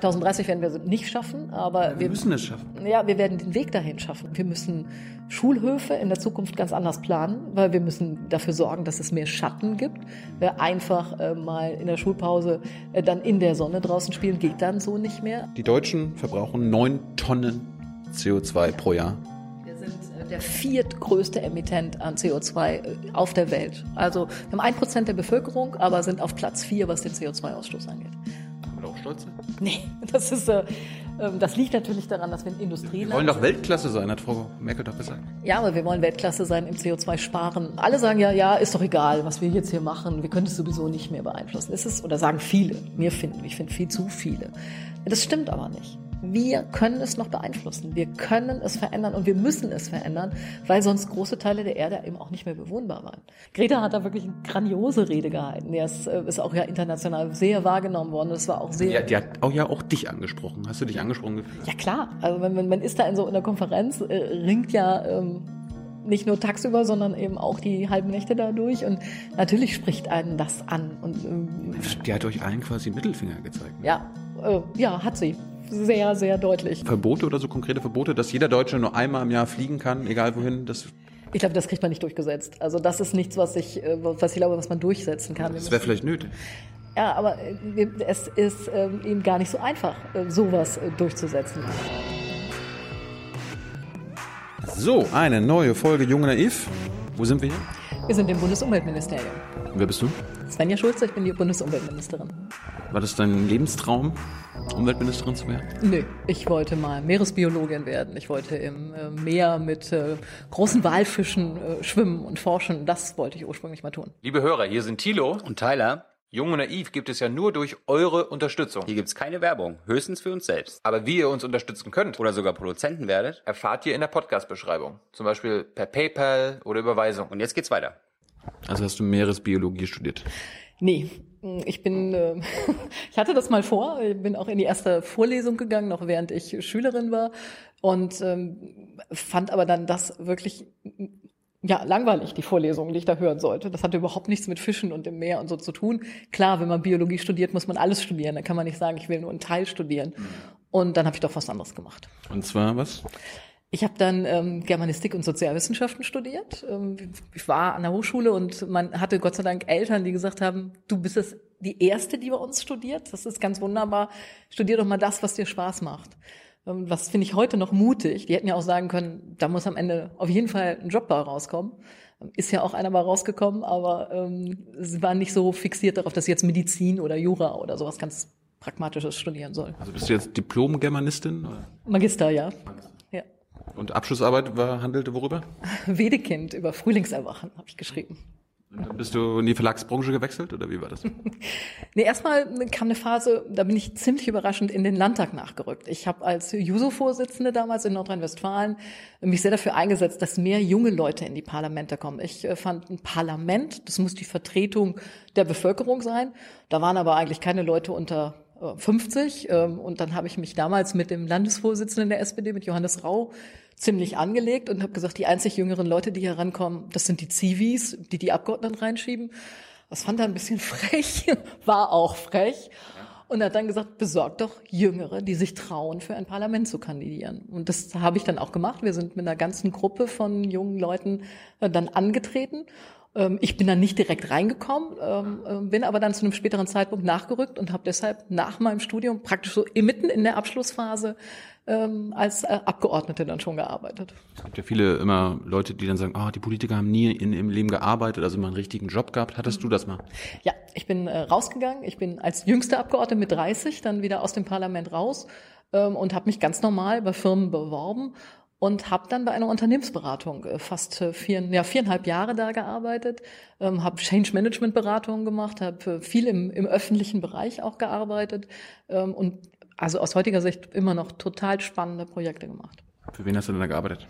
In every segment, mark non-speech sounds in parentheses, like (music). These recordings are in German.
2030 werden wir es nicht schaffen, aber Wir wir, müssen es schaffen. ja, wir werden den Weg dahin schaffen. Wir müssen Schulhöfe in der Zukunft ganz anders planen, weil wir müssen dafür sorgen, dass es mehr Schatten gibt. Wer einfach äh, mal in der Schulpause äh, dann in der Sonne draußen spielen, geht dann so nicht mehr. Die Deutschen verbrauchen neun Tonnen CO2 pro Jahr. Wir sind äh, der viertgrößte Emittent an CO2 äh, auf der Welt. Also wir haben ein Prozent der Bevölkerung, aber sind auf Platz vier, was den CO2-Ausstoß angeht. Stolz sein? Nee, (laughs) das ist, äh, ähm, das liegt natürlich daran, dass wir ein Wir Industrieland wollen doch Weltklasse sein, hat Frau Merkel doch gesagt. Ja, aber wir wollen Weltklasse sein im CO2-Sparen. Alle sagen ja, ja, ist doch egal, was wir jetzt hier machen. Wir können es sowieso nicht mehr beeinflussen. Es ist, oder sagen viele, mir finden, ich finde viel zu viele. Das stimmt aber nicht. Wir können es noch beeinflussen. Wir können es verändern und wir müssen es verändern, weil sonst große Teile der Erde eben auch nicht mehr bewohnbar waren. Greta hat da wirklich eine grandiose Rede gehalten. Der ist, äh, ist auch ja international sehr wahrgenommen worden. Das war auch sehr. Ja, die hat auch ja auch dich angesprochen. Hast du dich angesprochen gefühlt? Ja klar, also wenn man, man ist da in so einer Konferenz, äh, ringt ja ähm, nicht nur tagsüber, sondern eben auch die halben Nächte da durch und natürlich spricht einen das an und ähm, Die hat euch allen quasi Mittelfinger gezeigt. ne? ja, äh, ja, hat sie sehr, sehr deutlich. Verbote oder so konkrete Verbote, dass jeder Deutsche nur einmal im Jahr fliegen kann, egal wohin. Das, Ich glaube, das kriegt man nicht durchgesetzt. Also das ist nichts, was ich, äh, was ich glaube, was man durchsetzen kann. Das wäre vielleicht nötig. Ja, aber äh, es ist ähm, eben gar nicht so einfach, äh, sowas durchzusetzen. So, eine neue Folge Junge Naiv. Wo sind wir hier? Wir sind im Bundesumweltministerium. Und wer bist du? Svenja Schulze, ich bin die Bundesumweltministerin. War das dein Lebenstraum, Umweltministerin zu werden? Nö, ich wollte mal Meeresbiologin werden. Ich wollte im äh, Meer mit äh, großen Walfischen äh, schwimmen und forschen. Das wollte ich ursprünglich mal tun. Liebe Hörer, hier sind Thilo. Und Tyler, Jung und Naiv gibt es ja nur durch eure Unterstützung. hier gibt's keine Werbung, höchstens für uns selbst. Aber wie ihr uns unterstützen könnt, Oder sogar Produzenten werdet. erfahrt ihr in der Podcast-Beschreibung. Zum Beispiel per PayPal oder Überweisung. Und jetzt geht's weiter. Also hast du Meeresbiologie studiert. Nee, ich bin, äh, (laughs) ich hatte das mal vor, ich bin auch in die erste Vorlesung gegangen, noch während ich Schülerin war und ähm, fand aber dann das wirklich ja, langweilig, die Vorlesungen, die ich da hören sollte. Das hatte überhaupt nichts mit Fischen und dem Meer und so zu tun. Klar, wenn man Biologie studiert, muss man alles studieren. Da kann man nicht sagen, ich will nur einen Teil studieren. Und dann habe ich doch was anderes gemacht. Und zwar was? Ich habe dann ähm, Germanistik und Sozialwissenschaften studiert. Ähm, ich war an der Hochschule und man hatte Gott sei Dank Eltern, die gesagt haben, du bist das die erste, die bei uns studiert. Das ist ganz wunderbar. Studier doch mal das, was dir Spaß macht. Ähm, was finde ich heute noch mutig. Die hätten ja auch sagen können, da muss am Ende auf jeden Fall ein Job bei rauskommen. Ähm, Ist ja auch einer mal rausgekommen, aber ähm, sie waren nicht so fixiert darauf, dass sie jetzt Medizin oder Jura oder sowas ganz Pragmatisches studieren soll. Also bist du jetzt Diplom-Germanistin? Magister, ja. Ja. Und Abschlussarbeit war, handelte worüber? (laughs) Wedekind über Frühlingserwachen habe ich geschrieben. Und dann bist du in die Verlagsbranche gewechselt oder wie war das? (laughs) Nee, erstmal kam eine Phase, da bin ich ziemlich überraschend in den Landtag nachgerückt. Ich habe als Juso-Vorsitzende damals in Nordrhein-Westfalen mich sehr dafür eingesetzt, dass mehr junge Leute in die Parlamente kommen. Ich äh, fand ein Parlament, das muss die Vertretung der Bevölkerung sein. Da waren aber eigentlich keine Leute unter 50. ähm, Und dann habe ich mich damals mit dem Landesvorsitzenden der SPD, mit Johannes Rau, ziemlich angelegt und habe gesagt, die einzig jüngeren Leute, die hier rankommen, das sind die Zivis, die die Abgeordneten reinschieben. Das fand er ein bisschen (laughs) frech, war auch frech. Und hat dann gesagt, besorgt doch Jüngere, die sich trauen, für ein Parlament zu kandidieren. Und das habe ich dann auch gemacht. Wir sind mit einer ganzen Gruppe von jungen Leuten äh, dann angetreten. Ähm, Ich bin dann nicht direkt reingekommen, ähm, äh, bin aber dann zu einem späteren Zeitpunkt nachgerückt und habe deshalb nach meinem Studium praktisch so mitten in der Abschlussphase ähm, als äh, Abgeordnete dann schon gearbeitet. Es gibt ja viele immer Leute, die dann sagen, ah, die Politiker haben nie in ihrem Leben gearbeitet, also immer einen richtigen Job gehabt. Hattest du das mal? Ja, ich bin äh, rausgegangen. Ich bin als jüngste Abgeordnete mit 30 dann wieder aus dem Parlament raus ähm, und habe mich ganz normal bei Firmen beworben und habe dann bei einer Unternehmensberatung äh, fast äh, vier, ja, viereinhalb Jahre da gearbeitet, ähm, habe Change Management Beratungen gemacht, habe äh, viel im, im öffentlichen Bereich auch gearbeitet ähm, und also aus heutiger Sicht immer noch total spannende Projekte gemacht. Für wen hast du denn da gearbeitet?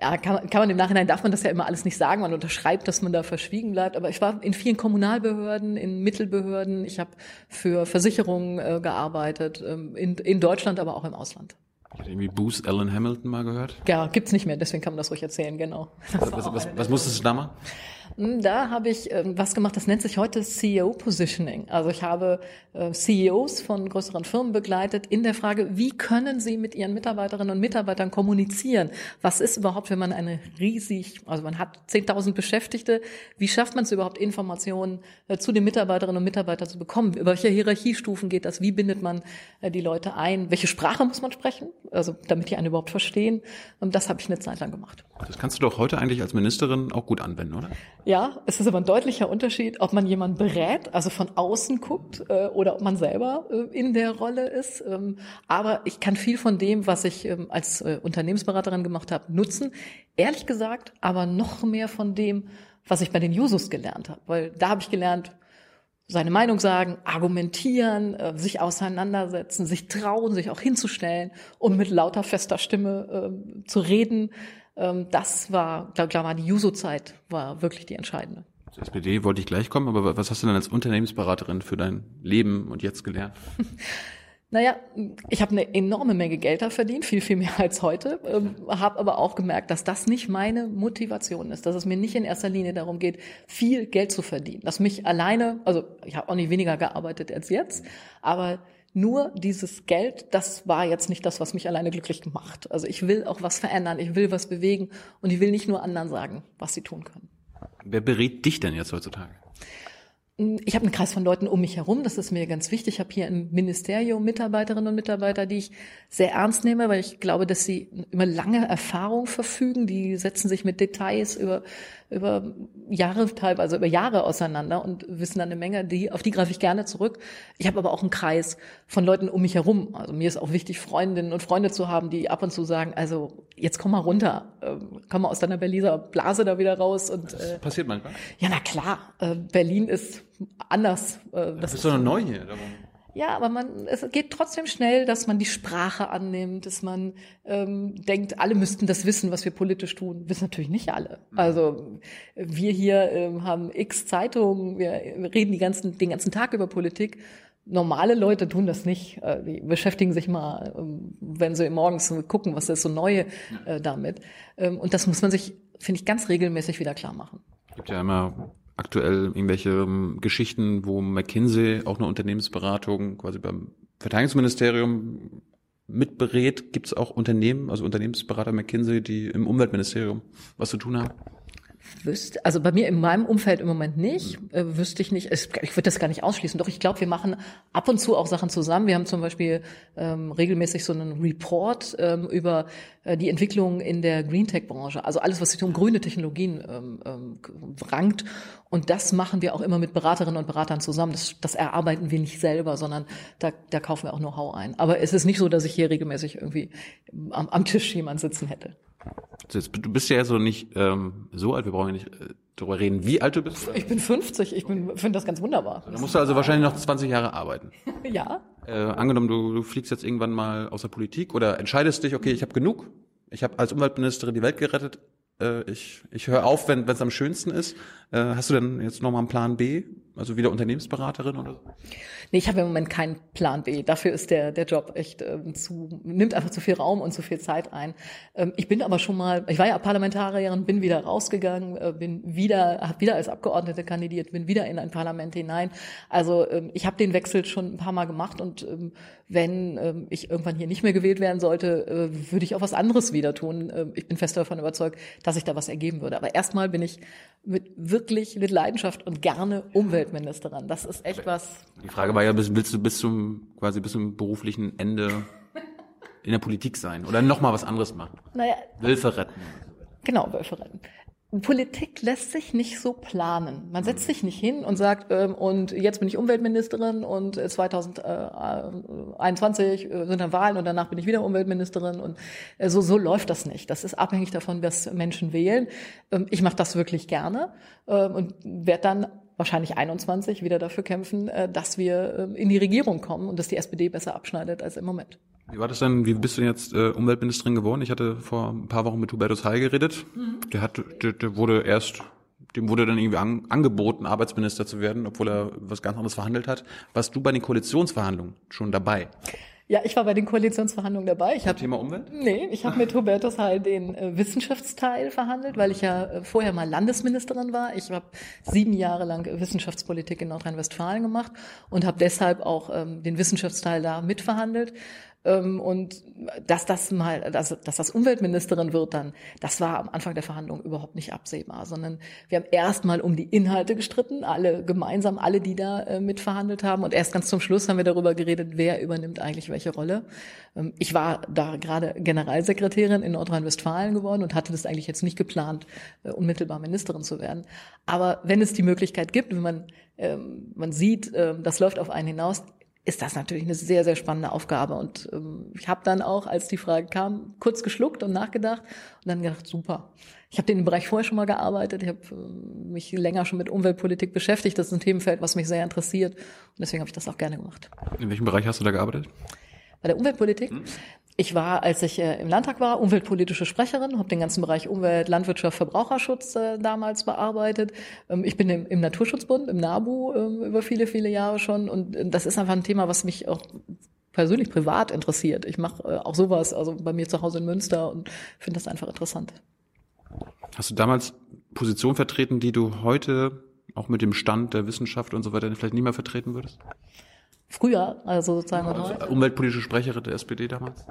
Ja, kann, kann man im Nachhinein, darf man das ja immer alles nicht sagen. Man unterschreibt, dass man da verschwiegen bleibt. Aber ich war in vielen Kommunalbehörden, in Mittelbehörden. Ich habe für Versicherungen äh, gearbeitet, ähm, in, in Deutschland, aber auch im Ausland. Ich hatte irgendwie Booth Allen Hamilton mal gehört. Ja, gibt's nicht mehr, deswegen kann man das ruhig erzählen, genau. Was, was, was, was musstest du da machen? Hm, Da habe ich ähm, was gemacht, das nennt sich heute CEO Positioning. Also ich habe äh, CEOs von größeren Firmen begleitet in der Frage, wie können sie mit ihren Mitarbeiterinnen und Mitarbeitern kommunizieren? Was ist überhaupt, wenn man eine riesig, also man hat 10.000 Beschäftigte, wie schafft man es überhaupt, Informationen äh, zu den Mitarbeiterinnen und Mitarbeitern zu bekommen? Über welche Hierarchiestufen geht das? Wie bindet man äh, die Leute ein? Welche Sprache muss man sprechen? Also damit die einen überhaupt verstehen. Und das habe ich eine Zeit lang gemacht. Das kannst du doch heute eigentlich als Ministerin auch gut anwenden, oder? Ja, es ist aber ein deutlicher Unterschied, ob man jemanden berät, also von außen guckt, äh, oder ob man selber äh, in der Rolle ist. Ähm, aber ich kann viel von dem, was ich ähm, als äh, Unternehmensberaterin gemacht habe, nutzen. Ehrlich gesagt, aber noch mehr von dem, was ich bei den Jusos gelernt habe. Weil da habe ich gelernt, seine Meinung sagen, argumentieren, sich auseinandersetzen, sich trauen, sich auch hinzustellen und mit lauter fester Stimme äh, zu reden. Ähm, das war, glaube glaub, war die Juso-Zeit, war wirklich die entscheidende. Zur SPD wollte ich gleich kommen, aber was hast du denn als Unternehmensberaterin für dein Leben und jetzt gelernt? (laughs) Naja, ich habe eine enorme Menge Geld da verdient, viel, viel mehr als heute, ähm, habe aber auch gemerkt, dass das nicht meine Motivation ist, dass es mir nicht in erster Linie darum geht, viel Geld zu verdienen, dass mich alleine, also ich habe auch nicht weniger gearbeitet als jetzt, aber nur dieses Geld, das war jetzt nicht das, was mich alleine glücklich macht. Also ich will auch was verändern, ich will was bewegen und ich will nicht nur anderen sagen, was sie tun können. Wer berät dich denn jetzt heutzutage? Ich habe einen Kreis von Leuten um mich herum, das ist mir ganz wichtig. Ich habe hier im Ministerium Mitarbeiterinnen und Mitarbeiter, die ich sehr ernst nehme, weil ich glaube, dass sie über lange Erfahrung verfügen. Die setzen sich mit Details über, über Jahre, teilweise über Jahre auseinander und wissen dann eine Menge, die, auf die greife ich gerne zurück. Ich habe aber auch einen Kreis von Leuten um mich herum. Also mir ist auch wichtig, Freundinnen und Freunde zu haben, die ab und zu sagen, also jetzt komm mal runter, äh, komm mal aus deiner Berliner Blase da wieder raus. Und, äh, Passiert manchmal. ja, na klar, äh, Berlin ist anders. Äh, Das ist doch noch neu hier. darum- ja, aber man, es geht trotzdem schnell, dass man die Sprache annimmt, dass man ähm, denkt, alle müssten das wissen, was wir politisch tun. Wissen natürlich nicht alle. Also wir hier ähm, haben x Zeitungen, wir reden die ganzen, den ganzen Tag über Politik. Normale Leute tun das nicht. Äh, Die beschäftigen sich mal, ähm, wenn sie morgens gucken, was ist so neu äh, damit. Ähm, Und das muss man sich, finde ich, ganz regelmäßig wieder klar machen. Es gibt ja immer aktuell irgendwelche ähm, Geschichten, wo McKinsey auch eine Unternehmensberatung quasi beim Verteidigungsministerium mitberät. Gibt es auch Unternehmen, also Unternehmensberater McKinsey, die im Umweltministerium was zu tun haben? Wüsste, also bei mir in meinem Umfeld im Moment nicht, äh, wüsste ich nicht. Es, ich würde das gar nicht ausschließen. Doch ich glaube, wir machen ab und zu auch Sachen zusammen. Wir haben zum Beispiel ähm, regelmäßig so einen Report ähm, über äh, die Entwicklung in der Green Tech Branche. Also alles, was sich um grüne Technologien ähm, ähm, rankt. Und das machen wir auch immer mit Beraterinnen und Beratern zusammen. Das, das erarbeiten wir nicht selber, sondern da, da kaufen wir auch Know-how ein. Aber es ist nicht so, dass ich hier regelmäßig irgendwie am, am Tisch jemand sitzen hätte. Du bist ja so nicht ähm, so alt, wir brauchen ja nicht äh, darüber reden, wie alt du bist. Ich bin 50, ich bin- finde das ganz wunderbar. Da musst du also wahrscheinlich noch 20 Jahre arbeiten. (laughs) Ja, Äh, angenommen, du, du fliegst jetzt irgendwann mal aus der Politik oder entscheidest dich, okay, ich habe genug, ich habe als Umweltministerin die Welt gerettet, äh, ich, ich höre auf, wenn es am schönsten ist. Äh, hast du denn jetzt nochmal einen Plan B? Also wieder Unternehmensberaterin oder? Nee, ich habe im Moment keinen Plan B. Dafür ist der, der Job echt ähm, zu, nimmt einfach zu viel Raum und zu viel Zeit ein. Ähm, ich bin aber schon mal, ich war ja Parlamentarierin, bin wieder rausgegangen, äh, bin wieder, habe wieder als Abgeordnete kandidiert, bin wieder in ein Parlament hinein. Also ähm, ich habe den Wechsel schon ein paar Mal gemacht und ähm, wenn ähm, ich irgendwann hier nicht mehr gewählt werden sollte, äh, würde ich auch was anderes wieder tun. Ähm, ich bin fest davon überzeugt, dass sich da was ergeben würde. Aber erstmal bin ich mit wirklich mit Leidenschaft und gerne Umweltministerin. Das ist echt was, Die Frage war ja, willst du bis zum quasi bis zum beruflichen Ende in der Politik sein oder nochmal was anderes machen? naja, Wölfe retten. Genau, Wölfe retten. Politik lässt sich nicht so planen. Man setzt sich nicht hin und sagt, ähm, und jetzt bin ich Umweltministerin und äh, 2021 äh, sind dann Wahlen und danach bin ich wieder Umweltministerin und äh, so, so läuft das nicht. Das ist abhängig davon, was Menschen wählen. Ähm, ich mache das wirklich gerne ähm, und werde dann wahrscheinlich 21 wieder dafür kämpfen, äh, dass wir ähm, in die Regierung kommen und dass die SPD besser abschneidet als im Moment. Wie war das denn? Wie bist du denn jetzt äh, Umweltministerin geworden? Ich hatte vor ein paar Wochen mit Hubertus Heil geredet. Der hat, der, der wurde erst, dem wurde dann irgendwie an, angeboten, Arbeitsminister zu werden, obwohl er was ganz anderes verhandelt hat. Warst du bei den Koalitionsverhandlungen schon dabei? Ja, ich war bei den Koalitionsverhandlungen dabei. Ich hab, Thema Umwelt? Nee, ich habe (laughs) mit Hubertus Heil den äh, Wissenschaftsteil verhandelt, weil ich ja äh, vorher mal Landesministerin war. Ich habe sieben Jahre lang äh, Wissenschaftspolitik in Nordrhein-Westfalen gemacht und habe deshalb auch ähm, den Wissenschaftsteil da mitverhandelt. Ähm, und dass das mal, dass, dass das Umweltministerin wird dann, das war am Anfang der Verhandlungen überhaupt nicht absehbar, sondern wir haben erstmal um die Inhalte gestritten, alle gemeinsam, alle, die da äh, mitverhandelt haben. Und erst ganz zum Schluss haben wir darüber geredet, wer übernimmt eigentlich welche Rolle. Ähm, ich war da gerade Generalsekretärin in Nordrhein-Westfalen geworden und hatte das eigentlich jetzt nicht geplant, äh, unmittelbar Ministerin zu werden. Aber wenn es die Möglichkeit gibt, wenn man, ähm, man sieht, das läuft auf einen hinaus, ist das natürlich eine sehr, sehr spannende Aufgabe. Und ähm, ich habe dann auch, als die Frage kam, kurz geschluckt und nachgedacht und dann gedacht, super. Ich habe in dem Bereich vorher schon mal gearbeitet. Ich habe äh, mich länger schon mit Umweltpolitik beschäftigt. Das ist ein Themenfeld, was mich sehr interessiert. Und deswegen habe ich das auch gerne gemacht. In welchem Bereich hast du da gearbeitet? Bei der Umweltpolitik? Hm? Ich war, als ich äh, im Landtag war, umweltpolitische Sprecherin, habe den ganzen Bereich Umwelt, Landwirtschaft, Verbraucherschutz äh, damals bearbeitet. Ähm, ich bin im, im Naturschutzbund, im NABU, äh, über viele, viele Jahre schon. Und äh, das ist einfach ein Thema, was mich auch persönlich privat interessiert. Ich mache äh, auch sowas, also bei mir zu Hause in Münster und finde das einfach interessant. Hast du damals Positionen vertreten, die du heute auch mit dem Stand der Wissenschaft und so weiter vielleicht nie mehr vertreten würdest? Früher, also sozusagen. Also umweltpolitische Sprecherin der SPD damals?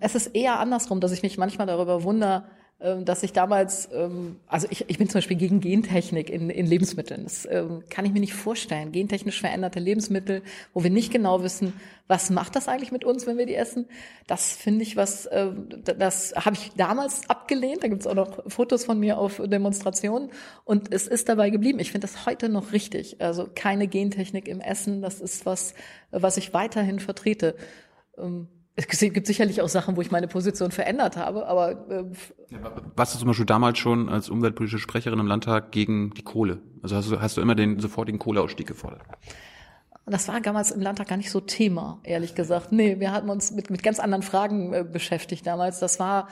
Es ist eher andersrum, dass ich mich manchmal darüber wundere, dass ich damals, ähm, also ich, ich bin zum Beispiel gegen Gentechnik in, in Lebensmitteln. Das ähm, kann ich mir nicht vorstellen. Gentechnisch veränderte Lebensmittel, wo wir nicht genau wissen, was macht das eigentlich mit uns, wenn wir die essen. Das finde ich was, das habe ich damals abgelehnt. Da gibt es auch noch Fotos von mir auf Demonstrationen. Und es ist dabei geblieben. Ich finde das heute noch richtig. Also keine Gentechnik im Essen, das ist was, was ich weiterhin vertrete es gibt sicherlich auch Sachen, wo ich meine Position verändert habe, aber äh, was du zum Beispiel damals schon als umweltpolitische Sprecherin im Landtag gegen die Kohle? Also hast du, hast du immer den sofortigen Kohleausstieg gefordert? Das war damals im Landtag gar nicht so Thema, ehrlich gesagt. Nee, wir hatten uns mit, mit ganz anderen Fragen äh, beschäftigt damals. Das war,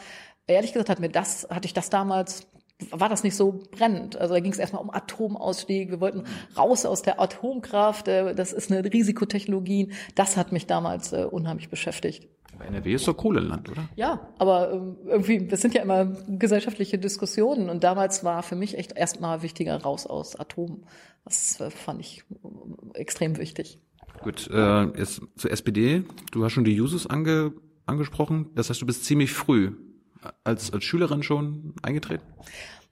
ehrlich gesagt, hat mir das, hatte ich das damals war das nicht so brennend. Also da ging es erstmal um Atomausstieg. Wir wollten raus aus der Atomkraft. Äh, das ist eine Risikotechnologie. Das hat mich damals äh, unheimlich beschäftigt. NRW ist doch Kohleland, oder? Ja, aber ähm, irgendwie, das sind ja immer gesellschaftliche Diskussionen. Und damals war für mich echt erstmal wichtiger raus aus Atom. Das äh, fand ich extrem wichtig. Gut, äh, jetzt zur SPD. Du hast schon die Jusos ange, angesprochen. Das heißt, du bist ziemlich früh als, als Schülerin schon eingetreten?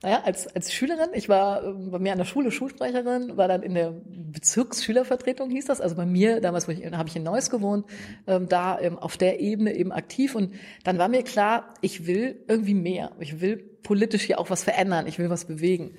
Naja, als, als Schülerin, ich war ähm, bei mir an der Schule Schulsprecherin, war dann in der Bezirksschülervertretung, hieß das. Also bei mir, damals ich, habe ich in Neuss gewohnt, ähm, da ähm, auf der Ebene eben aktiv. Und dann war mir klar, ich will irgendwie mehr. Ich will politisch hier auch was verändern. Ich will was bewegen.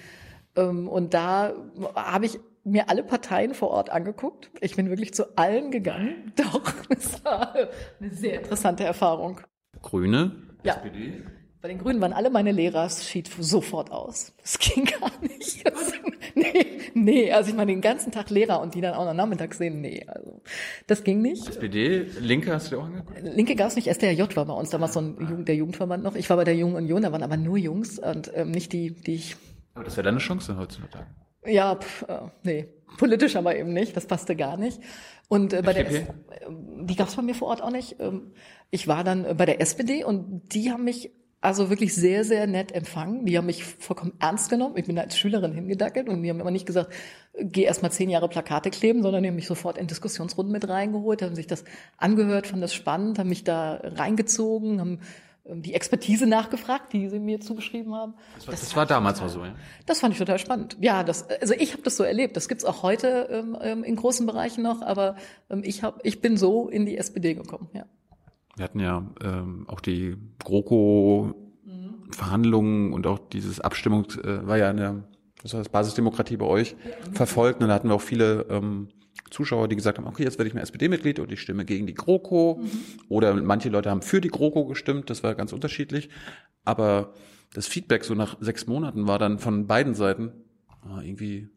Ähm, und da habe ich mir alle Parteien vor Ort angeguckt. Ich bin wirklich zu allen gegangen. (laughs) Doch, es war eine sehr interessante Erfahrung. Grüne, ja. SPD? Bei den Grünen waren alle meine Lehrer, es schied sofort aus. Das ging gar nicht. Also, (laughs) nee, nee, also ich meine, den ganzen Tag Lehrer und die dann auch noch nachmittags sehen, nee, also das ging nicht. SPD, Linke hast du dir auch angeguckt? Linke gab es nicht, SDRJ war bei uns damals so ein Jugend, der Jugendverband noch. Ich war bei der Jungen Union, da waren aber nur Jungs und ähm, nicht die, die ich... Aber das wäre deine Chance heutzutage. Ja, pff, äh, nee, politisch aber eben nicht, das passte gar nicht. Und äh, bei der, S die gab es bei mir vor Ort auch nicht. Ähm, ich war dann äh, bei der SPD und die haben mich also wirklich sehr, sehr nett empfangen. Die haben mich vollkommen ernst genommen. Ich bin da als Schülerin hingedackelt und die haben immer nicht gesagt, geh erst mal zehn Jahre Plakate kleben, sondern die haben mich sofort in Diskussionsrunden mit reingeholt, haben sich das angehört, fanden das spannend, haben mich da reingezogen, haben ähm, die Expertise nachgefragt, die sie mir zugeschrieben haben. Das war, das das war damals mal so, ja? Das fand ich total spannend. Ja, das, also ich habe das so erlebt. Das gibt's auch heute ähm, ähm in großen Bereichen noch, aber ähm, ich, hab, ich bin so in die SPD gekommen, ja. Wir hatten ja ähm, auch die GroKo-Verhandlungen und auch dieses Abstimmung äh, war ja eine was war das, Basisdemokratie bei euch verfolgt. Und da hatten wir auch viele ähm, Zuschauer, die gesagt haben, okay, jetzt werde ich mir SPD-Mitglied und ich stimme gegen die GroKo. Mhm. Oder manche Leute haben für die GroKo gestimmt, das war ganz unterschiedlich. Aber das Feedback so nach sechs Monaten war dann von beiden Seiten ah, irgendwie,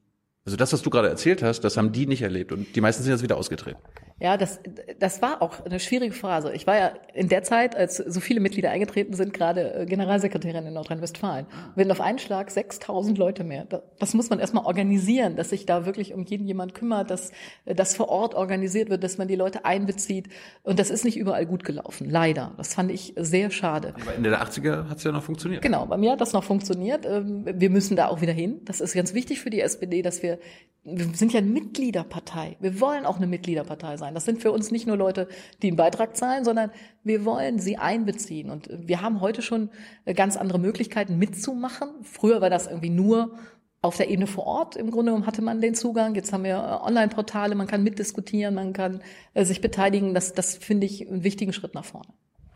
also das, was du gerade erzählt hast, das haben die nicht erlebt und die meisten sind jetzt wieder ausgetreten. Ja, das, das war auch eine schwierige Phase. Ich war ja in der Zeit, als so viele Mitglieder eingetreten sind, gerade äh, Generalsekretärin in Nordrhein-Westfalen. Wir hatten auf einen Schlag 6000 Leute mehr. Das muss man erstmal organisieren, dass sich da wirklich um jeden jemand kümmert, dass äh, das vor Ort organisiert wird, dass man die Leute einbezieht. Und das ist nicht überall gut gelaufen, leider. Das fand ich sehr schade. Aber Ende der 80er hat es ja noch funktioniert. Genau, bei mir hat das noch funktioniert. Ähm, wir müssen da auch wieder hin. Das ist ganz wichtig für die SPD, dass wir wir sind ja eine Mitgliederpartei. Wir wollen auch eine Mitgliederpartei sein. Das sind für uns nicht nur Leute, die einen Beitrag zahlen, sondern wir wollen sie einbeziehen. Und wir haben heute schon ganz andere Möglichkeiten mitzumachen. Früher war das irgendwie nur auf der Ebene vor Ort. Im Grunde genommen hatte man den Zugang. Jetzt haben wir äh, Online-Portale, man kann mitdiskutieren, man kann äh, sich beteiligen. Das, das finde ich einen wichtigen Schritt nach vorne.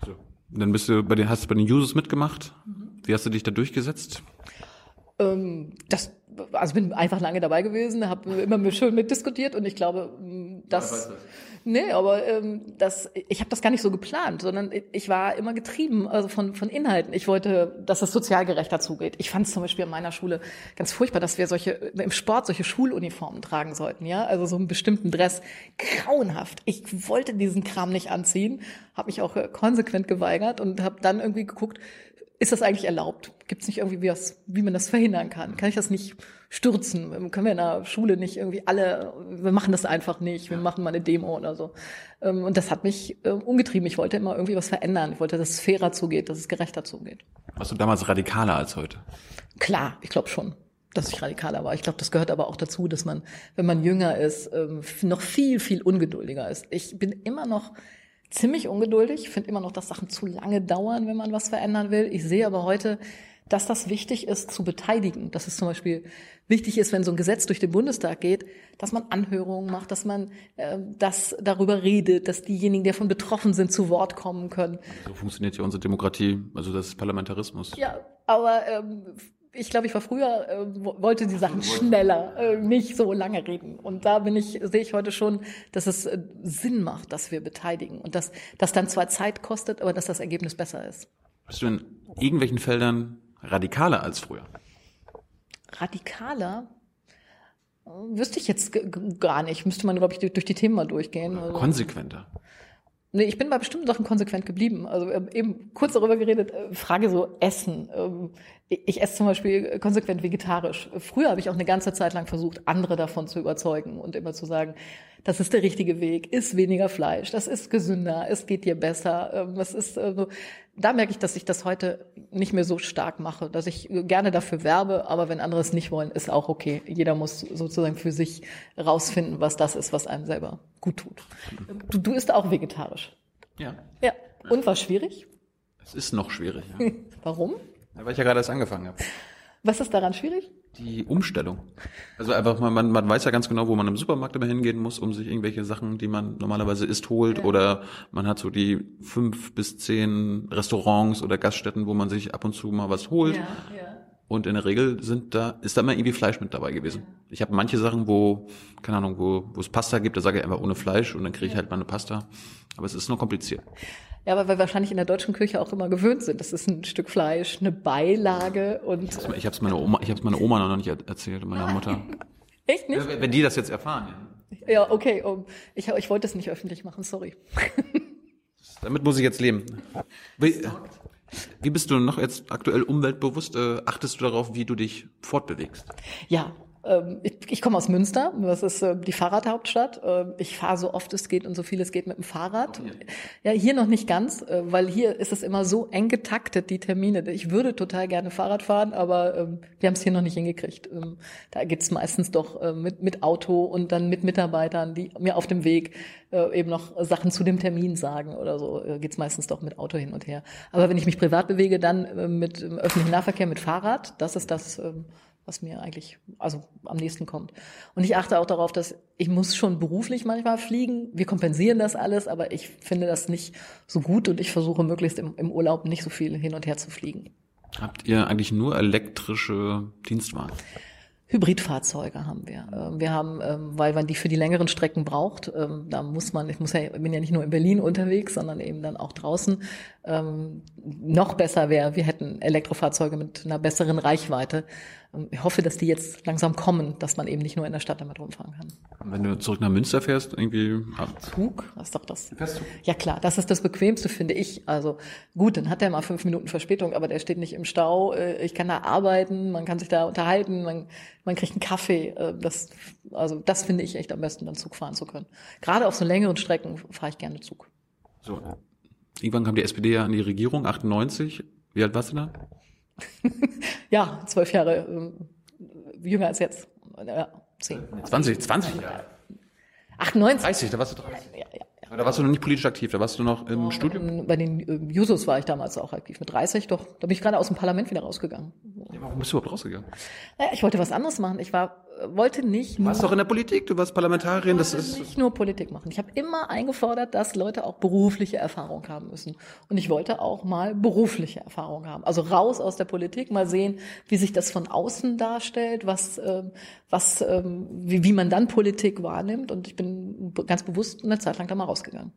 So. Dann bist du bei den, hast du bei den Users mitgemacht. Wie hast du dich da durchgesetzt? Ähm, das also bin einfach lange dabei gewesen, habe immer schön mitdiskutiert und ich glaube, dass nee, aber ähm, das ich habe das gar nicht so geplant, sondern ich war immer getrieben also von von Inhalten. Ich wollte, dass es sozial gerechter zugeht. Ich fand es zum Beispiel an meiner Schule ganz furchtbar, dass wir solche im Sport solche Schuluniformen tragen sollten, ja, also so einen bestimmten Dress, grauenhaft. Ich wollte diesen Kram nicht anziehen, habe mich auch konsequent geweigert und habe dann irgendwie geguckt, ist das eigentlich erlaubt? Gibt es nicht irgendwie, wie, das, wie man das verhindern kann? Kann ich das nicht stürzen? Können wir in der Schule nicht irgendwie alle, wir machen das einfach nicht, wir machen mal eine Demo oder so. Ähm, und das hat mich äh, umgetrieben. Ich wollte immer irgendwie was verändern. Ich wollte, dass es fairer zugeht, dass es gerechter zugeht. Warst du damals radikaler als heute? Klar, ich glaube schon dass ich radikaler war. Ich glaube, das gehört aber auch dazu, dass man, wenn man jünger ist, ähm, noch viel, viel ungeduldiger ist. Ich bin immer noch ziemlich ungeduldig. Ich finde immer noch, dass Sachen zu lange dauern, wenn man was verändern will. Ich sehe aber heute, dass das wichtig ist, zu beteiligen. Dass es zum Beispiel wichtig ist, wenn so ein Gesetz durch den Bundestag geht, dass man Anhörungen macht, dass man äh, das darüber redet, dass diejenigen, die davon betroffen sind, zu Wort kommen können. So funktioniert ja unsere Demokratie, also das ist Parlamentarismus. Ja, aber ähm, ich glaube, ich war früher, äh, wollte die Sachen schneller, äh, nicht so lange reden. Und da bin ich, sehe ich heute schon, dass es äh, Sinn macht, dass wir beteiligen und dass das dann zwar Zeit kostet, aber dass das Ergebnis besser ist. Bist du in irgendwelchen Feldern radikaler als früher? Radikaler? Wüsste ich jetzt gar nicht. Müsste man, glaube ich, durch die Themen mal durchgehen. Also konsequenter. Nee, ich bin bei bestimmten Sachen konsequent geblieben. Also eben kurz darüber geredet, äh, Frage so Essen. Ähm, ich esse zum Beispiel konsequent vegetarisch. Früher habe ich auch eine ganze Zeit lang versucht, andere davon zu überzeugen und immer zu sagen, das ist der richtige Weg, isst weniger Fleisch, das ist gesünder, es geht dir besser. Das ähm, ist, also, da merke ich, dass ich das heute nicht mehr so stark mache, dass ich gerne dafür werbe, aber wenn andere es nicht wollen, ist auch okay. Jeder muss sozusagen für sich rausfinden, was das ist, was einem selber gut tut. Du, du isst auch vegetarisch. Ja. Ja. Und war schwierig? Es ist noch schwierig. (laughs) Ja. Warum? Weil ich ja gerade erst angefangen habe. Was ist daran schwierig? Die Umstellung. Also einfach, man, man weiß ja ganz genau, wo man im Supermarkt immer hingehen muss, um sich irgendwelche Sachen, die man normalerweise isst, holt. Ja. Oder man hat so die fünf bis zehn Restaurants oder Gaststätten, wo man sich ab und zu mal was holt. Ja, ja. Und in der Regel sind da, ist da immer irgendwie Fleisch mit dabei gewesen. Ich habe manche Sachen, wo, keine Ahnung, wo, wo es Pasta gibt, da sage ich einfach ohne Fleisch und dann kriege ich halt mal eine Pasta. Aber es ist nur kompliziert. Ja, aber wir wahrscheinlich in der deutschen Küche auch immer gewöhnt sind. Das ist ein Stück Fleisch, eine Beilage und. Ich habe es meiner Oma, ich habe es meiner Oma noch nicht erzählt, meiner Mutter. (laughs) Echt nicht? Wenn die das jetzt erfahren. Ja, ja okay. Um, ich, ich wollte es nicht öffentlich machen, sorry. (laughs) Damit muss ich jetzt leben. Wie, wie bist du noch jetzt aktuell umweltbewusst? Äh, achtest du darauf, wie du dich fortbewegst? Ja, ich, ich komme aus Münster, das ist äh, die Fahrradhauptstadt. Ähm, ich fahre so oft es geht und so viel es geht mit dem Fahrrad. Ja, hier noch nicht ganz, äh, weil hier ist es immer so eng getaktet, die Termine. Ich würde total gerne Fahrrad fahren, aber ähm, wir haben es hier noch nicht hingekriegt. Da geht's meistens doch äh, mit, mit Auto und dann mit Mitarbeitern, die mir auf dem Weg eben noch Sachen zu dem Termin sagen oder so. Geht's meistens doch mit Auto hin und her. Aber wenn ich mich privat bewege, dann mit öffentlichem Nahverkehr, mit Fahrrad. Das ist das was mir eigentlich also am nächsten kommt. Und ich achte auch darauf, dass ich muss schon beruflich manchmal fliegen. Wir kompensieren das alles, aber ich finde das nicht so gut und ich versuche möglichst im, im Urlaub nicht so viel hin und her zu fliegen. Habt ihr eigentlich nur elektrische Dienstwagen? Hybridfahrzeuge haben wir. Ähm, wir haben, ähm, weil man die für die längeren Strecken braucht, ähm, da muss man, ich muss ja, bin ja nicht nur in Berlin unterwegs, sondern eben dann auch draußen. Noch besser wäre, wir hätten Elektrofahrzeuge mit einer besseren Reichweite. Ich hoffe, dass die jetzt langsam kommen, dass man eben nicht nur in der Stadt damit rumfahren kann. Wenn du zurück nach Münster fährst, irgendwie. Ah, Zug, was ist doch das? Ja klar, das ist das Bequemste, finde ich. Also gut, dann hat er mal fünf Minuten Verspätung, aber der steht nicht im Stau. Äh, Ich kann da arbeiten, man kann sich da unterhalten, man, man kriegt einen Kaffee. Äh, Das, also das finde ich echt am besten, dann Zug fahren zu können. Gerade auf so längeren Strecken fahre ich gerne Zug. so. Irgendwann kam die SPD ja an die Regierung, 98. Wie alt warst du da? (laughs) Ja, zwölf Jahre äh, jünger als jetzt. Ja, zehn. 20, 20 Jahre. 98. 30, da warst du 30. Ja, ja. Da warst du noch nicht politisch aktiv, da warst du noch im Studium. Ähm, Bei den äh, Jusos war ich damals auch aktiv mit 30, doch. Da bin ich gerade aus dem Parlament wieder rausgegangen. Ja, warum bist du überhaupt rausgegangen? Naja, ich wollte was anderes machen. Ich war, äh, wollte nicht Du nur, warst doch in der Politik, du warst Parlamentarierin, das ist. nicht nur Politik machen. Ich habe immer eingefordert, dass Leute auch berufliche Erfahrung haben müssen. Und ich wollte auch mal berufliche Erfahrung haben. Also raus aus der Politik, mal sehen, wie sich das von außen darstellt, was, ähm, was, ähm, wie, wie man dann Politik wahrnimmt. Und ich bin ganz bewusst eine Zeit lang da mal rausgegangen.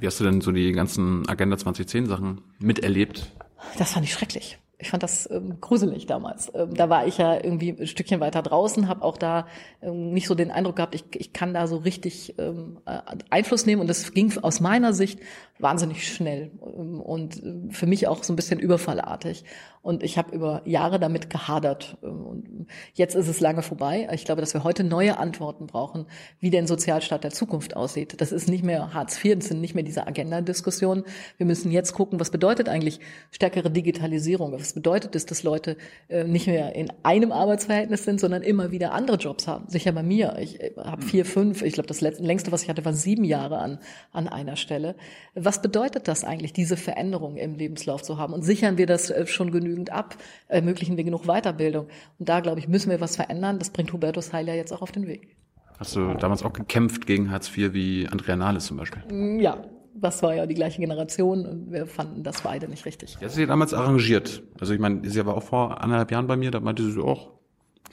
Wie hast du denn so die ganzen Agenda 2010 Sachen miterlebt? Das fand ich schrecklich. Ich fand das ähm, gruselig damals. Ähm, da war ich ja irgendwie ein Stückchen weiter draußen, habe auch da ähm, nicht so den Eindruck gehabt, ich, ich kann da so richtig ähm, äh, Einfluss nehmen. Und das ging aus meiner Sicht wahnsinnig schnell ähm, und äh, für mich auch so ein bisschen überfallartig. Und ich habe über Jahre damit gehadert. Ähm, Und jetzt ist es lange vorbei. Ich glaube, dass wir heute neue Antworten brauchen, wie denn Sozialstaat der Zukunft aussieht. Das ist nicht mehr Hartz IV, das sind nicht mehr diese Agenda-Diskussionen. Wir müssen jetzt gucken, was bedeutet eigentlich stärkere Digitalisierung? Was bedeutet es, dass Leute äh, nicht mehr in einem Arbeitsverhältnis sind, sondern immer wieder andere Jobs haben? Sicher bei mir. Ich äh, habe vier, fünf. Ich glaube, das längste, was ich hatte, war sieben Jahre an, an einer Stelle. Was bedeutet das eigentlich, diese Veränderung im Lebenslauf zu haben? Und sichern wir das äh, schon genügend ab? Ermöglichen wir genug Weiterbildung? Und da, glaube ich, müssen wir was verändern. Das bringt Hubertus Heil ja jetzt auch auf den Weg. Hast du damals auch gekämpft gegen Hartz IV wie Andrea Nahles zum Beispiel? Mm, Ja, das war ja die gleiche Generation und wir fanden das beide nicht richtig. Die hat sich damals arrangiert. Also ich meine, sie war auch vor anderthalb Jahren bei mir, da meinte sie auch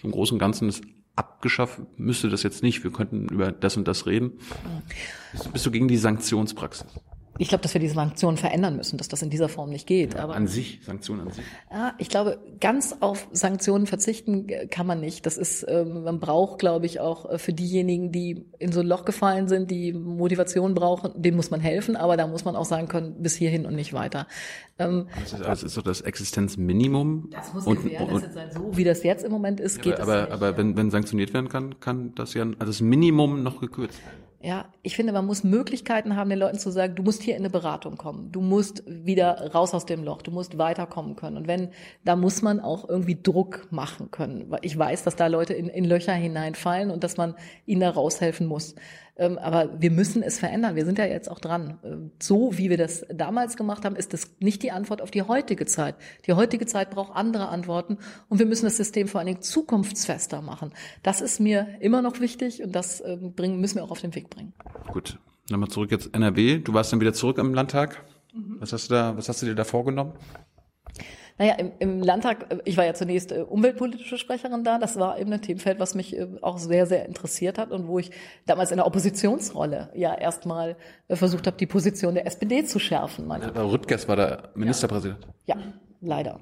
im Großen und Ganzen ist abgeschafft, müsste das jetzt nicht, wir könnten über das und das reden. Bist, bist du gegen die Sanktionspraxis? Ich glaube, dass wir diese Sanktionen verändern müssen, dass das in dieser Form nicht geht. Aber An sich, Sanktionen an sich. Ja, ich glaube, ganz auf Sanktionen verzichten äh, kann man nicht. Das ist, ähm, man braucht, glaube ich, auch äh, für diejenigen, die in so ein Loch gefallen sind, die Motivation brauchen, denen muss man helfen, aber da muss man auch sagen können, bis hierhin und nicht weiter. Ähm, Das ist, das ist so das Existenzminimum. das muss und, gewährleistet und, sein. So wie das jetzt im Moment ist, geht aber, es nicht. aber wenn, wenn sanktioniert werden kann, kann das ja also das Minimum noch gekürzt werden. Ja, ich finde, man muss Möglichkeiten haben, den Leuten zu sagen, du musst hier in eine Beratung kommen, du musst wieder raus aus dem Loch, du musst weiterkommen können. Und wenn, da muss man auch irgendwie Druck machen können. Ich weiß, dass da Leute in, in Löcher hineinfallen und dass man ihnen da raushelfen muss. Ähm, aber wir müssen es verändern. Wir sind ja jetzt auch dran. Ähm, So wie wir das damals gemacht haben, ist das nicht die Antwort auf die heutige Zeit. Die heutige Zeit braucht andere Antworten und wir müssen das System vor allen Dingen zukunftsfester machen. Das ist mir immer noch wichtig und das ähm, bringen, müssen wir auch auf den Weg bringen. Gut, nochmal zurück jetzt NRW. Du warst dann wieder zurück im Landtag. Was hast du da, was hast du dir da vorgenommen? Naja, im, im Landtag, äh, ich war ja zunächst äh, umweltpolitische Sprecherin da. Das war eben ein Themenfeld, was mich äh, auch sehr, sehr interessiert hat und wo ich damals in der Oppositionsrolle ja erstmal versucht habe, die Position der SPD zu schärfen. Meine Aber Rüttgers war der Ministerpräsident. Ja, leider.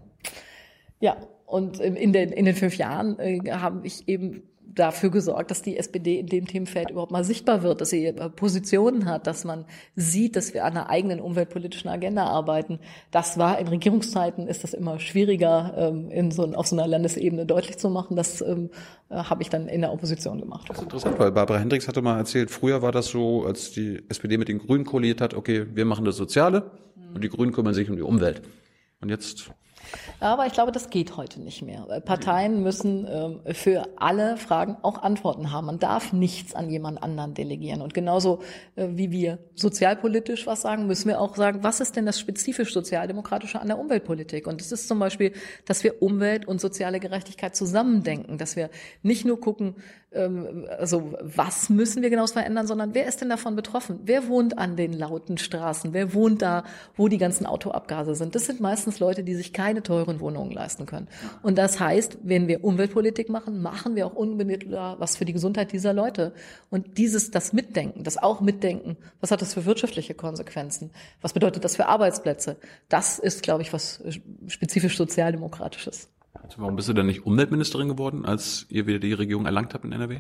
Ja, und in den, in den fünf Jahren äh, habe ich eben dafür gesorgt, dass die SPD in dem Themenfeld überhaupt mal sichtbar wird, dass sie äh, Positionen hat, dass man sieht, dass wir an einer eigenen umweltpolitischen Agenda arbeiten. Das war in Regierungszeiten ist das immer schwieriger, ähm, in so, auf so einer Landesebene deutlich zu machen. Das ähm, äh, habe ich dann in der Opposition gemacht. Das ist interessant, weil Barbara Hendricks hatte mal erzählt, früher war das so, als die SPD mit den Grünen koaliert hat, okay, wir machen das Soziale und die Grünen kümmern sich um die Umwelt. Und jetzt Aber ich glaube, das geht heute nicht mehr. Parteien müssen ähm, für alle Fragen auch Antworten haben. Man darf nichts an jemand anderen delegieren. Und genauso äh, wie wir sozialpolitisch was sagen, müssen wir auch sagen, was ist denn das spezifisch Sozialdemokratische an der Umweltpolitik? Und es ist zum Beispiel, dass wir Umwelt und soziale Gerechtigkeit zusammendenken, dass wir nicht nur gucken, also was müssen wir genau verändern, sondern wer ist denn davon betroffen? Wer wohnt an den lauten Straßen? Wer wohnt da, wo die ganzen Autoabgase sind? Das sind meistens Leute, die sich keine teuren Wohnungen leisten können. Und das heißt, wenn wir Umweltpolitik machen, machen wir auch unmittelbar was für die Gesundheit dieser Leute. Und dieses, das Mitdenken, das auch Mitdenken, was hat das für wirtschaftliche Konsequenzen? Was bedeutet das für Arbeitsplätze? Das ist, glaube ich, was spezifisch sozialdemokratisches. Also warum bist du denn nicht Umweltministerin geworden, als ihr wieder die Regierung erlangt habt in NRW?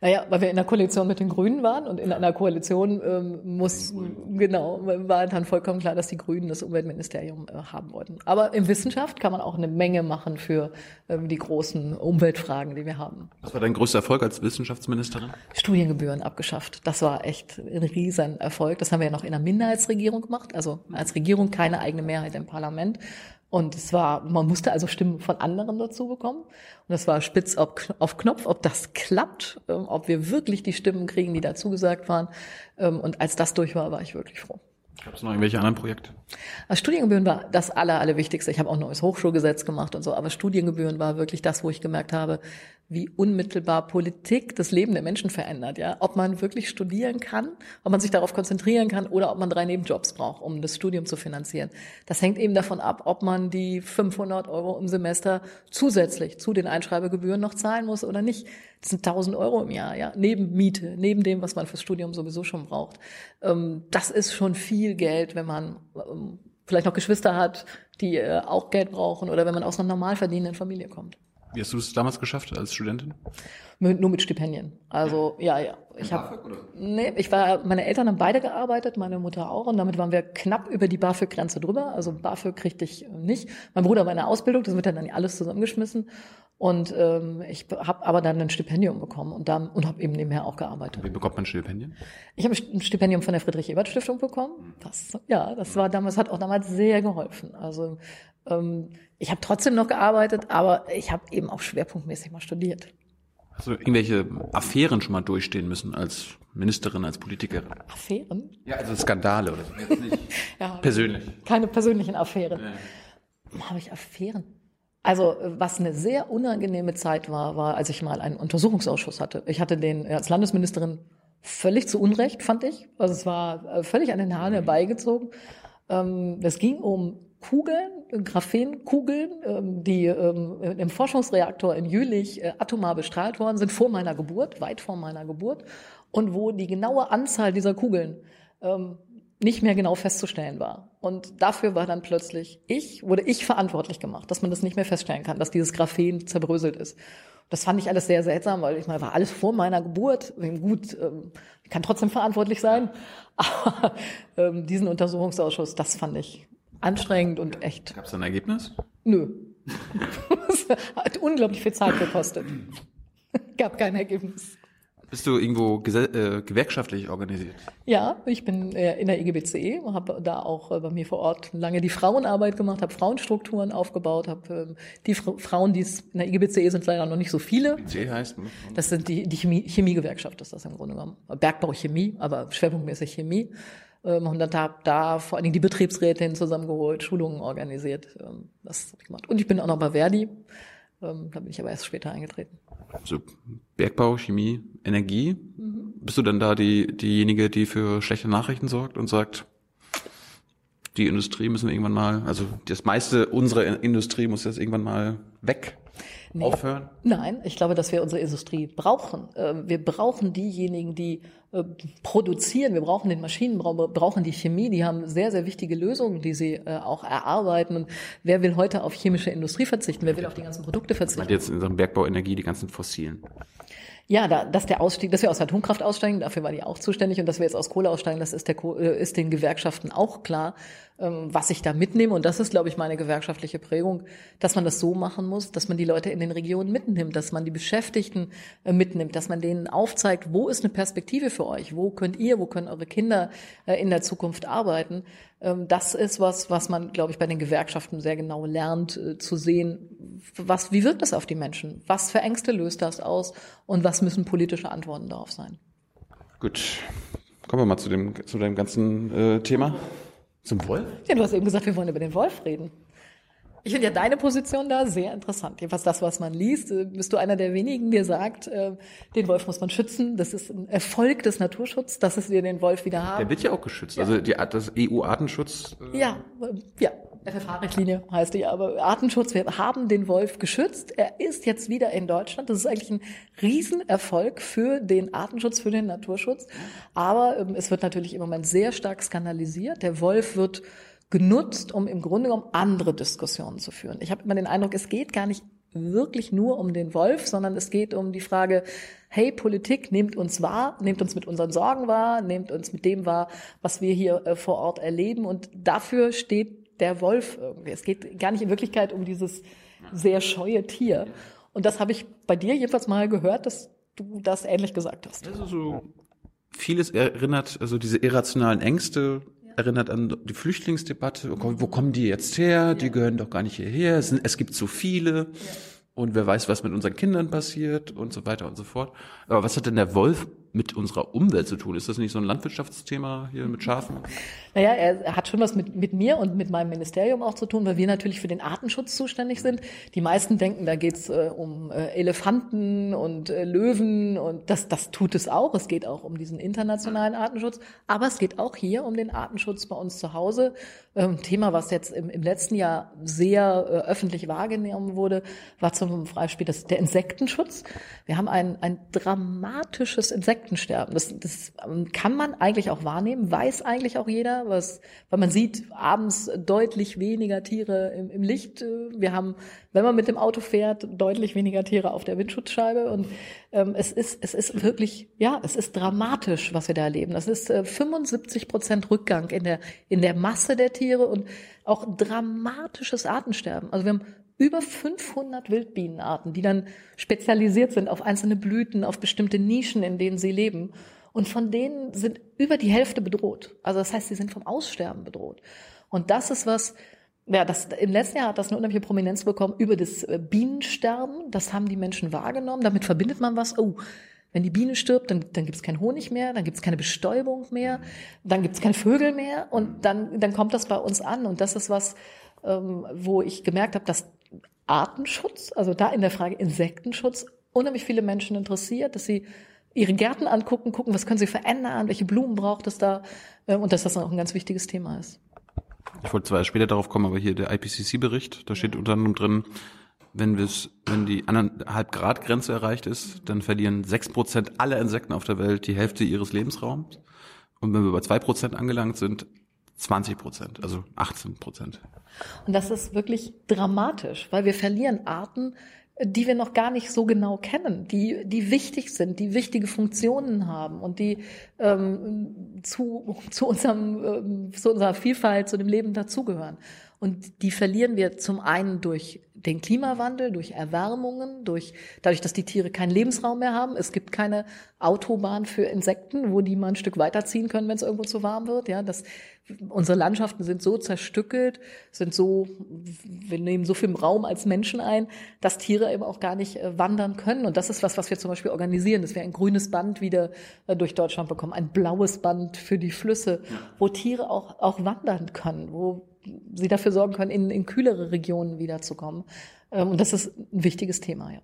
Naja, weil wir in der Koalition mit den Grünen waren und in einer Koalition ähm, muss, genau, war dann vollkommen klar, dass die Grünen das Umweltministerium äh, haben wollten. Aber in Wissenschaft kann man auch eine Menge machen für ähm, die großen Umweltfragen, die wir haben. Was war dein größter Erfolg als Wissenschaftsministerin? Studiengebühren abgeschafft. Das war echt ein riesen Erfolg. Das haben wir ja noch in einer Minderheitsregierung gemacht, also als Regierung keine eigene Mehrheit im Parlament. Und es war, man musste also Stimmen von anderen dazu bekommen. Und es war spitz auf Knopf, ob das klappt, ähm, ob wir wirklich die Stimmen kriegen, die dazu gesagt waren. Ähm, und als das durch war, war ich wirklich froh. Gab es noch irgendwelche anderen Projekte? Also Studiengebühren war das aller, allerwichtigste. Ich habe auch ein neues Hochschulgesetz gemacht und so, aber Studiengebühren war wirklich das, wo ich gemerkt habe, wie unmittelbar Politik das Leben der Menschen verändert, ja. Ob man wirklich studieren kann, ob man sich darauf konzentrieren kann oder ob man drei Nebenjobs braucht, um das Studium zu finanzieren. Das hängt eben davon ab, ob man die 500 Euro im Semester zusätzlich zu den Einschreibegebühren noch zahlen muss oder nicht. Das sind 1000 Euro im Jahr, ja. Neben Miete, neben dem, was man fürs Studium sowieso schon braucht. Ähm, das ist schon viel Geld, wenn man ähm, vielleicht noch Geschwister hat, die äh, auch Geld brauchen oder wenn man aus einer normal verdienenden Familie kommt. Wie hast du es damals geschafft als Studentin? Mit, nur mit Stipendien. Also ja, ja. Ich habe nee, ich war meine Eltern haben beide gearbeitet, meine Mutter auch und damit waren wir knapp über die BAföG Grenze drüber. Also BAföG kriegte ich nicht. Mein Bruder war in der Ausbildung, das wird dann alles zusammengeschmissen und ähm, ich habe aber dann ein Stipendium bekommen und dann und habe eben nebenher auch gearbeitet. Wie bekommt man Stipendien? Ich habe ein Stipendium von der Friedrich Ebert Stiftung bekommen. Das ja, das war damals hat auch damals sehr geholfen. Also ich habe trotzdem noch gearbeitet, aber ich habe eben auch schwerpunktmäßig mal studiert. Hast du irgendwelche Affären schon mal durchstehen müssen als Ministerin, als Politikerin? Affären? Ja, also Skandale oder so. (laughs) Ja, persönlich. keine persönlichen Affären. Habe ich Affären? Also was eine sehr unangenehme Zeit war, war, als ich mal einen Untersuchungsausschuss hatte. Ich hatte den als Landesministerin völlig zu Unrecht, fand ich. Also es war äh, völlig an den Haaren herbeigezogen. Ähm, Es ging um Kugeln, Graphenkugeln, ähm, die ähm, im Forschungsreaktor in Jülich äh, atomar bestrahlt worden sind vor meiner Geburt, weit vor meiner Geburt, und wo die genaue Anzahl dieser Kugeln ähm, nicht mehr genau festzustellen war. Und dafür war dann plötzlich ich, wurde ich verantwortlich gemacht, dass man das nicht mehr feststellen kann, dass dieses Graphen zerbröselt ist. Das fand ich alles sehr seltsam, weil ich meine, war alles vor meiner Geburt. Gut, ich kann trotzdem verantwortlich sein. (laughs) Aber diesen Untersuchungsausschuss, das fand ich anstrengend und echt. Gab es ein Ergebnis? Nö. (laughs) hat unglaublich viel Zeit gekostet. (laughs) Gab kein Ergebnis. Bist du irgendwo äh, gewerkschaftlich organisiert? Ja, ich bin äh, in der IGBC, habe da auch äh, bei mir vor Ort lange die Frauenarbeit gemacht, habe Frauenstrukturen aufgebaut, habe ähm, die Fra Frauen, die es in der IGBC sind leider noch nicht so viele. C heißt, ne? Das sind die, die Chemie, Chemiegewerkschaft, ist das im Grunde genommen. Bergbau Chemie, aber schwerpunktmäßig Chemie. Ähm, Und dann habe da vor allen Dingen die Betriebsrätin zusammengeholt, Schulungen organisiert. Ähm, Das habe ich gemacht. Und ich bin auch noch bei Verdi. Ähm, Da bin ich aber erst später eingetreten. Also Bergbau, Chemie, Energie. Bist du dann da die, diejenige, die für schlechte Nachrichten sorgt und sagt, die Industrie müssen wir irgendwann mal, also das meiste unserer Industrie muss jetzt irgendwann mal weg, aufhören? Nein, ich glaube, dass wir unsere Industrie brauchen. Ähm, Wir brauchen diejenigen, die äh, produzieren. Wir brauchen den Maschinenbau, wir brauchen die Chemie. Die haben sehr, sehr wichtige Lösungen, die sie äh, auch erarbeiten. Und wer will heute auf chemische Industrie verzichten? Wer will auf die ganzen Produkte verzichten? jetzt in Sachen Bergbau, Energie, die ganzen fossilen. Ja, da, dass der Ausstieg, dass wir aus Atomkraft aussteigen, dafür war die auch zuständig. Und dass wir jetzt aus Kohle aussteigen, das ist, der, äh, ist den Gewerkschaften auch klar, ähm, was ich da mitnehme. Und das ist, glaube ich, meine gewerkschaftliche Prägung, dass man das so machen muss, dass man die Leute in den Regionen mitnimmt, dass man die Beschäftigten äh, mitnimmt, dass man denen aufzeigt, wo ist eine Perspektive für euch, wo könnt ihr, wo können eure Kinder äh, in der Zukunft arbeiten. Ähm, Das ist was, was man, glaube ich, bei den Gewerkschaften sehr genau lernt äh, zu sehen, was, wie wirkt das auf die Menschen, was für Ängste löst das aus und was müssen politische Antworten darauf sein. Gut, kommen wir mal zu dem, zu dem ganzen äh, Thema. Zum Wolf? Ja, du hast eben gesagt, wir wollen über den Wolf reden. Ich finde ja deine Position da sehr interessant. Jedenfalls das, was man liest, äh, bist du einer der wenigen, der sagt, äh, den Wolf muss man schützen. Das ist ein Erfolg des Naturschutzes, dass wir den Wolf wieder Der haben. wird ja auch geschützt. Also die, das EU-Artenschutz. Äh, Ja, äh, ja. FFH-Richtlinie heißt die, aber Artenschutz, wir haben den Wolf geschützt. Er ist jetzt wieder in Deutschland. Das ist eigentlich ein Riesenerfolg für den Artenschutz, für den Naturschutz. Aber ähm, es wird natürlich im Moment sehr stark skandalisiert. Der Wolf wird genutzt, um im Grunde genommen andere Diskussionen zu führen. Ich habe immer den Eindruck, es geht gar nicht wirklich nur um den Wolf, sondern es geht um die Frage, hey Politik, nehmt uns wahr, nehmt uns mit unseren Sorgen wahr, nehmt uns mit dem wahr, was wir hier äh, vor Ort erleben. Und dafür steht der Wolf irgendwie. Es geht gar nicht in Wirklichkeit um dieses sehr scheue Tier. Und das habe ich bei dir jedenfalls mal gehört, dass du das ähnlich gesagt hast. Also so vieles erinnert, also diese irrationalen Ängste erinnert an die Flüchtlingsdebatte. Wo kommen die jetzt her? Die gehören doch gar nicht hierher. Es, sind, es gibt zu viele. Und wer weiß, was mit unseren Kindern passiert und so weiter und so fort. Aber was hat denn der Wolf mit unserer Umwelt zu tun? Ist das nicht so ein Landwirtschaftsthema hier mit Schafen? Naja, er hat schon was mit, mit mir und mit meinem Ministerium auch zu tun, weil wir natürlich für den Artenschutz zuständig sind. Die meisten denken, da geht's äh, um äh, Elefanten und äh, Löwen und das, das tut es auch. Es geht auch um diesen internationalen Artenschutz, aber es geht auch hier um den Artenschutz bei uns zu Hause. Ähm, Thema, was jetzt im, im letzten Jahr sehr äh, öffentlich wahrgenommen wurde, war zum Beispiel das, der Insektenschutz. Wir haben ein, ein dramatisches Insektensterben. Das, das ähm, kann man eigentlich auch wahrnehmen, weiß eigentlich auch jeder, was, weil man sieht abends deutlich weniger Tiere im, im Licht. Wir haben, wenn man mit dem Auto fährt, deutlich weniger Tiere auf der Windschutzscheibe. Und ähm, es ist, es ist wirklich, ja, es ist dramatisch, was wir da erleben. Das ist äh, 75 Prozent Rückgang in der, in der Masse der Tiere und auch dramatisches Artensterben. Also wir haben über 500 Wildbienenarten, die dann spezialisiert sind auf einzelne Blüten, auf bestimmte Nischen, in denen sie leben. Und von denen sind über die Hälfte bedroht. Also das heißt, sie sind vom Aussterben bedroht. Und das ist was, ja, das, im letzten Jahr hat das eine unheimliche Prominenz bekommen über das äh, Bienensterben. Das haben die Menschen wahrgenommen. Damit verbindet man was. Oh, wenn die Biene stirbt, dann, dann gibt es keinen Honig mehr, dann gibt es keine Bestäubung mehr, dann gibt es keine Vögel mehr und dann, dann kommt das bei uns an. Und das ist was, ähm, wo ich gemerkt habe, dass Artenschutz, also da in der Frage Insektenschutz, unheimlich viele Menschen interessiert, dass sie ihre Gärten angucken, gucken, was können sie verändern, welche Blumen braucht es da ähm, und dass das auch ein ganz wichtiges Thema ist. Ich wollte zwar später darauf kommen, aber hier der IPCC-Bericht, da steht unter anderem drin, wenn, wir's, wenn die anderthalb Grad Grenze erreicht ist, dann verlieren sechs Prozent aller Insekten auf der Welt die Hälfte ihres Lebensraums. Und wenn wir bei zwei Prozent angelangt sind, 20 Prozent, also 18 Prozent. Und das ist wirklich dramatisch, weil wir verlieren Arten, die wir noch gar nicht so genau kennen, die, die wichtig sind, die wichtige Funktionen haben und die ähm, zu, zu, unserem, ähm, zu unserer Vielfalt, zu dem Leben dazugehören. Und die verlieren wir zum einen durch den Klimawandel, durch Erwärmungen, durch, dadurch, dass die Tiere keinen Lebensraum mehr haben. Es gibt keine Autobahn für Insekten, wo die mal ein Stück weiterziehen können, wenn es irgendwo zu warm wird. Ja, das, unsere Landschaften sind so zerstückelt, sind so, wir nehmen so viel Raum als Menschen ein, dass Tiere eben auch gar nicht äh, wandern können. Und das ist was, was wir zum Beispiel organisieren, dass wir ein grünes Band wieder äh, durch Deutschland bekommen, ein blaues Band für die Flüsse, wo Tiere auch, auch wandern können, wo sie dafür sorgen können, in, in kühlere Regionen wiederzukommen. Ähm, und das ist ein wichtiges Thema, ja.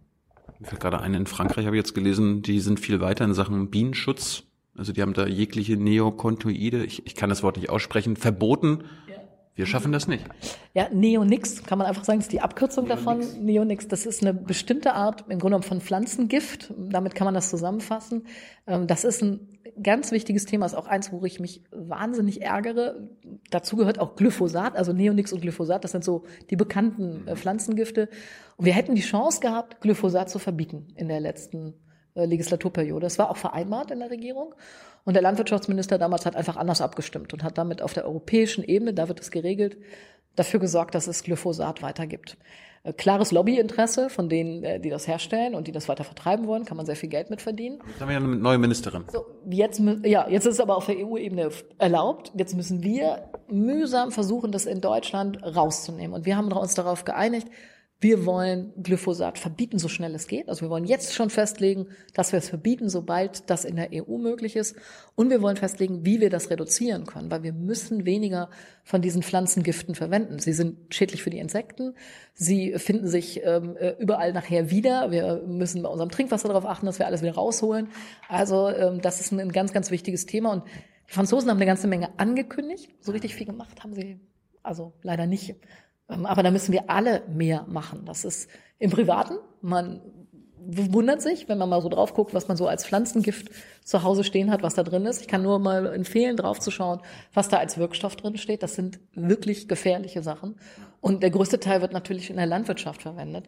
Mir fällt gerade ein, in Frankreich habe ich jetzt gelesen, die sind viel weiter in Sachen Bienenschutz. Also die haben da jegliche Neokontoide, ich, ich kann das Wort nicht aussprechen, verboten. Wir schaffen das nicht. Ja, Neonix kann man einfach sagen, ist die Abkürzung Neonix. davon. Neonix, das ist eine bestimmte Art im Grunde genommen von Pflanzengift. Damit kann man das zusammenfassen. Ähm, das ist ein ganz wichtiges Thema, ist auch eins, wo ich mich wahnsinnig ärgere. Dazu gehört auch Glyphosat, also Neonix und Glyphosat, das sind so die bekannten äh, Pflanzengifte. Und wir hätten die Chance gehabt, Glyphosat zu verbieten in der letzten äh, Legislaturperiode. Das war auch vereinbart in der Regierung. Und der Landwirtschaftsminister damals hat einfach anders abgestimmt und hat damit auf der europäischen Ebene, da wird es geregelt, dafür gesorgt, dass es Glyphosat weitergibt. Äh, klares Lobbyinteresse von denen, äh, die das herstellen und die das weiter vertreiben wollen, kann man sehr viel Geld mit verdienen. Jetzt haben wir ja eine neue Ministerin. So, jetzt, ja, jetzt ist es aber auf der EU-Ebene erlaubt. Jetzt müssen wir mühsam versuchen, das in Deutschland rauszunehmen. Und wir haben uns darauf geeinigt, wir wollen Glyphosat verbieten, so schnell es geht. Also wir wollen jetzt schon festlegen, dass wir es verbieten, sobald das in der EU möglich ist. Und wir wollen festlegen, wie wir das reduzieren können, weil wir müssen weniger von diesen Pflanzengiften verwenden. Sie sind schädlich für die Insekten. Sie finden sich ähm, äh, überall nachher wieder. Wir müssen bei unserem Trinkwasser darauf achten, dass wir alles wieder rausholen. Also ähm, das ist ein ganz, ganz wichtiges Thema. Und die Franzosen haben eine ganze Menge angekündigt. So richtig viel gemacht haben sie also leider nicht. Ähm, aber da müssen wir alle mehr machen. Das ist im Privaten. Man wundert sich, wenn man mal so drauf guckt, was man so als Pflanzengift zu Hause stehen hat, was da drin ist. Ich kann nur mal empfehlen, drauf zu schauen, was da als Wirkstoff drin steht. Das sind wirklich gefährliche Sachen. Und der größte Teil wird natürlich in der Landwirtschaft verwendet.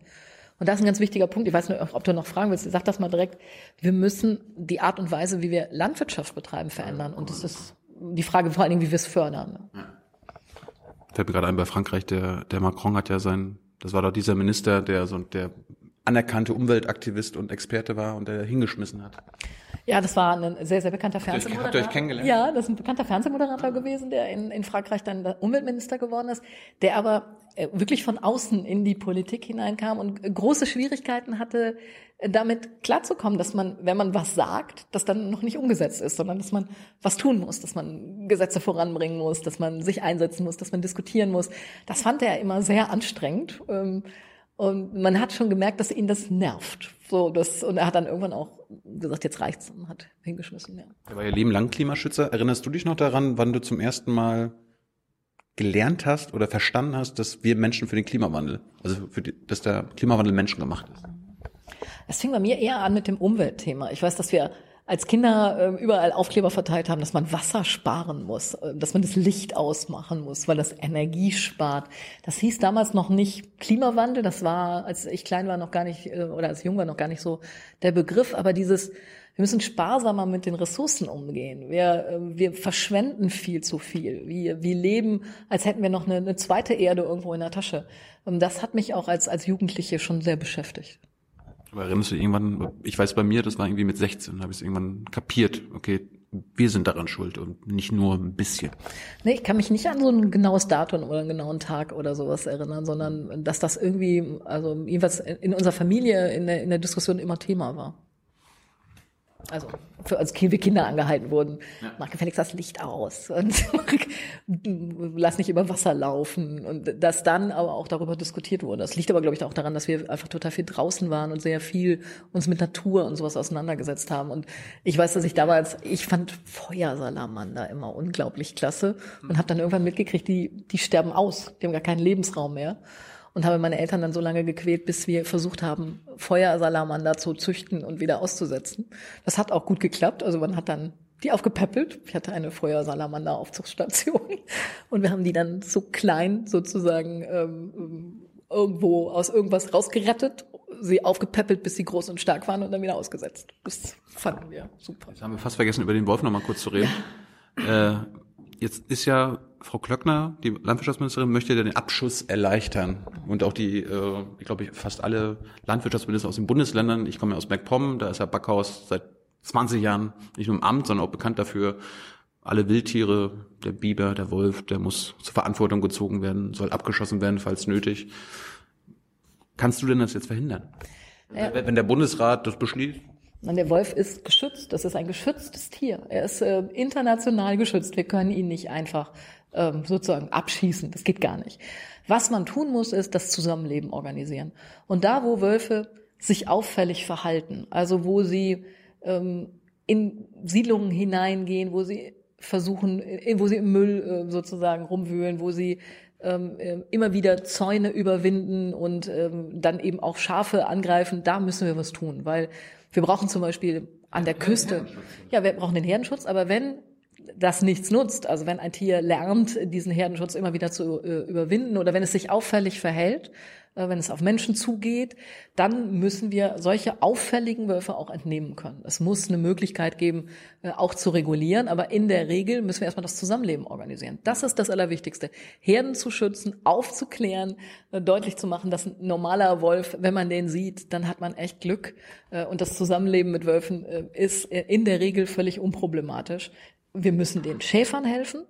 Und das ist ein ganz wichtiger Punkt. Ich weiß nicht, ob du noch fragen willst. Sag das mal direkt. Wir müssen die Art und Weise, wie wir Landwirtschaft betreiben, verändern. Und das ist die Frage vor allen Dingen, wie wir es fördern. Fällt mir gerade ein, bei Frankreich, der, der Macron hat ja sein, das war doch dieser Minister, der so, der anerkannte Umweltaktivist und Experte war und der hingeschmissen hat. Ja, das war ein sehr, sehr bekannter Fernsehmoderator. Habt ihr euch kennengelernt? Ja, das ist ein bekannter Fernsehmoderator gewesen, der in, in Frankreich dann Umweltminister geworden ist, der aber äh, wirklich von außen in die Politik hineinkam und große Schwierigkeiten hatte, damit klarzukommen, dass man, wenn man was sagt, das dann noch nicht umgesetzt ist, sondern dass man was tun muss, dass man Gesetze voranbringen muss, dass man sich einsetzen muss, dass man diskutieren muss. Das fand er immer sehr anstrengend. Ähm, und man hat schon gemerkt, dass ihn das nervt. So, das, und er hat dann irgendwann auch gesagt, jetzt reicht's und hat hingeschmissen, ja. Er war ja Leben lang Klimaschützer. Erinnerst du dich noch daran, wann du zum ersten Mal gelernt hast oder verstanden hast, dass wir Menschen für den Klimawandel, also für die, dass der Klimawandel menschengemacht ist? Es fing bei mir eher an mit dem Umweltthema. Ich weiß, dass wir als Kinder äh, überall Aufkleber verteilt haben, dass man Wasser sparen muss, äh, dass man das Licht ausmachen muss, weil das Energie spart. Das hieß damals noch nicht Klimawandel, das war, als ich klein war, noch gar nicht, äh, oder als jung war, noch gar nicht so der Begriff, aber dieses, wir müssen sparsamer mit den Ressourcen umgehen. Wir, äh, wir verschwenden viel zu viel. Wir, wir leben, als hätten wir noch eine, eine zweite Erde irgendwo in der Tasche. Das hat mich auch als, als Jugendliche schon sehr beschäftigt. Aber erinnerst du irgendwann, ich weiß bei mir, das war irgendwie mit 16, habe ich es irgendwann kapiert, okay, wir sind daran schuld und nicht nur ein bisschen. Nee, ich kann mich nicht an so ein genaues Datum oder einen genauen Tag oder sowas erinnern, sondern dass das irgendwie, also jedenfalls in unserer Familie in der, in der Diskussion immer Thema war also für als wir Kinder angehalten wurden, ja. mach gefälligst das Licht aus. (laughs) Und lass nicht über Wasser laufen. Und dass dann aber auch darüber diskutiert wurde. Das liegt aber glaube ich auch daran, dass wir einfach total viel draußen waren und sehr viel uns mit Natur und sowas auseinandergesetzt haben. Und ich weiß, dass ich damals ich fand Feuersalamander immer unglaublich klasse und habe dann irgendwann mitgekriegt, die die sterben aus, die haben gar keinen Lebensraum mehr und habe meine Eltern dann so lange gequält, bis wir versucht haben, Feuersalamander zu züchten und wieder auszusetzen. Das hat auch gut geklappt. Also man hat dann die aufgepäppelt. Ich hatte eine Feuersalamander-Aufzugsstation (laughs) und wir haben die dann so klein sozusagen ähm, irgendwo aus irgendwas rausgerettet, sie aufgepäppelt, bis sie groß und stark waren und dann wieder ausgesetzt. Das fanden wir super. Jetzt haben wir fast vergessen, über den Wolf noch mal kurz zu reden. Ja. Äh, jetzt ist ja Frau Klöckner, die Landwirtschaftsministerin, möchte den Abschuss erleichtern. Und auch die, äh, ich glaube, fast alle Landwirtschaftsminister aus den Bundesländern, ich komme ja aus MacPom, da ist Herr Backhaus seit 20 Jahren nicht nur im Amt, sondern auch bekannt dafür, alle Wildtiere, der Biber, der Wolf, der muss zur Verantwortung gezogen werden, soll abgeschossen werden, falls nötig. Kannst du denn das jetzt verhindern? Ja. Wenn der Bundesrat das beschließt? Der Wolf ist geschützt. Das ist ein geschütztes Tier. Er ist äh, international geschützt. Wir können ihn nicht einfach ähm, sozusagen abschießen. Das geht gar nicht. Was man tun muss, ist das Zusammenleben organisieren. Und da, wo Wölfe sich auffällig verhalten, also wo sie ähm, in Siedlungen hineingehen, wo sie versuchen, wo sie im Müll äh, sozusagen rumwühlen, wo sie ähm, äh, immer wieder Zäune überwinden und ähm, dann eben auch Schafe angreifen, da müssen wir was tun, weil wir brauchen zum Beispiel an der Küste, ja, wir brauchen den Herdenschutz, aber wenn das nichts nutzt, also wenn ein Tier lernt, diesen Herdenschutz immer wieder zu äh, überwinden oder wenn es sich auffällig verhält, äh, wenn es auf Menschen zugeht, dann müssen wir solche auffälligen Wölfe auch entnehmen können. Es muss eine Möglichkeit geben, äh, auch zu regulieren, aber in der Regel müssen wir erstmal das Zusammenleben organisieren. Das ist das Allerwichtigste. Herden zu schützen, aufzuklären, äh, deutlich zu machen, dass ein normaler Wolf, wenn man den sieht, dann hat man echt Glück. Und das Zusammenleben mit Wölfen ist in der Regel völlig unproblematisch. Wir müssen den Schäfern helfen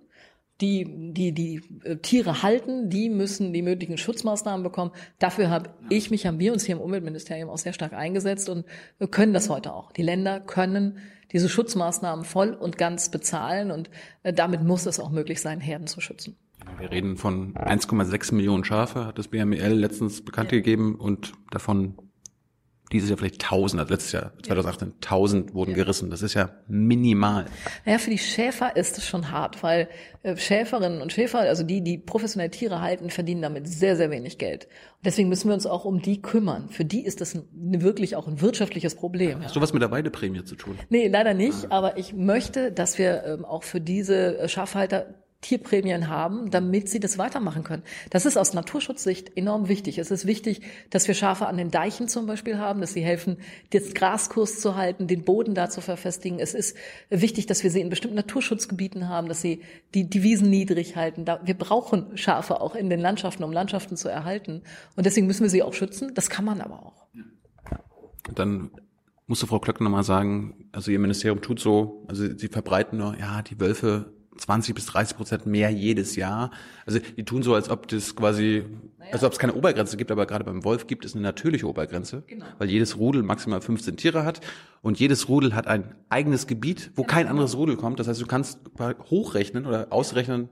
die, die die äh, Tiere halten, die müssen die möglichen Schutzmaßnahmen bekommen. Dafür habe ich mich, haben wir uns hier im Umweltministerium auch sehr stark eingesetzt und wir können das heute auch. Die Länder können diese Schutzmaßnahmen voll und ganz bezahlen und äh, damit muss es auch möglich sein, Herden zu schützen. Wir reden von 1,6 Millionen Schafe, hat das BMEL letztens bekannt gegeben und davon dieses Jahr vielleicht 1000, also letztes Jahr 2018 1000 wurden gerissen. Das ist ja minimal. Naja, für die Schäfer ist es schon hart, weil äh, Schäferinnen und Schäfer, also die, die professionell Tiere halten, verdienen damit sehr, sehr wenig Geld. Und deswegen müssen wir uns auch um die kümmern. Für die ist das ein, wirklich auch ein wirtschaftliches Problem. Hast du was mit der Weideprämie zu tun? Nee, leider nicht, aber ich möchte, dass wir ähm, auch für diese äh, Schafhalter Tierprämien haben, damit sie das weitermachen können. Das ist aus Naturschutzsicht enorm wichtig. Es ist wichtig, dass wir Schafe an den Deichen zum Beispiel haben, dass sie helfen, das Graskurs zu halten, den Boden da zu verfestigen. Es ist wichtig, dass wir sie in bestimmten Naturschutzgebieten haben, dass sie die, die Wiesen niedrig halten. wir brauchen Schafe auch in den Landschaften, um Landschaften zu erhalten. Und deswegen müssen wir sie auch schützen. Das kann man aber auch. Dann musste Frau Klöckner mal sagen, also ihr Ministerium tut so, also sie verbreiten nur, ja, die Wölfe 20 bis 30 Prozent mehr jedes Jahr. Also die tun so, als ob das quasi, naja. als ob es keine Obergrenze gibt, aber gerade beim Wolf gibt es eine natürliche Obergrenze, genau. weil jedes Rudel maximal 15 Tiere hat und jedes Rudel hat ein eigenes Gebiet, wo genau. kein anderes Rudel kommt. Das heißt, du kannst hochrechnen oder ausrechnen,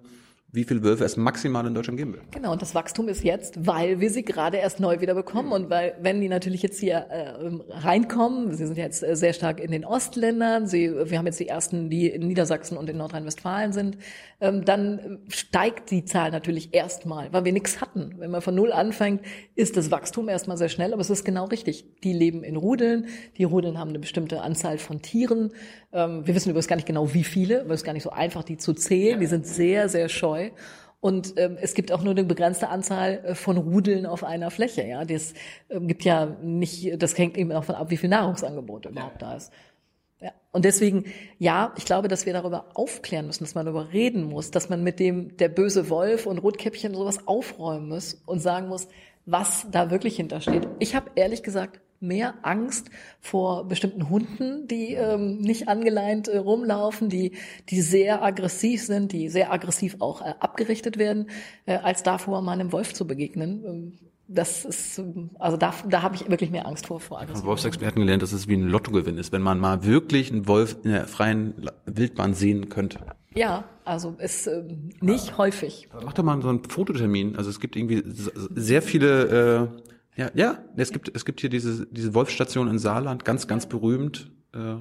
wie viele Wölfe es maximal in Deutschland geben wird. Genau, und das Wachstum ist jetzt, weil wir sie gerade erst neu wieder bekommen und weil, wenn die natürlich jetzt hier äh, reinkommen, sie sind jetzt äh, sehr stark in den Ostländern, sie, wir haben jetzt die ersten, die in Niedersachsen und in Nordrhein-Westfalen sind, ähm, dann steigt die Zahl natürlich erstmal, weil wir nichts hatten. Wenn man von Null anfängt, ist das Wachstum erstmal sehr schnell, aber es ist genau richtig. Die leben in Rudeln, die Rudeln haben eine bestimmte Anzahl von Tieren. Ähm, wir wissen übrigens gar nicht genau, wie viele, weil es gar nicht so einfach, die zu zählen. Die sind sehr, sehr scheu. Und ähm, es gibt auch nur eine begrenzte Anzahl äh, von Rudeln auf einer Fläche. Ja, das ähm, gibt ja nicht. Das hängt eben davon ab, wie viel Nahrungsangebot überhaupt da ist. Ja. Und deswegen, ja, ich glaube, dass wir darüber aufklären müssen, dass man darüber reden muss, dass man mit dem der böse Wolf und Rotkäppchen sowas aufräumen muss und sagen muss, was da wirklich hintersteht. Ich habe ehrlich gesagt mehr Angst vor bestimmten Hunden, die ähm, nicht angeleint äh, rumlaufen, die, die sehr aggressiv sind, die sehr aggressiv auch äh, abgerichtet werden, äh, als davor mal einem Wolf zu begegnen. Ähm, das ist, also da, da habe ich wirklich mehr Angst vor. vor Von Wolfsexperten gelernt, dass es wie ein Lottogewinn ist, wenn man mal wirklich einen Wolf in der freien Wildbahn sehen könnte. Ja, also ist äh, nicht ja. häufig. Mach doch mal so einen Fototermin. Also es gibt irgendwie sehr viele äh, ja, ja, es gibt, es gibt hier diese, diese Wolfstation in Saarland, ganz, ganz berühmt. Äh,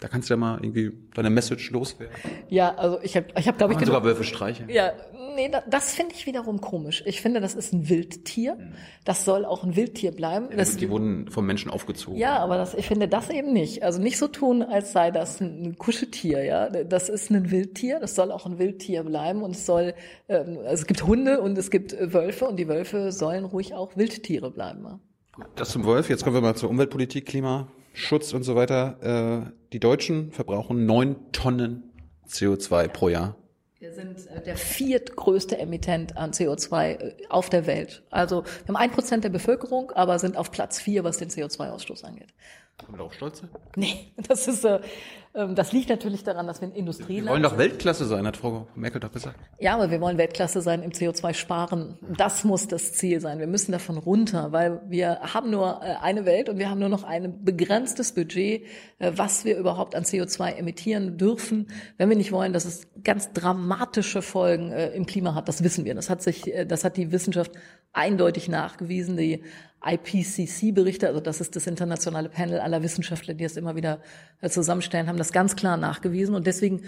da kannst du ja mal irgendwie deine Message loswerden. Ja, also ich habe, ich hab, glaube ich, sogar Wölfe streichen. Ja, nee, das finde ich wiederum komisch. Ich finde, das ist ein Wildtier. Das soll auch ein Wildtier bleiben. Ja, das, die wurden vom Menschen aufgezogen. Ja, aber das, ich finde das eben nicht. Also nicht so tun, als sei das ein Kuscheltier. Ja, das ist ein Wildtier. Das soll auch ein Wildtier bleiben und es soll. Ähm, also es gibt Hunde und es gibt Wölfe und die Wölfe sollen ruhig auch Wildtiere bleiben. Das zum Wolf. Jetzt kommen wir mal zur Umweltpolitik, Klima. Schutz und so weiter. Die Deutschen verbrauchen neun Tonnen CO2 pro Jahr. Wir sind äh, der viertgrößte Emittent an CO2 äh, auf der Welt. Also wir haben ein Prozent der Bevölkerung, aber sind auf Platz vier, was den CO2-Ausstoß angeht. Da auch stolz sein? Nee, (laughs) das ist, äh, ähm, das liegt natürlich daran, dass wir ein Industrieland Wir wollen doch Weltklasse sein, hat Frau Merkel doch gesagt. Ja, aber wir wollen Weltklasse sein im CO2-Sparen. Das muss das Ziel sein. Wir müssen davon runter, weil wir haben nur äh, eine Welt und wir haben nur noch ein begrenztes Budget, äh, was wir überhaupt an CO2 emittieren dürfen, wenn wir nicht wollen, dass es ganz dramatische Folgen äh, im Klima hat. Das wissen wir. Das hat sich, das hat die Wissenschaft eindeutig nachgewiesen. Die IPCC-Berichte, also das ist das internationale Panel aller Wissenschaftler, die das immer wieder äh, zusammenstellen, haben das ganz klar nachgewiesen. Und deswegen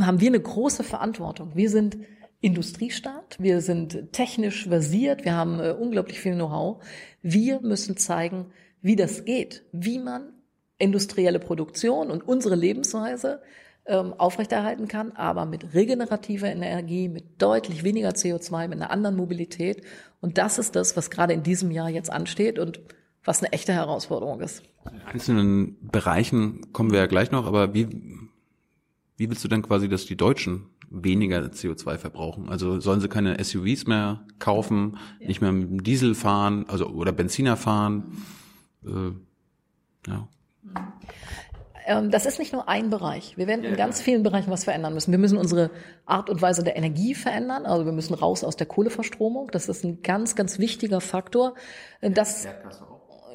haben wir eine große Verantwortung. Wir sind Industriestaat, wir sind technisch versiert, wir haben äh, unglaublich viel Know-how. Wir müssen zeigen, wie das geht, wie man industrielle Produktion und unsere Lebensweise ähm, aufrechterhalten kann, aber mit regenerativer Energie, mit deutlich weniger CO2, mit einer anderen Mobilität. Und das ist das, was gerade in diesem Jahr jetzt ansteht und was eine echte Herausforderung ist. In einzelnen Bereichen kommen wir ja gleich noch, aber wie, wie willst du denn quasi, dass die Deutschen weniger CO2 verbrauchen? Also sollen sie keine SUVs mehr kaufen, ja. nicht mehr mit dem Diesel fahren, also oder Benziner fahren? Äh, ja. Ähm, das ist nicht nur ein Bereich. Wir werden in ganz vielen Bereichen was verändern müssen. Wir müssen unsere Art und Weise der Energie verändern. Also wir müssen raus aus der Kohleverstromung. Das ist ein ganz, ganz wichtiger Faktor. Äh, das,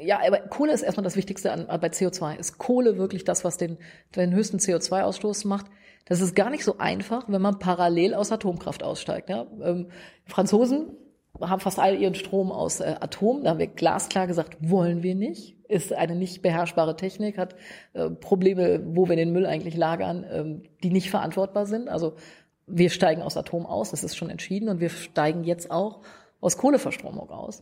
ja, aber Kohle ist erstmal das Wichtigste an, bei CO2. Ist Kohle wirklich das, was den, den höchsten CO2-Ausstoß macht? Das ist gar nicht so einfach, wenn man parallel aus Atomkraft aussteigt. Ja? Ähm, Franzosen haben fast all ihren Strom aus äh, Atom. Da haben wir glasklar gesagt, wollen wir nicht ist eine nicht beherrschbare Technik, hat äh, Probleme, wo wir den Müll eigentlich lagern, ähm, die nicht verantwortbar sind. Also wir steigen aus Atom aus, das ist schon entschieden, und wir steigen jetzt auch aus Kohleverstromung aus.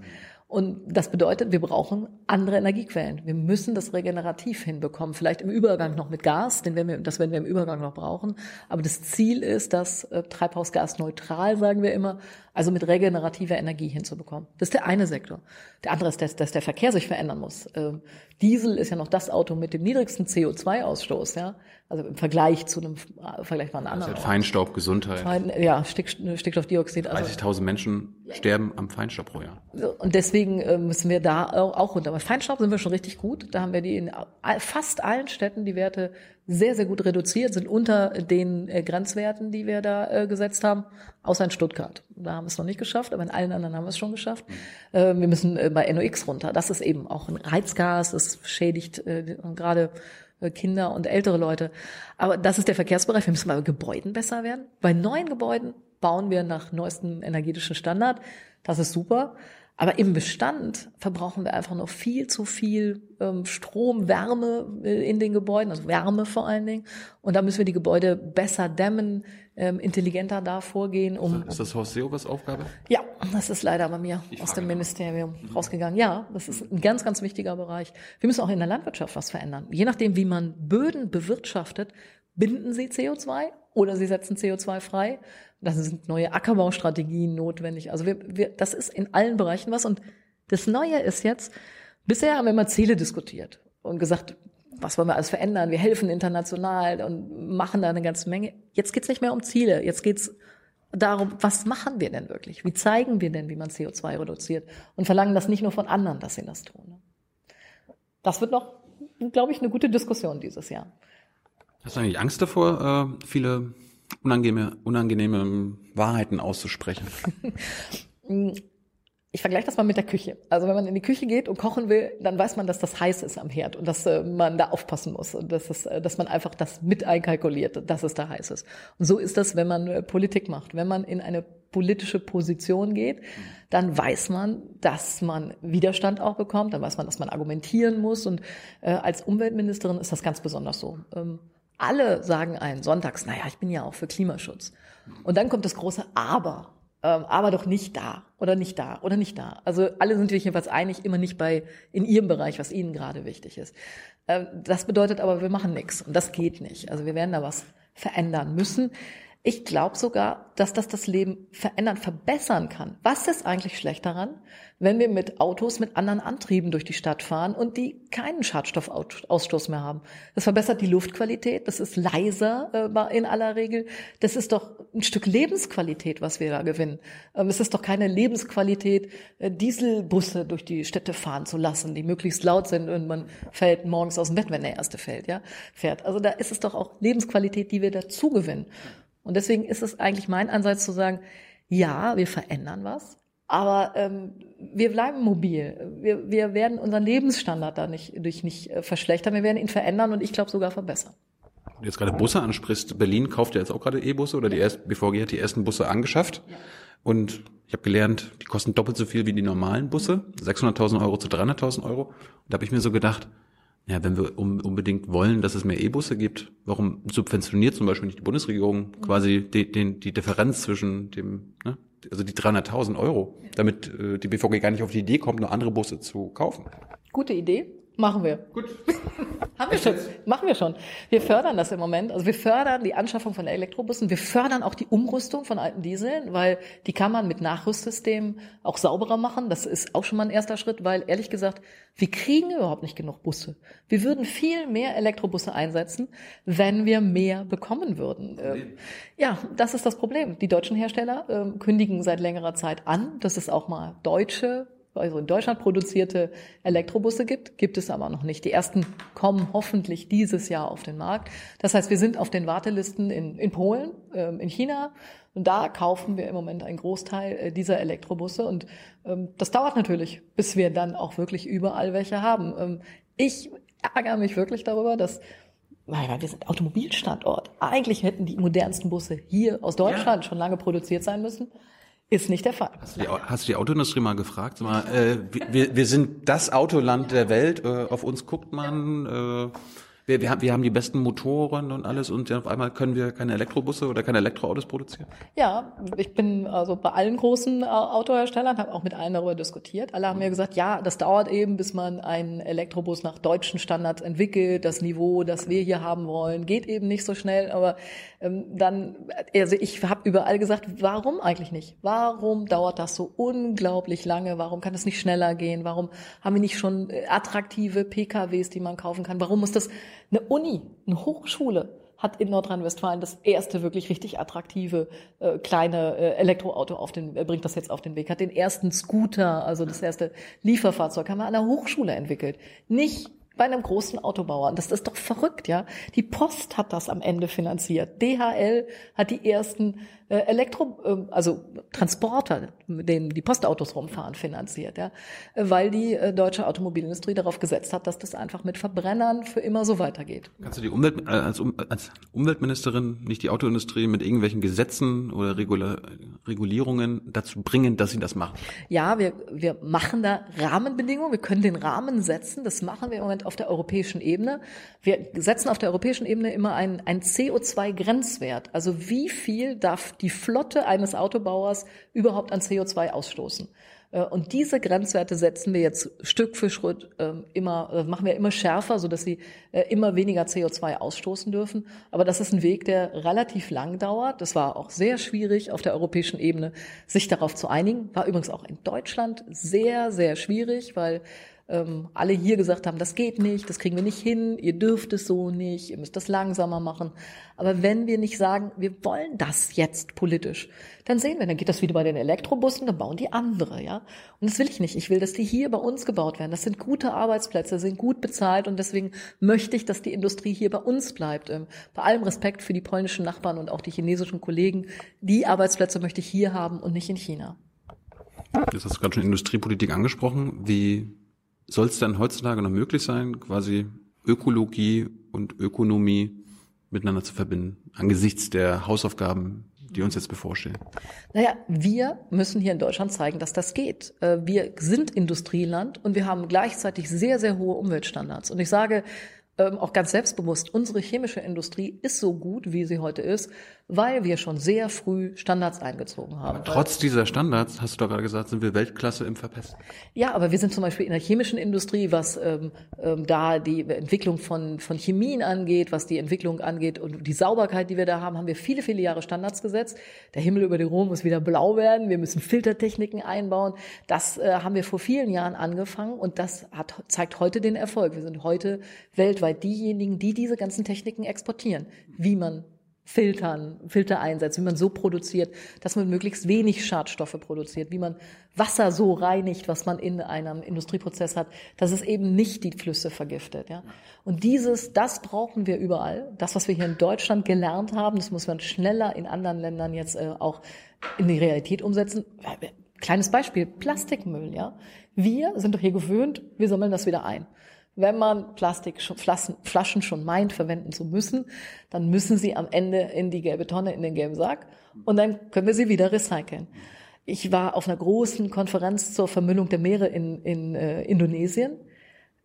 Und das bedeutet, wir brauchen andere Energiequellen. Wir müssen das regenerativ hinbekommen. Vielleicht im Übergang noch mit Gas, den werden wir, das werden wir im Übergang noch brauchen. Aber das Ziel ist, das äh, Treibhausgas neutral, sagen wir immer, also mit regenerativer Energie hinzubekommen. Das ist der eine Sektor. Der andere ist, dass, dass der Verkehr sich verändern muss. Ähm, Diesel ist ja noch das Auto mit dem niedrigsten CO2-Ausstoß, ja. Also im Vergleich zu einem äh, vergleichbaren anderen. Also Feinstaub, Gesundheit. Fein, ja, Stick, Stickstoffdioxid. Also 30.000 Menschen sterben am Feinstaub pro Jahr. Und deswegen äh, müssen wir da auch runter. Bei Feinstaub sind wir schon richtig gut. Da haben wir die in fast allen Städten die Werte sehr, sehr gut reduziert, sind unter den äh, Grenzwerten, die wir da gesetzt haben, außer in Stuttgart. Da haben wir es noch nicht geschafft, aber in allen anderen haben wir es schon geschafft. Äh, wir müssen bei NOx runter. Das ist eben auch ein Reizgas, das schädigt gerade Kinder und ältere Leute. Aber das ist der Verkehrsbereich. Wir müssen bei Gebäuden besser werden. Bei neuen Gebäuden bauen wir nach neuestem energetischen Standard. Das ist super. Aber im Bestand verbrauchen wir einfach noch viel zu viel ähm, Strom, Wärme äh, in den Gebäuden, also Wärme vor allen Dingen. Und da müssen wir die Gebäude besser dämmen, ähm, intelligenter da vorgehen. Um, ist das Horst Seehovers Aufgabe? Ja, das ist leider bei mir Ich aus dem nach. Ministerium rausgegangen. Ja, das ist ein ganz, ganz wichtiger Bereich. Wir müssen auch in der Landwirtschaft was verändern. Je nachdem, wie man Böden bewirtschaftet, binden sie CO2 oder sie setzen CO2 frei. Da sind neue Ackerbaustrategien notwendig. Also wir, wir, das ist in allen Bereichen was. Und das Neue ist jetzt, bisher haben wir immer Ziele diskutiert und gesagt, was wollen wir alles verändern? Wir helfen international und machen da eine ganze Menge. Jetzt geht's nicht mehr um Ziele. Jetzt geht's darum, was machen wir denn wirklich? Wie zeigen wir denn, wie man CO2 reduziert? Und verlangen das nicht nur von anderen, dass sie das tun. Das wird noch, glaube ich, eine gute Diskussion dieses Jahr. Hast du eigentlich Angst davor, äh, viele unangenehme, unangenehme Wahrheiten auszusprechen? (laughs) Ich vergleiche das mal mit der Küche. Also wenn man in die Küche geht und kochen will, dann weiß man, dass das heiß ist am Herd und dass äh, man da aufpassen muss und dass, es, äh, dass man einfach das mit einkalkuliert, dass es da heiß ist. Und so ist das, wenn man Politik macht. Wenn man in eine politische Position geht, dann weiß man, dass man Widerstand auch bekommt, dann weiß man, dass man argumentieren muss und äh, als Umweltministerin ist das ganz besonders so. Ähm, alle sagen einen sonntags, naja, ich bin ja auch für Klimaschutz. Und dann kommt das große Aber. Ähm, aber doch nicht da oder nicht da oder nicht da. Also alle sind sich jedenfalls einig, immer nicht bei in ihrem Bereich, was ihnen gerade wichtig ist. Ähm, das bedeutet aber, wir machen nichts und das geht nicht. Also wir werden da was verändern müssen. Ich glaube sogar, dass das das Leben verändern, verbessern kann. Was ist eigentlich schlecht daran, wenn wir mit Autos mit anderen Antrieben durch die Stadt fahren und die keinen Schadstoffausstoß mehr haben? Das verbessert die Luftqualität, das ist leiser äh, in aller Regel. Das ist doch ein Stück Lebensqualität, was wir da gewinnen. Ähm, es ist doch keine Lebensqualität, äh, Dieselbusse durch die Städte fahren zu lassen, die möglichst laut sind und man fällt morgens aus dem Bett, wenn der erste fällt, ja, fährt. Also da ist es doch auch Lebensqualität, die wir dazu gewinnen. Und deswegen ist es eigentlich mein Ansatz zu sagen, ja, wir verändern was, aber ähm, wir bleiben mobil. Wir, wir werden unseren Lebensstandard da nicht, durch nicht äh, verschlechtern. Wir werden ihn verändern und ich glaube sogar verbessern. Du jetzt gerade Busse ansprichst. Berlin kauft ja jetzt auch gerade E-Busse oder die erst, BVG hat die ersten Busse angeschafft. Und ich habe gelernt, die kosten doppelt so viel wie die normalen Busse. 600.000 Euro zu 300.000 Euro. Und da habe ich mir so gedacht, ja, wenn wir um, unbedingt wollen, dass es mehr E-Busse gibt, warum subventioniert zum Beispiel nicht die Bundesregierung quasi die, den, die Differenz zwischen dem, ne, also die 300.000 Euro, damit äh, die BVG gar nicht auf die Idee kommt, nur andere Busse zu kaufen? Gute Idee. Machen wir. Gut. (laughs) Haben wir schon. Machen wir schon. Wir fördern das im Moment. Also wir fördern die Anschaffung von Elektrobussen. Wir fördern auch die Umrüstung von alten Dieseln, weil die kann man mit Nachrüstsystemen auch sauberer machen. Das ist auch schon mal ein erster Schritt, weil ehrlich gesagt, wir kriegen überhaupt nicht genug Busse. Wir würden viel mehr Elektrobusse einsetzen, wenn wir mehr bekommen würden. Ähm, Ja, das ist das Problem. Die deutschen Hersteller ähm, kündigen seit längerer Zeit an, dass es auch mal deutsche also in Deutschland produzierte Elektrobusse gibt, gibt es aber noch nicht. Die ersten kommen hoffentlich dieses Jahr auf den Markt. Das heißt, wir sind auf den Wartelisten in, in Polen, ähm, in China. Und da kaufen wir im Moment einen Großteil äh, dieser Elektrobusse. Und ähm, das dauert natürlich, bis wir dann auch wirklich überall welche haben. Ähm, ich ärgere mich wirklich darüber, dass wir sind Automobilstandort. Eigentlich hätten die modernsten Busse hier aus Deutschland schon lange produziert sein müssen. Ist nicht der Fall. Hast du die, hast du die Autoindustrie mal gefragt? Mal, äh, wir, wir sind das Autoland der Welt, äh, auf uns guckt man, äh, wir, wir, haben, wir haben die besten Motoren und alles und auf einmal können wir keine Elektrobusse oder keine Elektroautos produzieren? Ja, ich bin also bei allen großen äh, Autoherstellern, habe auch mit allen darüber diskutiert. Alle haben mir gesagt, ja, das dauert eben, bis man einen Elektrobus nach deutschen Standards entwickelt. Das Niveau, das wir hier haben wollen, geht eben nicht so schnell. Aber ähm, dann, also ich habe überall gesagt, warum eigentlich nicht? Warum dauert das so unglaublich lange? Warum kann es nicht schneller gehen? Warum haben wir nicht schon äh, attraktive PKWs, die man kaufen kann? Warum muss das eine Uni, eine Hochschule hat in Nordrhein-Westfalen das erste wirklich richtig attraktive äh, kleine äh, Elektroauto auf den, äh, bringt das jetzt auf den Weg, hat den ersten Scooter, also das erste Lieferfahrzeug, haben wir an der Hochschule entwickelt. Nicht bei einem großen Autobauer. Das ist doch verrückt, ja. Die Post hat das am Ende finanziert. DHL hat die ersten Elektro, äh, also Transporter, mit denen die Postautos rumfahren, finanziert, ja, weil die äh, deutsche Automobilindustrie darauf gesetzt hat, dass das einfach mit Verbrennern für immer so weitergeht. Kannst du die Umwelt äh, als, als Umweltministerin nicht die Autoindustrie mit irgendwelchen Gesetzen oder Regula Regulierungen dazu bringen, dass sie das machen? Ja, wir wir machen da Rahmenbedingungen. Wir können den Rahmen setzen. Das machen wir im Moment auf der europäischen Ebene. Wir setzen auf der europäischen Ebene immer einen, einen CO2-Grenzwert. Also wie viel darf die Flotte eines Autobauers überhaupt an CO2 ausstoßen. Äh, und diese Grenzwerte setzen wir jetzt Stück für Schritt ähm, immer, äh, machen wir immer schärfer, so dass sie äh, immer weniger CO2 ausstoßen dürfen. Aber das ist ein Weg, der relativ lang dauert. Das war auch sehr schwierig auf der europäischen Ebene, sich darauf zu einigen. War übrigens auch in Deutschland sehr, sehr schwierig, weil ähm, alle hier gesagt haben, das geht nicht, das kriegen wir nicht hin, ihr dürft es so nicht, ihr müsst das langsamer machen. Aber wenn wir nicht sagen, wir wollen das jetzt politisch, dann sehen wir, dann geht das wieder bei den Elektrobussen, dann bauen die andere, ja. Und das will ich nicht. Ich will, dass die hier bei uns gebaut werden. Das sind gute Arbeitsplätze, sind gut bezahlt und deswegen möchte ich, dass die Industrie hier bei uns bleibt. Ähm, bei allem Respekt für die polnischen Nachbarn und auch die chinesischen Kollegen. Die Arbeitsplätze möchte ich hier haben und nicht in China. Das hast du gerade schon Industriepolitik angesprochen. Wie soll es dann heutzutage noch möglich sein, quasi Ökologie und Ökonomie miteinander zu verbinden, angesichts der Hausaufgaben, die uns jetzt bevorstehen? Naja, wir müssen hier in Deutschland zeigen, dass das geht. Äh, wir sind Industrieland und wir haben gleichzeitig sehr, sehr hohe Umweltstandards. Und ich sage, ähm, auch ganz selbstbewusst, unsere chemische Industrie ist so gut, wie sie heute ist, weil wir schon sehr früh Standards eingezogen haben. Aber trotz dieser Standards, hast du doch gerade gesagt, sind wir Weltklasse im Verpesten. Ja, aber wir sind zum Beispiel in der chemischen Industrie, was ähm, ähm, da die Entwicklung von, von Chemien angeht, was die Entwicklung angeht und die Sauberkeit, die wir da haben, haben wir viele, viele Jahre Standards gesetzt. Der Himmel über den Rom muss wieder blau werden. Wir müssen Filtertechniken einbauen. Das äh, haben wir vor vielen Jahren angefangen und das hat, zeigt heute den Erfolg. Wir sind heute weltweit diejenigen, die diese ganzen Techniken exportieren. Wie man Filtern, Filter einsetzt, wie man so produziert, dass man möglichst wenig Schadstoffe produziert, wie man Wasser so reinigt, was man in einem Industrieprozess hat, dass es eben nicht die Flüsse vergiftet, ja. Und dieses, das brauchen wir überall. Das, was wir hier in Deutschland gelernt haben, das muss man schneller in anderen Ländern jetzt äh, auch in die Realität umsetzen. Kleines Beispiel, Plastikmüll, ja. Wir sind doch hier gewöhnt, wir sammeln das wieder ein. Wenn man Plastikflaschen schon meint, verwenden zu müssen, dann müssen sie am Ende in die gelbe Tonne, in den gelben Sack und dann können wir sie wieder recyceln. Ich war auf einer großen Konferenz zur Vermüllung der Meere in, in äh, Indonesien.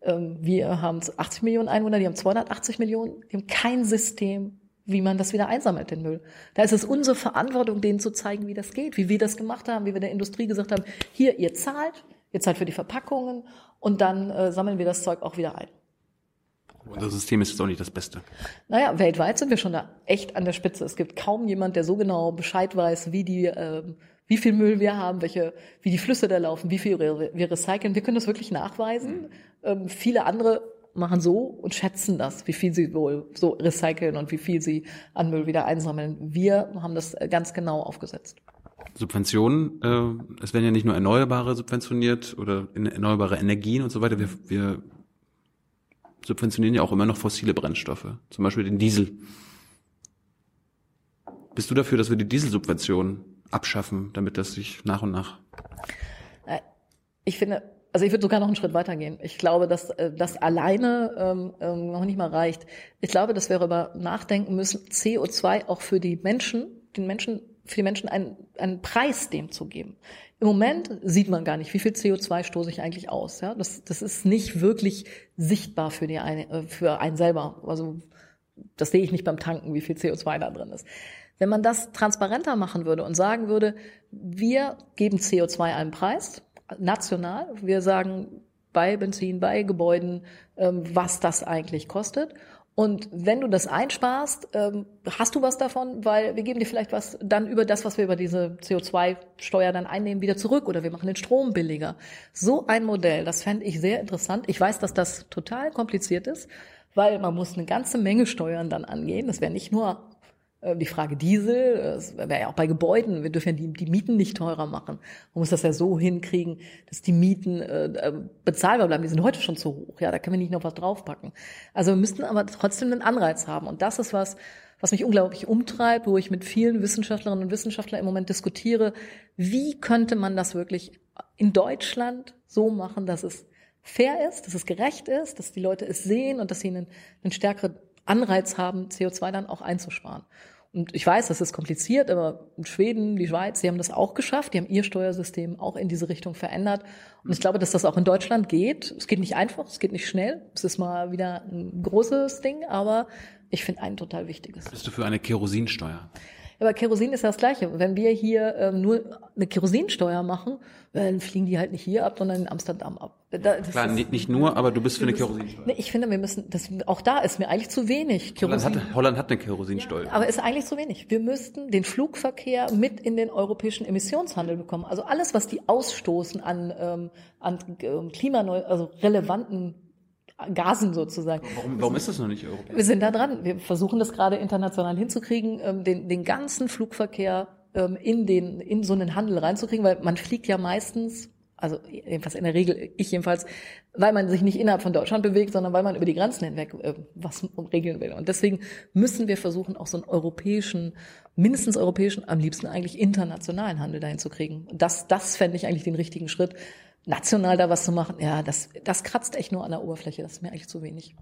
Ähm, wir haben 80 Millionen Einwohner, die haben 280 Millionen, die haben kein System, wie man das wieder einsammelt, den Müll. Da ist es unsere Verantwortung, denen zu zeigen, wie das geht, wie wir das gemacht haben, wie wir der Industrie gesagt haben, hier, ihr zahlt, ihr zahlt für die Verpackungen und dann äh, sammeln wir das Zeug auch wieder ein. Unser System ist jetzt auch nicht das Beste. Naja, weltweit sind wir schon da echt an der Spitze. Es gibt kaum jemand, der so genau Bescheid weiß, wie die, äh, wie viel Müll wir haben, welche, wie die Flüsse da laufen, wie viel wir recyceln. Wir können das wirklich nachweisen. Ähm, viele andere machen so und schätzen das, wie viel sie wohl so recyceln und wie viel sie an Müll wieder einsammeln. Wir haben das ganz genau aufgesetzt. Subventionen, äh, es werden ja nicht nur Erneuerbare subventioniert oder erneuerbare Energien und so weiter. Wir, wir subventionieren ja auch immer noch fossile Brennstoffe, zum Beispiel den Diesel. Bist du dafür, dass wir die Dieselsubventionen abschaffen, damit das sich nach und nach? Äh, ich finde, also ich würde sogar noch einen Schritt weitergehen. Ich glaube, dass äh, das alleine ähm, ähm, noch nicht mal reicht. Ich glaube, dass wir darüber nachdenken müssen, CO2 auch für die Menschen, den Menschen für die Menschen einen, einen Preis dem zu geben. Im Moment sieht man gar nicht, wie viel CO2 stoße ich eigentlich aus. Ja? Das, das ist nicht wirklich sichtbar für, die eine, äh, für einen selber. Also das sehe ich nicht beim Tanken, wie viel CO2 da drin ist. Wenn man das transparenter machen würde und sagen würde, wir geben CO2 einen Preis, national, wir sagen bei Benzin, bei Gebäuden, ähm, was das eigentlich kostet. Und wenn du das einsparst, ähm, hast du was davon, weil wir geben dir vielleicht was dann über das, was wir über diese CO2-Steuer dann einnehmen, wieder zurück oder wir machen den Strom billiger. So ein Modell, das fände ich sehr interessant. Ich weiß, dass das total kompliziert ist, weil man muss eine ganze Menge Steuern dann angehen. Das wäre nicht nur die Frage Diesel, das wäre ja auch bei Gebäuden, wir dürfen ja die, die Mieten nicht teurer machen. Man muss das ja so hinkriegen, dass die Mieten äh, bezahlbar bleiben. Die sind heute schon zu hoch, ja, da können wir nicht noch was draufpacken. Also wir müssten aber trotzdem einen Anreiz haben. Und das ist was, was mich unglaublich umtreibt, wo ich mit vielen Wissenschaftlerinnen und Wissenschaftlern im Moment diskutiere, wie könnte man das wirklich in Deutschland so machen, dass es fair ist, dass es gerecht ist, dass die Leute es sehen und dass sie einen, einen stärkeren Anreiz haben, CO2 dann auch einzusparen. Und ich weiß, das ist kompliziert, aber Schweden, die Schweiz, die haben das auch geschafft. Die haben ihr Steuersystem auch in diese Richtung verändert. Und ich glaube, dass das auch in Deutschland geht. Es geht nicht einfach, es geht nicht schnell. Es ist mal wieder ein großes Ding, aber ich finde ein total wichtiges. Bist du für eine Kerosinsteuer? Aber Kerosin ist ja das Gleiche. Wenn wir hier ähm, nur eine Kerosinsteuer machen, dann fliegen die halt nicht hier ab, sondern in Amsterdam ab. Das Klar, ist, nicht nur, aber du bist für eine Kerosinsteuer. Nee, ich finde, wir müssen, das, auch da ist mir eigentlich zu wenig. Kerosin. Holland hat, Holland hat eine Kerosinsteuer. Ja, aber ist eigentlich zu wenig. Wir müssten den Flugverkehr mit in den europäischen Emissionshandel bekommen. Also alles, was die ausstoßen an, ähm, an ähm, klimaneu, also relevanten Gasen sozusagen. Warum, warum ist das noch nicht europäisch? Wir sind da dran. Wir versuchen das gerade international hinzukriegen, ähm, den, den ganzen Flugverkehr ähm, in den in so einen Handel reinzukriegen, weil man fliegt ja meistens, also jedenfalls in der Regel, ich jedenfalls, weil man sich nicht innerhalb von Deutschland bewegt, sondern weil man über die Grenzen hinweg äh, was regeln will. Und deswegen müssen wir versuchen, auch so einen europäischen, mindestens europäischen, am liebsten eigentlich internationalen Handel dahin zu kriegen. Das, das fände ich eigentlich den richtigen Schritt national da was zu machen, ja, das, das kratzt echt nur an der Oberfläche. Das ist mir eigentlich zu wenig.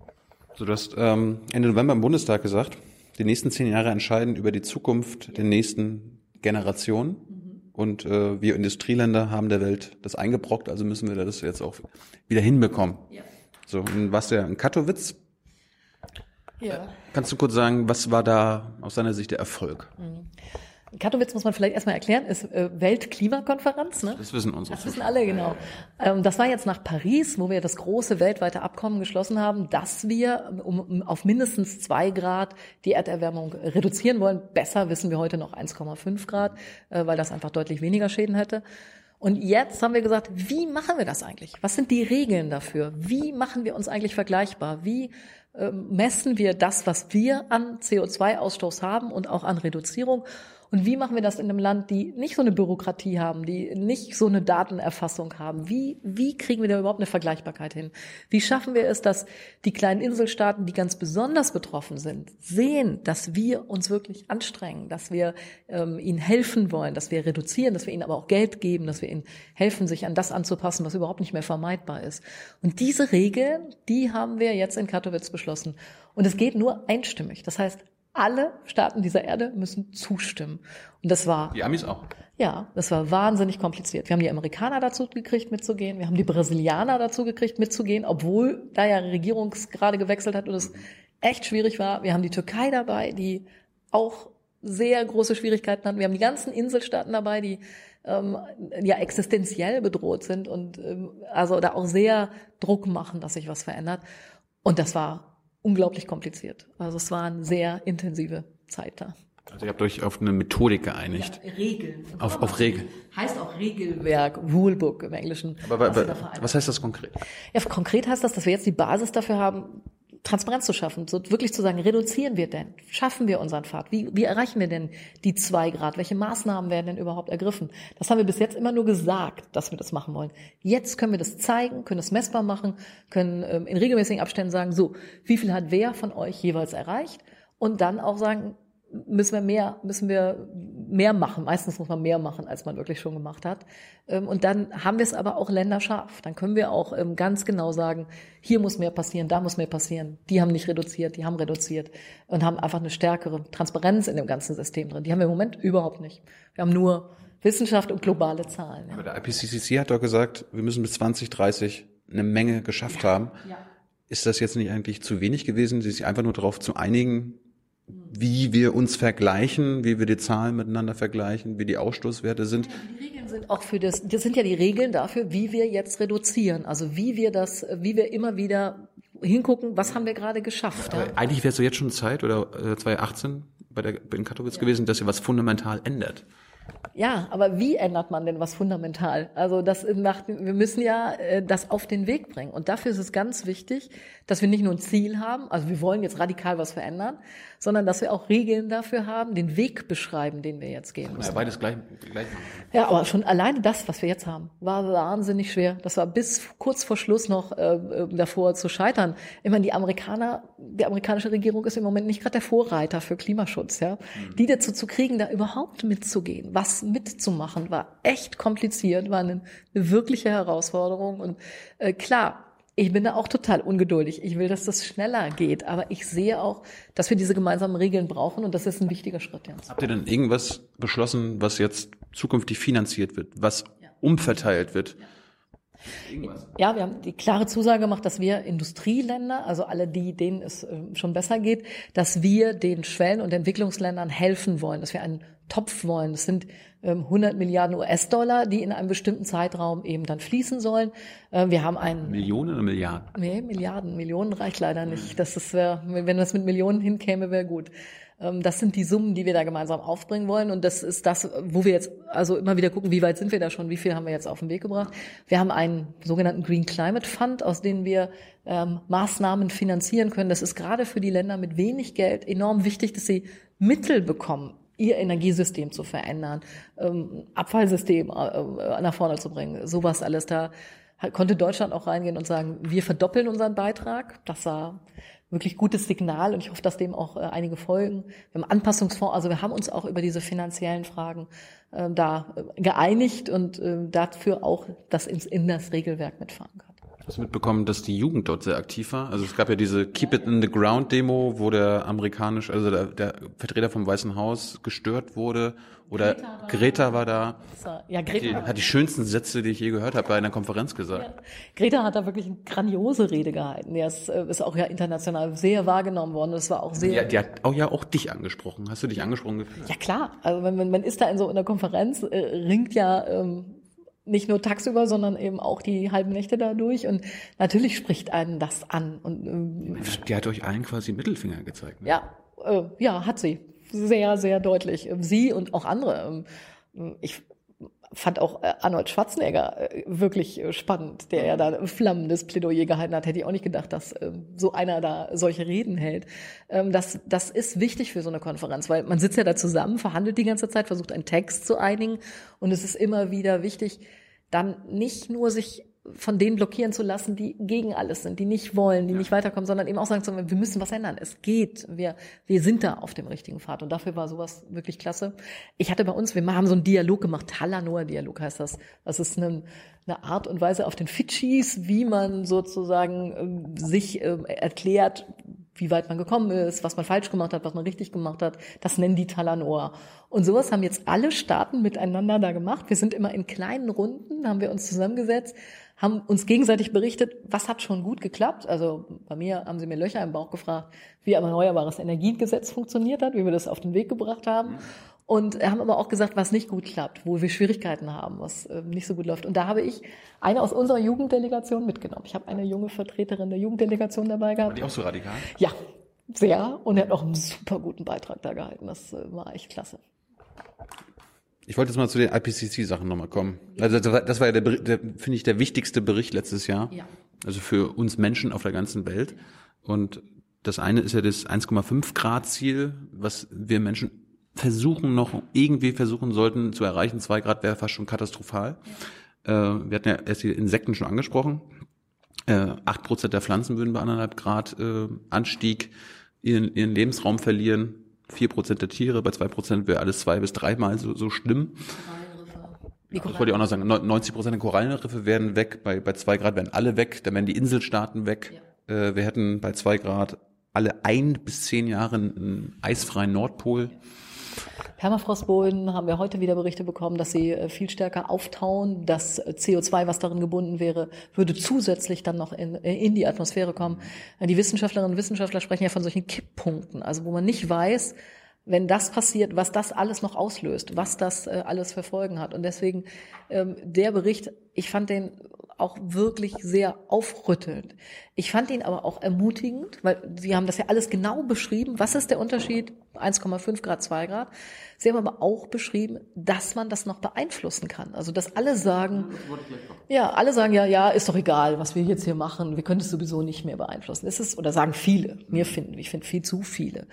So, du hast ähm, Ende November im Bundestag gesagt, die nächsten zehn Jahre entscheiden über die Zukunft der nächsten Generation. Mhm. Und äh, wir Industrieländer haben der Welt das eingebrockt, also müssen wir das jetzt auch wieder hinbekommen. Ja. So, und was ja in Katowice. Ja. Kannst du kurz sagen, was war da aus deiner Sicht der Erfolg? Mhm. Katowice muss man vielleicht erstmal erklären, ist äh, Weltklimakonferenz. Ne? Das wissen unsere. Das wissen alle, genau. Ähm, das war jetzt nach Paris, wo wir das große weltweite Abkommen geschlossen haben, dass wir um, auf mindestens zwei Grad die Erderwärmung reduzieren wollen. Besser wissen wir heute noch 1,5 Grad, äh, weil das einfach deutlich weniger Schäden hätte. Und jetzt haben wir gesagt, wie machen wir das eigentlich? Was sind die Regeln dafür? Wie machen wir uns eigentlich vergleichbar? Wie äh, messen wir das, was wir an CO2-Ausstoß haben und auch an Reduzierung? Und wie machen wir das in einem Land, die nicht so eine Bürokratie haben, die nicht so eine Datenerfassung haben? Wie, wie kriegen wir da überhaupt eine Vergleichbarkeit hin? Wie schaffen wir es, dass die kleinen Inselstaaten, die ganz besonders betroffen sind, sehen, dass wir uns wirklich anstrengen, dass wir ähm, ihnen helfen wollen, dass wir reduzieren, dass wir ihnen aber auch Geld geben, dass wir ihnen helfen, sich an das anzupassen, was überhaupt nicht mehr vermeidbar ist. Und diese Regeln, die haben wir jetzt in Katowice beschlossen. Und es geht nur einstimmig. Das heißt, alle Staaten dieser Erde müssen zustimmen. Und das war. Die Amis auch. Ja, das war wahnsinnig kompliziert. Wir haben die Amerikaner dazu gekriegt, mitzugehen. Wir haben die Brasilianer dazu gekriegt, mitzugehen, obwohl da ja Regierung gerade gewechselt hat und es echt schwierig war. Wir haben die Türkei dabei, die auch sehr große Schwierigkeiten hatten. Wir haben die ganzen Inselstaaten dabei, die ähm, ja existenziell bedroht sind und ähm, also da auch sehr Druck machen, dass sich was verändert. Und das war unglaublich kompliziert. Also es war eine sehr intensive Zeit da. Also ihr habt euch auf eine Methodik geeinigt. Ja, Regeln. Auf, auf Regeln. Heißt auch Regelwerk, Rulebook im Englischen. Aber, aber was heißt das konkret? Ja, konkret heißt das, dass wir jetzt die Basis dafür haben, Transparenz zu schaffen, so wirklich zu sagen, reduzieren wir denn? Schaffen wir unseren Pfad? Wie, wie erreichen wir denn die zwei Grad? Welche Maßnahmen werden denn überhaupt ergriffen? Das haben wir bis jetzt immer nur gesagt, dass wir das machen wollen. Jetzt können wir das zeigen, können es messbar machen, können ähm, in regelmäßigen Abständen sagen, so, wie viel hat wer von euch jeweils erreicht? Und dann auch sagen, müssen wir mehr, müssen wir mehr machen. Meistens muss man mehr machen, als man wirklich schon gemacht hat. Ähm, und dann haben wir es aber auch länderscharf. Dann können wir auch ähm, ganz genau sagen, hier muss mehr passieren, da muss mehr passieren. Die haben nicht reduziert, die haben reduziert und haben einfach eine stärkere Transparenz in dem ganzen System drin. Die haben wir im Moment überhaupt nicht. Wir haben nur Wissenschaft und globale Zahlen. Aber der IPCC hat doch gesagt, wir müssen bis 2030 eine Menge geschafft haben. Ja. Ist das jetzt nicht eigentlich zu wenig gewesen, sich einfach nur darauf zu einigen, wie wir uns vergleichen, wie wir die Zahlen miteinander vergleichen, wie die Ausstoßwerte sind? Die Regeln sind auch für das, das sind ja die Regeln dafür, wie wir jetzt reduzieren. Also wie wir das, wie wir immer wieder hingucken, was haben wir gerade geschafft. Ja? Eigentlich wäre es so jetzt schon Zeit, oder äh, 2018 bei der in Katowice gewesen, dass ihr was fundamental ändert. Ja, aber wie ändert man denn was fundamental? Also das macht, wir müssen ja äh, das auf den Weg bringen. Und dafür ist es ganz wichtig, dass wir nicht nur ein Ziel haben, also wir wollen jetzt radikal was verändern, sondern dass wir auch Regeln dafür haben, den Weg beschreiben, den wir jetzt gehen müssen. Ja, beides gleich, gleich. Ja, aber schon alleine das, was wir jetzt haben, war wahnsinnig schwer. Das war bis kurz vor Schluss noch äh, äh davor zu scheitern. Ich meine, die Amerikaner, die amerikanische Regierung ist im Moment nicht gerade der Vorreiter für Klimaschutz, ja. Mhm. Die dazu zu kriegen, da überhaupt mitzugehen, was mitzumachen, war echt kompliziert, war eine, eine wirkliche Herausforderung. Und äh, klar, ich bin da auch total ungeduldig. Ich will, dass das schneller geht. Aber ich sehe auch, dass wir diese gemeinsamen Regeln brauchen und das ist ein wichtiger Schritt jetzt. Habt ihr denn irgendwas beschlossen, was jetzt zukünftig finanziert wird, was ja. umverteilt wird? Ja. Irgendwas. Ja, wir haben die klare Zusage gemacht, dass wir Industrieländer, also alle die, denen es äh, schon besser geht, dass wir den Schwellen- und Entwicklungsländern helfen wollen, dass wir einen Topf wollen. Das sind 100 ähm, Milliarden US-Dollar, die in einem bestimmten Zeitraum eben dann fließen sollen. Ähm, wir haben einen Millionen oder Milliarden? Nee, Milliarden. Millionen reicht leider nicht. Das ist, wenn das mit Millionen hinkäme, wäre gut. Ähm, das sind die Summen, die wir da gemeinsam aufbringen wollen. Und das ist das, wo wir jetzt also immer wieder gucken, wie weit sind wir da schon, wie viel haben wir jetzt auf den Weg gebracht. Wir haben einen sogenannten Green Climate Fund, aus dem wir ähm, Maßnahmen finanzieren können. Das ist gerade für die Länder mit wenig Geld enorm wichtig, dass sie Mittel bekommen, ihr Energiesystem zu verändern, ähm, Abfallsystem äh, nach vorne zu bringen, sowas alles da konnte Deutschland auch reingehen und sagen, wir verdoppeln unseren Beitrag. Das war wirklich gutes Signal und ich hoffe, dass dem auch äh, einige folgen. Wir haben Anpassungsfonds, also wir haben uns auch über diese finanziellen Fragen äh, da äh, geeinigt und äh, dafür auch das ins, in das Regelwerk mitfahren kann. Hast du mitbekommen, dass die Jugend dort sehr aktiv war? Also es gab ja diese Keep It in the Ground Demo, wo der amerikanisch, also der, der Vertreter vom Weißen Haus gestört wurde. Oder Greta war, Greta war da. Ja, Greta hat die, hat die schönsten Sätze, die ich je gehört habe, bei einer Konferenz gesagt. Ja. Greta hat da wirklich eine grandiose Rede gehalten. Der ist, äh, ist auch ja international sehr wahrgenommen worden. Das war auch sehr. Ja, die hat auch ja auch dich angesprochen. Hast du dich angesprochen gefühlt? Ja klar. Also wenn man, man ist da in so einer Konferenz, äh, ringt ja ähm, nicht nur tagsüber, sondern eben auch die halben Nächte dadurch. Und natürlich spricht einen das an. Und, ähm, die hat euch allen quasi Mittelfinger gezeigt. Ne? Ja, äh, ja, hat sie. Sehr, sehr deutlich. Sie und auch andere. Ähm, ich fand auch äh, Arnold Schwarzenegger äh, wirklich äh, spannend, der ja da ein flammendes Plädoyer gehalten hat. Hätte ich auch nicht gedacht, dass ähm, so einer da solche Reden hält. Ähm, das, das ist wichtig für so eine Konferenz, weil man sitzt ja da zusammen, verhandelt die ganze Zeit, versucht einen Text zu einigen und es ist immer wieder wichtig, dann nicht nur sich von denen blockieren zu lassen, die gegen alles sind, die nicht wollen, die ja. nicht weiterkommen, sondern eben auch sagen zu, wir müssen was ändern. Es geht. Wir, wir sind da auf dem richtigen Pfad. Und dafür war sowas wirklich klasse. Ich hatte bei uns, wir haben so einen Dialog gemacht, Talanoa-Dialog heißt das. Das ist eine, eine Art und Weise auf den Fidschis, wie man sozusagen äh, sich äh, erklärt, wie weit man gekommen ist, was man falsch gemacht hat, was man richtig gemacht hat. Das nennen die Talanoa. Und sowas haben jetzt alle Staaten miteinander da gemacht. Wir sind immer in kleinen Runden, haben wir uns zusammengesetzt, haben uns gegenseitig berichtet, was hat schon gut geklappt. Also bei mir haben sie mir Löcher im Bauch gefragt, wie ein erneuerbares Energiegesetz funktioniert hat, wie wir das auf den Weg gebracht haben. Und haben aber auch gesagt, was nicht gut klappt, wo wir Schwierigkeiten haben, was äh, nicht so gut läuft. Und da habe ich eine aus unserer Jugenddelegation mitgenommen. Ich habe eine junge Vertreterin der Jugenddelegation dabei gehabt. War die auch so radikal? Ja, sehr. Und er hat auch einen super guten Beitrag da gehalten. Das äh, war echt klasse. Ich wollte jetzt mal zu den IPCC-Sachen nochmal kommen. Also das war ja der, der finde ich, der wichtigste Bericht letztes Jahr. Ja. Also für uns Menschen auf der ganzen Welt. Und das eine ist ja das 1,5 Grad Ziel, was wir Menschen versuchen noch irgendwie versuchen sollten zu erreichen. Zwei Grad wäre fast schon katastrophal. Ja. Äh, wir hatten ja erst die Insekten schon angesprochen. Äh, acht Prozent der Pflanzen würden bei anderthalb Grad äh, Anstieg ihren, ihren Lebensraum verlieren. Vier Prozent der Tiere, bei zwei Prozent wäre alles zwei bis dreimal so, so schlimm. Das wollte ich auch noch sagen. 90 Prozent der Korallenriffe werden weg, bei, bei zwei Grad werden alle weg, dann werden die Inselstaaten weg. Äh, wir hätten bei zwei Grad alle ein bis zehn Jahre einen eisfreien Nordpol. Permafrostboden haben wir heute wieder Berichte bekommen, dass sie äh, viel stärker auftauen. Das äh, CO2, was darin gebunden wäre, würde zusätzlich dann noch in, äh, in die Atmosphäre kommen. Die Wissenschaftlerinnen und Wissenschaftler sprechen ja von solchen Kipppunkten, also wo man nicht weiß, wenn das passiert, was das alles noch auslöst, was das alles für Folgen hat. Und deswegen ähm, der Bericht, ich fand den auch wirklich sehr aufrüttelnd. Ich fand ihn aber auch ermutigend, weil Sie haben das ja alles genau beschrieben. Was ist der Unterschied? 1,5 Grad, 2 Grad. Sie haben aber auch beschrieben, dass man das noch beeinflussen kann. Also, dass alle sagen, ja, alle sagen ja, ja, ist doch egal, was wir jetzt hier machen. Wir können es sowieso nicht mehr beeinflussen. Es ist, oder sagen viele. Mir finden, ich finde viel zu viele.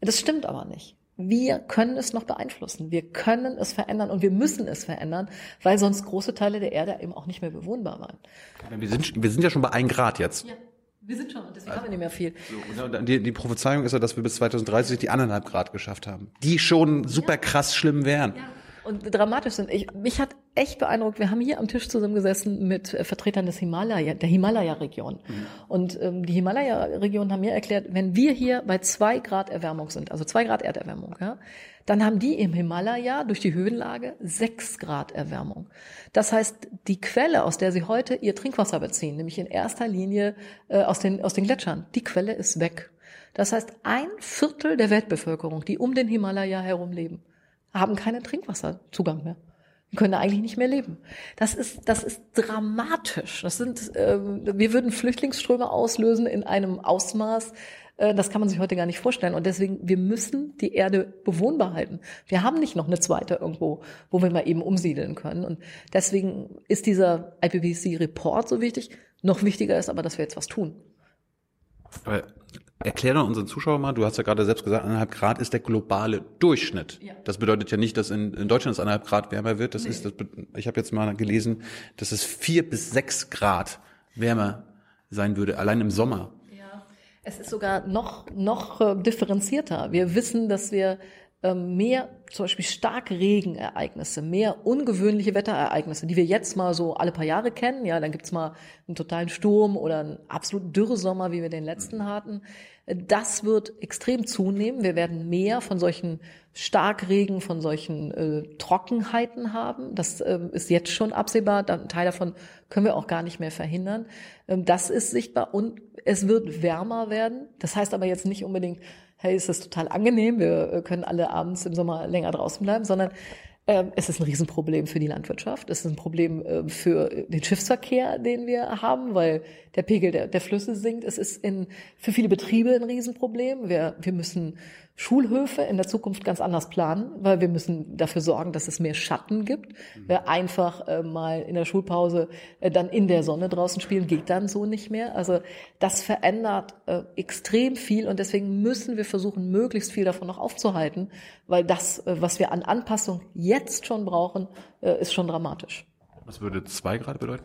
Das stimmt aber nicht. Wir können es noch beeinflussen. Wir können es verändern und wir müssen es verändern, weil sonst große Teile der Erde eben auch nicht mehr bewohnbar waren. Wir sind, wir sind ja schon bei ein Grad jetzt. Ja, wir sind schon, und deswegen haben wir nicht mehr viel. So, Die, die Prophezeiung ist ja, dass wir bis 2030 die anderthalb Grad geschafft haben. Die schon super krass schlimm wären. Und dramatisch sind. Ich, mich hat echt beeindruckt. Wir haben hier am Tisch zusammengesessen mit äh, Vertretern des Himalaya, der Himalaya-Region. Und ähm, die Himalaya-Region haben mir erklärt, wenn wir hier bei zwei Grad Erwärmung sind, also zwei Grad Erderwärmung, ja, dann haben die im Himalaya durch die Höhenlage sechs Grad Erwärmung. Das heißt, die Quelle, aus der sie heute ihr Trinkwasser beziehen, nämlich in erster Linie äh, aus, den, aus den Gletschern, die Quelle ist weg. Das heißt, ein Viertel der Weltbevölkerung, die um den Himalaya herum leben, haben keinen Trinkwasserzugang mehr. Die können da eigentlich nicht mehr leben. Das ist, das ist dramatisch. Das sind, ähm, wir würden Flüchtlingsströme auslösen in einem Ausmaß, äh, das kann man sich heute gar nicht vorstellen. Und deswegen, wir müssen die Erde bewohnbar halten. Wir haben nicht noch eine zweite irgendwo, wo wir mal eben umsiedeln können. Und deswegen ist dieser IPCC-Report so wichtig. Noch wichtiger ist aber, dass wir jetzt was tun. Aber erklär doch unseren Zuschauern mal, du hast ja gerade selbst gesagt, eineinhalb Grad ist der globale Durchschnitt. Ja. Das bedeutet ja nicht, dass in, in Deutschland es eineinhalb Grad wärmer wird. Das ist, das, ich habe jetzt mal gelesen, dass es vier bis sechs Grad wärmer sein würde, allein im Sommer. Ja, es ist sogar noch, noch äh, differenzierter. Wir wissen, dass wir ähm, mehr zum Beispiel starke Regenereignisse, mehr ungewöhnliche Wetterereignisse, die wir jetzt mal so alle paar Jahre kennen. Ja, dann gibt's mal einen totalen Sturm oder einen absoluten Dürresommer, wie wir den letzten hatten. Das wird extrem zunehmen. Wir werden mehr von solchen Starkregen, von solchen äh, Trockenheiten haben. Das ähm, ist jetzt schon absehbar. Ein Teil davon können wir auch gar nicht mehr verhindern. Ähm, das ist sichtbar und es wird wärmer werden. Das heißt aber jetzt nicht unbedingt, hey, ist das total angenehm, wir äh, können alle abends im Sommer länger draußen bleiben, sondern ähm, es ist ein Riesenproblem für die Landwirtschaft. Es ist ein Problem äh, für den Schiffsverkehr, den wir haben, weil der Pegel der, der Flüsse sinkt. Es ist in, für viele Betriebe ein Riesenproblem. Wir, wir müssen Schulhöfe in der Zukunft ganz anders planen, weil wir müssen dafür sorgen, dass es mehr Schatten gibt. Wer einfach äh, mal in der Schulpause äh, dann in der Sonne draußen spielen, geht dann so nicht mehr. Also das verändert äh, extrem viel und deswegen müssen wir versuchen, möglichst viel davon noch aufzuhalten, weil das, äh, was wir an Anpassung jetzt schon brauchen, äh, ist schon dramatisch. Was würde zwei Grad bedeuten?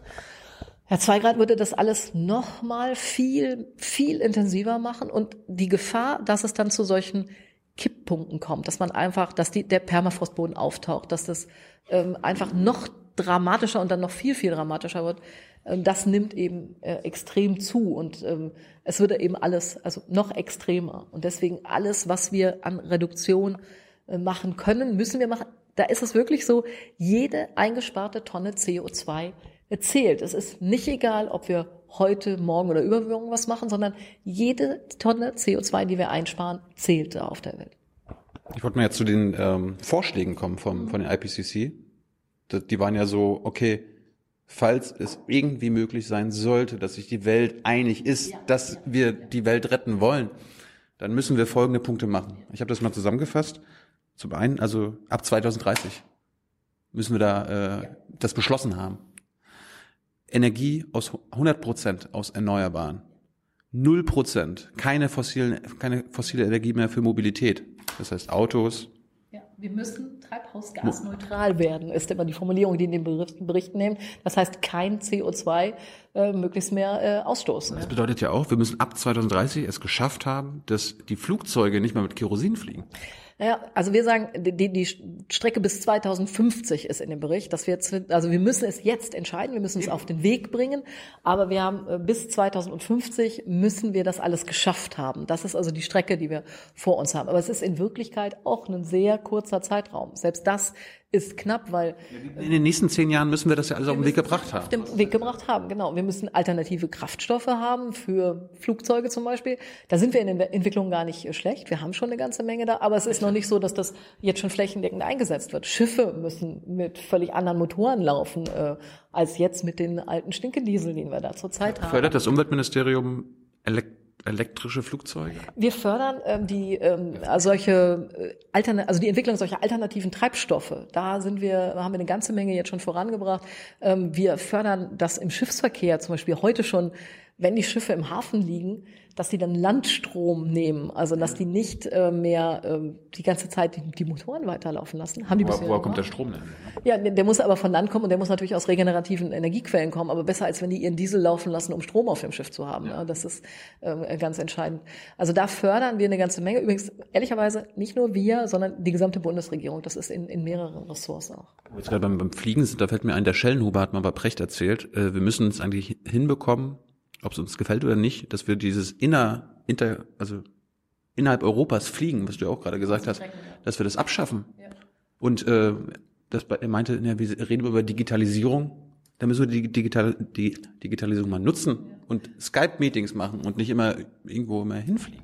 Ja, zwei Grad würde das alles noch mal viel, viel intensiver machen und die Gefahr, dass es dann zu solchen Kipppunkten kommt, dass man einfach, dass die, der Permafrostboden auftaucht, dass das ähm, einfach noch dramatischer und dann noch viel, viel dramatischer wird, ähm, das nimmt eben äh, extrem zu und ähm, es würde eben alles, also noch extremer. Und deswegen alles, was wir an Reduktion äh, machen können, müssen wir machen. Da ist es wirklich so, jede eingesparte Tonne CO2 zählt. Es ist nicht egal, ob wir heute, morgen oder übermorgen was machen, sondern jede Tonne CO2, die wir einsparen, zählt da auf der Welt. Ich wollte mal jetzt zu den ähm, Vorschlägen kommen vom, von den IPCC. Die waren ja so, okay, falls es irgendwie möglich sein sollte, dass sich die Welt einig ist, dass wir die Welt retten wollen, dann müssen wir folgende Punkte machen. Ich habe das mal zusammengefasst. Zum einen, also ab 2030 müssen wir da äh, das beschlossen haben. Energie aus 100 Prozent aus Erneuerbaren. Null Prozent, keine fossilen, keine fossile Energie mehr für Mobilität. Das heißt Autos, Wir müssen treibhausgasneutral werden, ist immer die Formulierung, die in den Bericht, Berichten nehmen. Das heißt, kein CO2 äh, möglichst mehr äh, ausstoßen. Das bedeutet ja auch, wir müssen ab 2030 es geschafft haben, dass die Flugzeuge nicht mehr mit Kerosin fliegen. Naja, also wir sagen, die, die Strecke bis 2050 ist in dem Bericht, dass wir jetzt, also wir müssen es jetzt entscheiden, wir müssen es auf den Weg bringen, aber wir haben äh, bis 2050 müssen wir das alles geschafft haben. Das ist also die Strecke, die wir vor uns haben. Aber es ist in Wirklichkeit auch ein sehr kurzer Zeitraum. Selbst das ist knapp, weil in den nächsten zehn Jahren müssen wir das ja alles auf den Weg gebracht haben. Auf den Weg gebracht haben, genau. Wir müssen alternative Kraftstoffe haben für Flugzeuge zum Beispiel. Da sind wir in der Entwicklung gar nicht schlecht. Wir haben schon eine ganze Menge da, aber es ist noch nicht so, dass das jetzt schon flächendeckend eingesetzt wird. Schiffe müssen mit völlig anderen Motoren laufen äh, als jetzt mit den alten Stinkediesel, die wir da zurzeit haben. Fördert das Umweltministerium Elekt elektrische Flugzeuge? Wir fördern ähm, die ähm, also solche äh, Altern also die Entwicklung solcher alternativen Treibstoffe. Da sind wir haben wir eine ganze Menge jetzt schon vorangebracht. Ähm, wir fördern das im Schiffsverkehr zum Beispiel heute schon, wenn die Schiffe im Hafen liegen, dass die dann Landstrom nehmen, also dass die nicht äh, mehr äh, die ganze Zeit die, die Motoren weiterlaufen lassen. Haben die woher, woher kommt der Strom denn? Ja, der, der muss aber von Land kommen und der muss natürlich aus regenerativen Energiequellen kommen, aber besser als wenn die ihren Diesel laufen lassen, um Strom auf dem Schiff zu haben. Ja. Das ist äh, ganz entscheidend. Also da fördern wir eine ganze Menge. Übrigens ehrlicherweise nicht nur wir, sondern die gesamte Bundesregierung. Das ist in, in mehreren Ressorts auch. Jetzt gerade beim, beim Fliegen sind, da fällt mir ein, der Schellenhuber hat mal bei Precht erzählt, äh, wir müssen es eigentlich hinbekommen, ob es uns gefällt oder nicht, dass wir dieses inner, inter, also innerhalb Europas fliegen, was du ja auch gerade gesagt hast, dass wir das abschaffen. Ja. Und äh, das, er meinte, ja, wir reden über Digitalisierung, da müssen wir die, Digital, die Digitalisierung mal nutzen ja. Und Skype-Meetings machen und nicht immer irgendwo immer hinfliegen.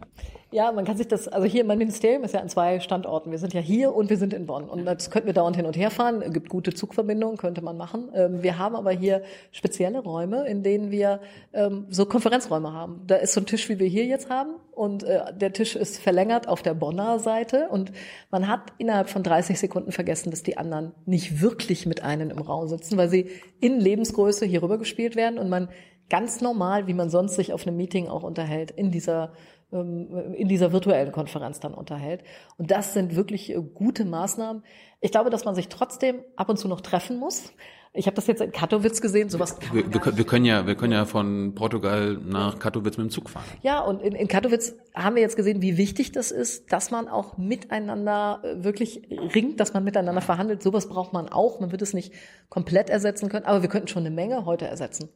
Ja, man kann sich das, also hier mein Ministerium ist ja an zwei Standorten. Wir sind ja hier und wir sind in Bonn. Und das könnten wir dauernd hin und her fahren. Es gibt gute Zugverbindungen, könnte man machen. Ähm, wir haben aber hier spezielle Räume, in denen wir ähm, so Konferenzräume haben. Da ist so ein Tisch, wie wir hier jetzt haben. Und äh, der Tisch ist verlängert auf der Bonner Seite. Und man hat innerhalb von 30 Sekunden vergessen, dass die anderen nicht wirklich mit einem im Raum sitzen, weil sie in Lebensgröße hier rüber gespielt werden und man ganz normal, wie man sonst sich auf einem Meeting auch unterhält, in dieser ähm, in dieser virtuellen Konferenz dann unterhält. Und das sind wirklich äh, gute Maßnahmen. Ich glaube, dass man sich trotzdem ab und zu noch treffen muss. Ich habe das jetzt in Katowice gesehen, sowas kann wir, wir, wir, können ja, wir können ja von Portugal nach Katowice mit dem Zug fahren. Ja, und in, in Katowice haben wir jetzt gesehen, wie wichtig das ist, dass man auch miteinander äh, wirklich ringt, dass man miteinander verhandelt. Sowas braucht man auch. Man wird es nicht komplett ersetzen können, aber wir könnten schon eine Menge heute ersetzen.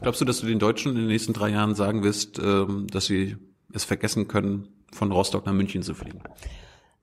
Glaubst du, dass du den Deutschen in den nächsten drei Jahren sagen wirst, ähm, dass sie es vergessen können, von Rostock nach München zu fliegen?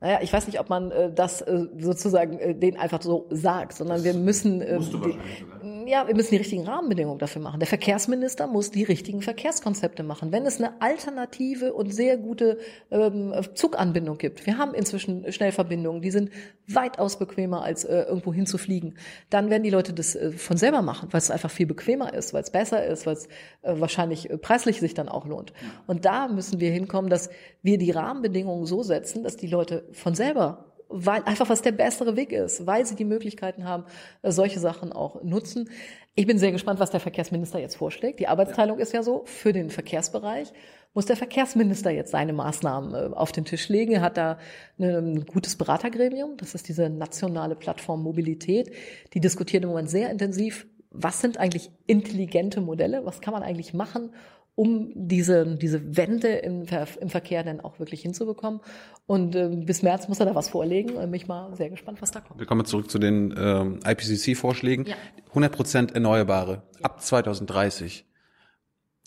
Naja, ich weiß nicht, ob man äh, das äh, sozusagen äh, denen einfach so sagt, sondern wir müssen äh, die, ja, wir müssen die richtigen Rahmenbedingungen dafür machen. Der Verkehrsminister muss die richtigen Verkehrskonzepte machen. Wenn es eine alternative und sehr gute ähm, Zuganbindung gibt, wir haben inzwischen Schnellverbindungen, die sind weitaus bequemer als äh, irgendwo hinzufliegen, dann werden die Leute das äh, von selber machen, weil es einfach viel bequemer ist, weil es besser ist, weil es äh, wahrscheinlich äh, preislich sich dann auch lohnt. Und da müssen wir hinkommen, dass wir die Rahmenbedingungen so setzen, dass die Leute von selber weil einfach was der bessere Weg ist, weil sie die Möglichkeiten haben, äh, solche Sachen auch nutzen. Ich bin sehr gespannt, was der Verkehrsminister jetzt vorschlägt. Die Arbeitsteilung ist ja so, für den Verkehrsbereich muss der Verkehrsminister jetzt seine Maßnahmen äh, auf den Tisch legen. Er hat da ein gutes Beratergremium, das ist diese nationale Plattform Mobilität. Die diskutiert im Moment sehr intensiv, was sind eigentlich intelligente Modelle, was kann man eigentlich machen, um diese, diese Wende im, im Verkehr dann auch wirklich hinzubekommen. Und äh, bis März muss er da was vorlegen. Und mich mal sehr gespannt, was da kommt. Wir kommen zurück zu den ähm, IPCC-Vorschlägen. Ja. 100 Prozent Erneuerbare ab 2030.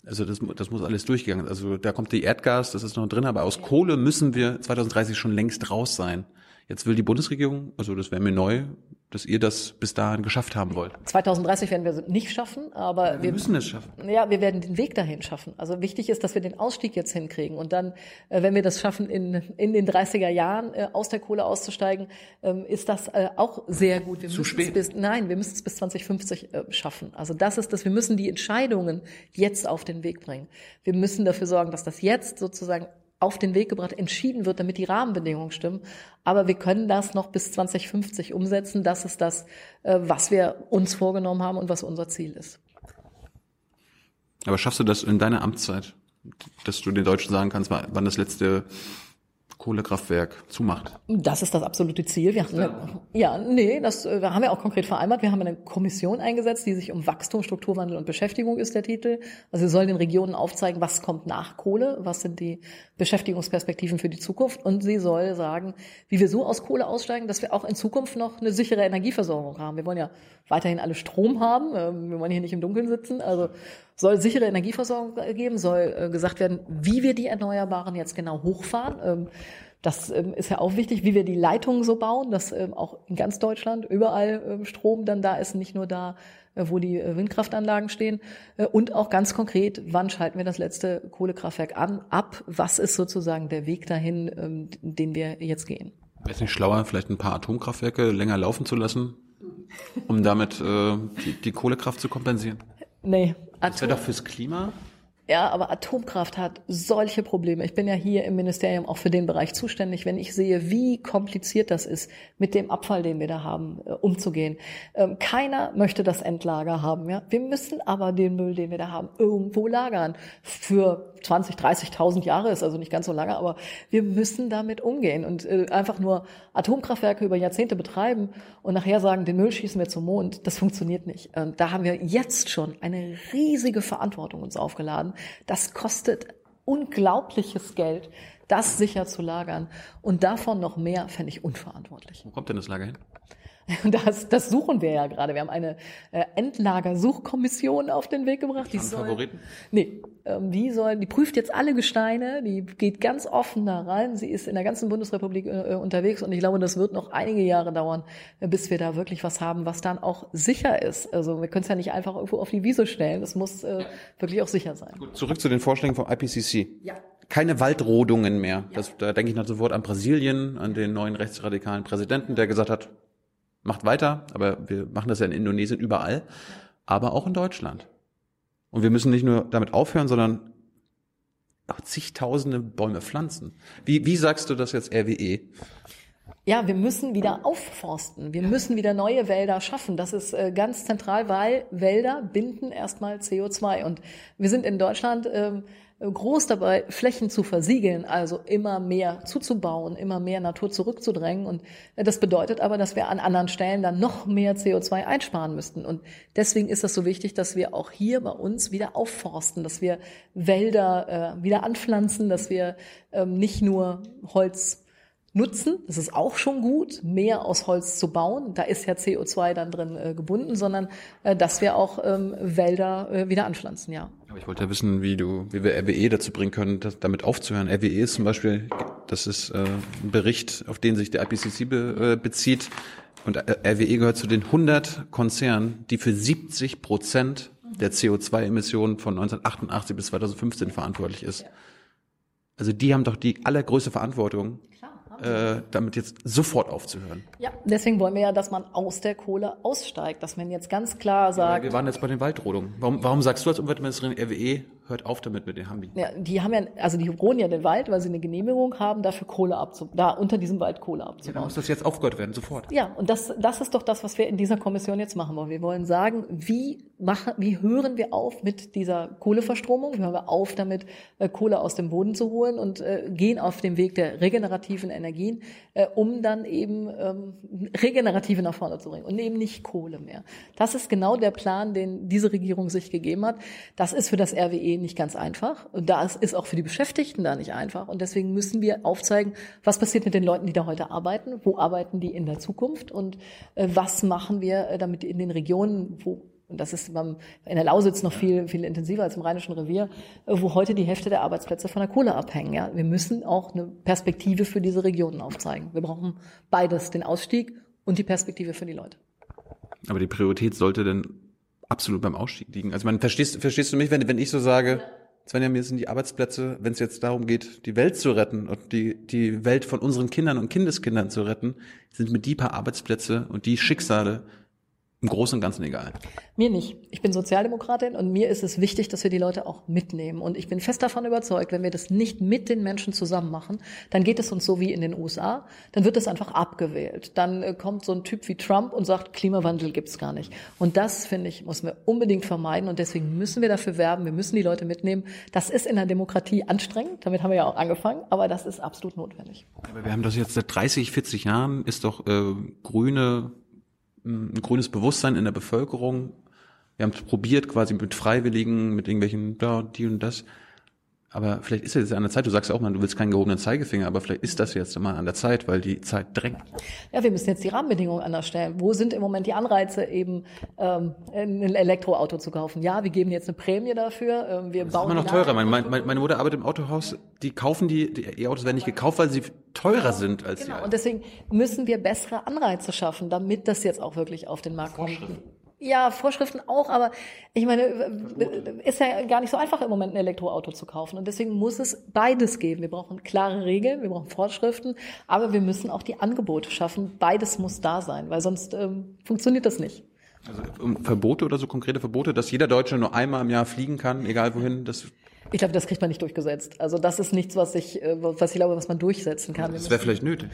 Also das, das muss alles durchgegangen. Also da kommt die Erdgas, das ist noch drin, aber aus Kohle müssen wir 2030 schon längst raus sein. Jetzt will die Bundesregierung, also das wäre mir neu, dass ihr das bis dahin geschafft haben wollt. 2030 werden wir es nicht schaffen, aber wir, wir, müssen es schaffen. Ja, wir werden den Weg dahin schaffen. Also wichtig ist, dass wir den Ausstieg jetzt hinkriegen und dann, äh, wenn wir das schaffen, in, in den 30er Jahren äh, aus der Kohle auszusteigen, ähm, ist das äh, auch sehr gut. Wir Zu spät. Bis, nein, wir müssen es bis 2050 schaffen. Also das ist das, wir müssen die Entscheidungen jetzt auf den Weg bringen. Wir müssen dafür sorgen, dass das jetzt sozusagen auf den Weg gebracht, entschieden wird, damit die Rahmenbedingungen stimmen. Aber wir können das noch bis 2050 umsetzen. Das ist das, äh, was wir uns vorgenommen haben und was unser Ziel ist. Aber schaffst du das in deiner Amtszeit, dass du den Deutschen sagen kannst, wann das letzte Kohlekraftwerk zumacht. Das ist das absolute Ziel. Wir haben eine, ja, nee, das äh, haben wir auch konkret vereinbart. Wir haben eine Kommission eingesetzt, die sich um Wachstum, Strukturwandel und Beschäftigung ist der Titel. Also sie soll den Regionen aufzeigen, was kommt nach Kohle, was sind die Beschäftigungsperspektiven für die Zukunft und sie soll sagen, wie wir so aus Kohle aussteigen, dass wir auch in Zukunft noch eine sichere Energieversorgung haben. Wir wollen ja weiterhin alle Strom haben. Ähm, wir wollen hier nicht im Dunkeln sitzen. Also soll sichere Energieversorgung geben, soll äh, gesagt werden, wie wir die Erneuerbaren jetzt genau hochfahren. Ähm, das ähm, ist ja auch wichtig, wie wir die Leitungen so bauen, dass auch in ganz Deutschland überall Strom dann da ist, nicht nur da, äh, wo die äh, Windkraftanlagen stehen. Und auch ganz konkret, wann schalten wir das letzte Kohlekraftwerk an, ab? Was ist sozusagen der Weg dahin, den wir jetzt gehen? Wäre es nicht schlauer, vielleicht ein paar Atomkraftwerke länger laufen zu lassen, um damit äh, die, die Kohlekraft zu kompensieren? Nee. Atom das wäre doch fürs Klima. Ja, aber Atomkraft hat solche Probleme. Ich bin ja hier im Ministerium auch für den Bereich zuständig. Wenn ich sehe, wie kompliziert das ist, mit dem Abfall, den wir da haben, äh, umzugehen. Ähm, keiner möchte das Endlager haben. Ja, wir müssen aber den Müll, den wir da haben, irgendwo lagern. Für 20, 30.000 Jahre ist also nicht ganz so lange, aber wir müssen damit umgehen und äh, einfach nur Atomkraftwerke über Jahrzehnte betreiben und nachher sagen, den Müll schießen wir zum Mond. Das funktioniert nicht. Und da haben wir jetzt schon eine riesige Verantwortung uns aufgeladen das kostet unglaubliches Geld, das sicher zu lagern. Und davon noch mehr fände ich unverantwortlich. Wo kommt denn das Lager hin? (laughs) Das, das suchen wir ja gerade. Wir haben eine äh, Endlagersuchkommission auf den Weg gebracht. Die soll, Favoriten? Nee, ähm, die soll, die prüft jetzt alle Gesteine, die geht ganz offen da rein. Sie ist in der ganzen Bundesrepublik äh, unterwegs und ich glaube, das wird noch einige Jahre dauern, äh, bis wir da wirklich was haben, was dann auch sicher ist. Also wir können es ja nicht einfach irgendwo auf die Wiese stellen. Das muss äh, wirklich auch sicher sein. Gut, zurück zu den Vorschlägen vom IPCC. Ja. Keine Waldrodungen mehr. Ja. Das, da denke ich noch sofort an Brasilien, an den neuen rechtsradikalen Präsidenten, der gesagt hat, macht weiter, aber wir machen das ja in Indonesien überall, aber auch in Deutschland. Und wir müssen nicht nur damit aufhören, sondern zigtausende Bäume pflanzen. Wie, wie sagst du das jetzt RWE? Ja, wir müssen wieder aufforsten. Wir müssen wieder neue Wälder schaffen. Das ist äh, ganz zentral, weil Wälder binden erstmal CO2. Und wir sind in Deutschland ähm, groß dabei, Flächen zu versiegeln, also immer mehr zuzubauen, immer mehr Natur zurückzudrängen. Und das bedeutet aber, dass wir an anderen Stellen dann noch mehr CO2 einsparen müssten. Und deswegen ist das so wichtig, dass wir auch hier bei uns wieder aufforsten, dass wir Wälder äh, wieder anpflanzen, dass wir ähm, nicht nur Holz nutzen. Das ist auch schon gut, mehr aus Holz zu bauen. Da ist ja CO2 dann drin äh, gebunden, sondern äh, dass wir auch ähm, Wälder äh, wieder anpflanzen, ja. Aber ich wollte ja wissen, wie du, wie wir RWE dazu bringen können, das, damit aufzuhören. RWE ist zum Beispiel, das ist äh, ein Bericht, auf den sich der IPCC be, äh, bezieht. Und äh, RWE gehört zu den 100 Konzernen, die für 70 Prozent der CO2-Emissionen von 1988 bis 2015 verantwortlich ist. Ja. Also die haben doch die allergrößte Verantwortung. Äh, damit jetzt sofort aufzuhören. Ja, deswegen wollen wir ja, dass man aus der Kohle aussteigt, dass man jetzt ganz klar sagt. Ja, wir waren jetzt bei den Waldrodungen. Warum, warum sagst du als Umweltministerin RWE, hört auf damit mit den Hambi. Ja, die haben ja, also die roden ja den Wald, weil sie eine Genehmigung haben, dafür Kohle abzubauen, da unter diesem Wald Kohle abzubauen. Genau, muss das jetzt aufgehört werden, sofort. Ja, und das, das ist doch das, was wir in dieser Kommission jetzt machen wollen. Wir wollen sagen, wie machen, wie hören wir auf mit dieser Kohleverstromung? Wie hören wir auf damit, äh, Kohle aus dem Boden zu holen und äh, gehen auf den Weg der regenerativen Energien, äh, um dann eben ähm, regenerative nach vorne zu bringen und eben nicht Kohle mehr. Das ist genau der Plan, den diese Regierung sich gegeben hat. Das ist für das RWE nicht ganz einfach. Und das ist auch für die Beschäftigten da nicht einfach. Und deswegen müssen wir aufzeigen, was passiert mit den Leuten, die da heute arbeiten, wo arbeiten die in der Zukunft und äh, was machen wir äh, damit in den Regionen, wo und das ist beim, in der Lausitz noch viel, viel intensiver als im Rheinischen Revier, äh, wo heute die Hälfte der Arbeitsplätze von der Kohle abhängen. Ja, wir müssen auch eine Perspektive für diese Regionen aufzeigen. Wir brauchen beides, den Ausstieg und die Perspektive für die Leute. Aber die Priorität sollte denn absolut beim Ausstieg liegen. Also man verstehst, verstehst du mich, wenn, wenn ich so sage, Svenja, mir sind die Arbeitsplätze, wenn es jetzt darum geht, die Welt zu retten und die, die Welt von unseren Kindern und Kindeskindern zu retten, sind mir die paar Arbeitsplätze und die Schicksale im Großen und Ganzen egal. Mir nicht. Ich bin Sozialdemokratin und mir ist es wichtig, dass wir die Leute auch mitnehmen. Und ich bin fest davon überzeugt, wenn wir das nicht mit den Menschen zusammen machen, dann geht es uns so wie in den USA. Dann wird es einfach abgewählt. Dann äh, kommt so ein Typ wie Trump und sagt, Klimawandel gibt's gar nicht. Und das, finde ich, müssen wir unbedingt vermeiden. Und deswegen müssen wir dafür werben. Wir müssen die Leute mitnehmen. Das ist in der Demokratie anstrengend. Damit haben wir ja auch angefangen. Aber das ist absolut notwendig. Aber wir haben das jetzt seit 30, 40 Jahren, ist doch äh, grüne ein grünes Bewusstsein in der Bevölkerung. Wir haben es probiert, quasi mit Freiwilligen, mit irgendwelchen, ja, die und das. Aber vielleicht ist es jetzt an der Zeit, du sagst ja auch mal, du willst keinen gehobenen Zeigefinger, aber vielleicht ist das jetzt mal an der Zeit, weil die Zeit drängt. Ja, wir müssen jetzt die Rahmenbedingungen anders stellen. Wo sind im Moment die Anreize, eben ähm, ein Elektroauto zu kaufen? Ja, wir geben jetzt eine Prämie dafür. Ähm, wir das bauen ist immer noch teurer. Meine, meine, meine Mutter arbeitet im Autohaus, die kaufen die, die E-Autos werden nicht gekauft, weil sie teurer sind als Genau, die und deswegen müssen wir bessere Anreize schaffen, damit das jetzt auch wirklich auf den Markt kommt. Ja, Vorschriften auch, aber ich meine, ist ja gar nicht so einfach im Moment ein Elektroauto zu kaufen. Und deswegen muss es beides geben. Wir brauchen klare Regeln, wir brauchen Vorschriften, aber wir müssen auch die Angebote schaffen. Beides muss da sein, weil sonst ähm, funktioniert das nicht. Also um Verbote oder so konkrete Verbote, dass jeder Deutsche nur einmal im Jahr fliegen kann, egal wohin, das Ich glaube, das kriegt man nicht durchgesetzt. Also das ist nichts, was ich, äh, was ich glaube, was man durchsetzen kann. Das wäre vielleicht nötig.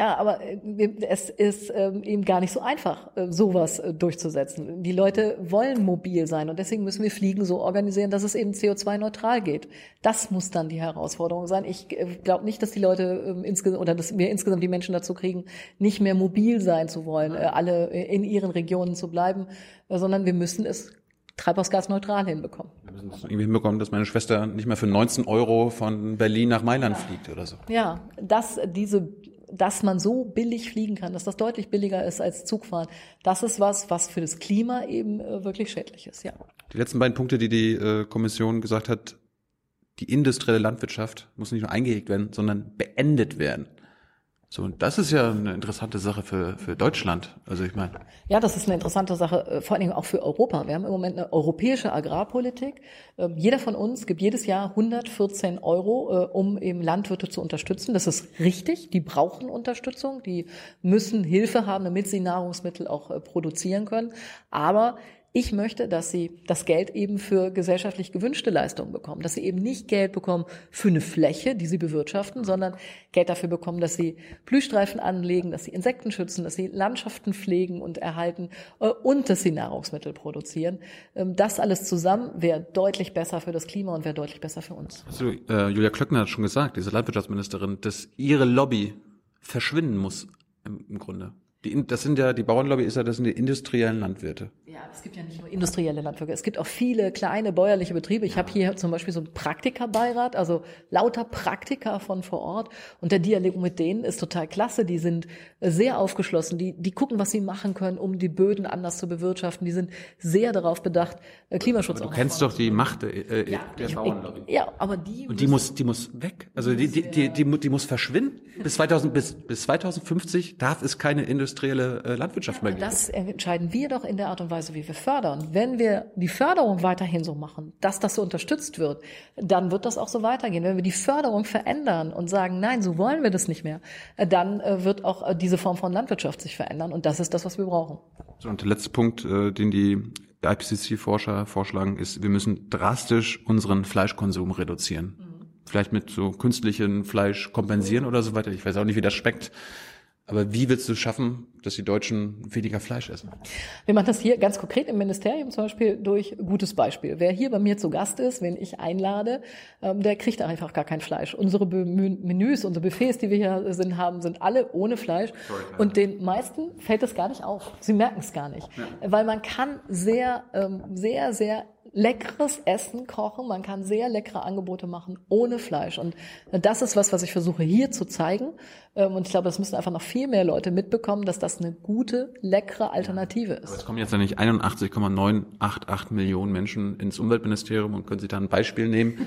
Ja, aber äh, es ist ähm, eben gar nicht so einfach, äh, sowas äh, durchzusetzen. Die Leute wollen mobil sein und deswegen müssen wir Fliegen so organisieren, dass es eben CO2-neutral geht. Das muss dann die Herausforderung sein. Ich glaube nicht, dass die Leute ähm, insgesamt oder dass wir insgesamt die Menschen dazu kriegen, nicht mehr mobil sein zu wollen, alle in ihren Regionen zu bleiben, sondern wir müssen es treibhausgasneutral hinbekommen. Wir müssen es irgendwie hinbekommen, dass meine Schwester nicht mehr für 19 Euro von Berlin nach Mailand fliegt oder so. Ja, dass diese, dass man so billig fliegen kann, dass das deutlich billiger ist als Zugfahren, das ist was, was für das Klima eben äh, wirklich schädlich ist, ja. Die letzten beiden Punkte, die die äh, Kommission gesagt hat, die industrielle Landwirtschaft muss nicht nur eingehegt werden, sondern beendet werden. So, und das ist ja eine interessante Sache für, für Deutschland. Also ich meine, Ja, das ist eine interessante Sache, äh, vor allen Dingen auch für Europa. Wir haben im Moment eine europäische Agrarpolitik. Ähm, Jeder von uns gibt jedes Jahr 114 Euro, äh, um eben Landwirte zu unterstützen. Das ist richtig. Die brauchen Unterstützung. Die müssen Hilfe haben, damit sie Nahrungsmittel auch äh, produzieren können. Aber ich möchte, dass sie das Geld eben für gesellschaftlich gewünschte Leistungen bekommen, dass sie eben nicht Geld bekommen für eine Fläche, die sie bewirtschaften, sondern Geld dafür bekommen, dass sie Blühstreifen anlegen, dass sie Insekten schützen, dass sie Landschaften pflegen und erhalten äh, und dass sie Nahrungsmittel produzieren. Ähm, Das alles zusammen wäre deutlich besser für das Klima und wäre deutlich besser für uns. du, äh, Julia Klöckner hat schon gesagt, diese Landwirtschaftsministerin, dass ihre Lobby verschwinden muss im, im Grunde. Die, das sind ja, die Bauernlobby ist ja, das sind die industriellen Landwirte. Ja, es gibt ja nicht nur industrielle Landwirte, es gibt auch viele kleine bäuerliche Betriebe. Ich habe hier zum Beispiel so einen Praktikerbeirat, also lauter Praktiker von vor Ort. Und der Dialog mit denen ist total klasse. Die sind äh, sehr aufgeschlossen, die, die gucken, was sie machen können, um die Böden anders zu bewirtschaften. Die sind sehr darauf bedacht, äh, Klimaschutz Du auch nach kennst doch die Macht der, äh, Ja, der Bauernlobby. ja, aber die Und die muss, die muss weg. Also die, die, die, die, die muss verschwinden. Bis 2000, bis, bis 2050 darf es keine industrielle äh, Landwirtschaft mehr geben. Das entscheiden wir doch in der Art und Weise, wie wir fördern. Wenn wir die Förderung weiterhin so machen, dass das so unterstützt wird, dann wird das auch so weitergehen. Wenn wir die Förderung verändern und sagen, nein, so wollen wir das nicht mehr, äh, dann äh, wird auch äh, diese Form von Landwirtschaft sich verändern. Und das ist das, was wir brauchen. So, und der letzte Punkt, den die IPCC-Forscher vorschlagen, ist, wir müssen drastisch unseren Fleischkonsum reduzieren. Vielleicht mit so künstlichem Fleisch kompensieren oder so weiter. Ich weiß auch nicht, wie das schmeckt. Aber wie willst du schaffen, dass die Deutschen weniger Fleisch essen? Wir machen das hier ganz konkret im Ministerium zum Beispiel durch gutes Beispiel. Wer hier bei mir zu Gast ist, wenn ich einlade, ähm, der kriegt einfach gar kein Fleisch. Unsere Menüs, unsere Buffets, die wir hier sind, haben, sind alle ohne Fleisch. Und den meisten fällt es gar nicht auf. Sie merken es gar nicht. Weil man kann sehr, ähm, sehr, sehr leckeres Essen kochen. Man kann sehr leckere Angebote machen ohne Fleisch. Und das ist was, was ich versuche hier zu zeigen. Ähm, Und ich glaube, das müssen einfach noch viel mehr Leute mitbekommen, dass das eine gute, leckere Alternative Aber ist. es kommen jetzt ja nicht 81,988 Millionen Menschen ins Umweltministerium und können sich da ein Beispiel nehmen.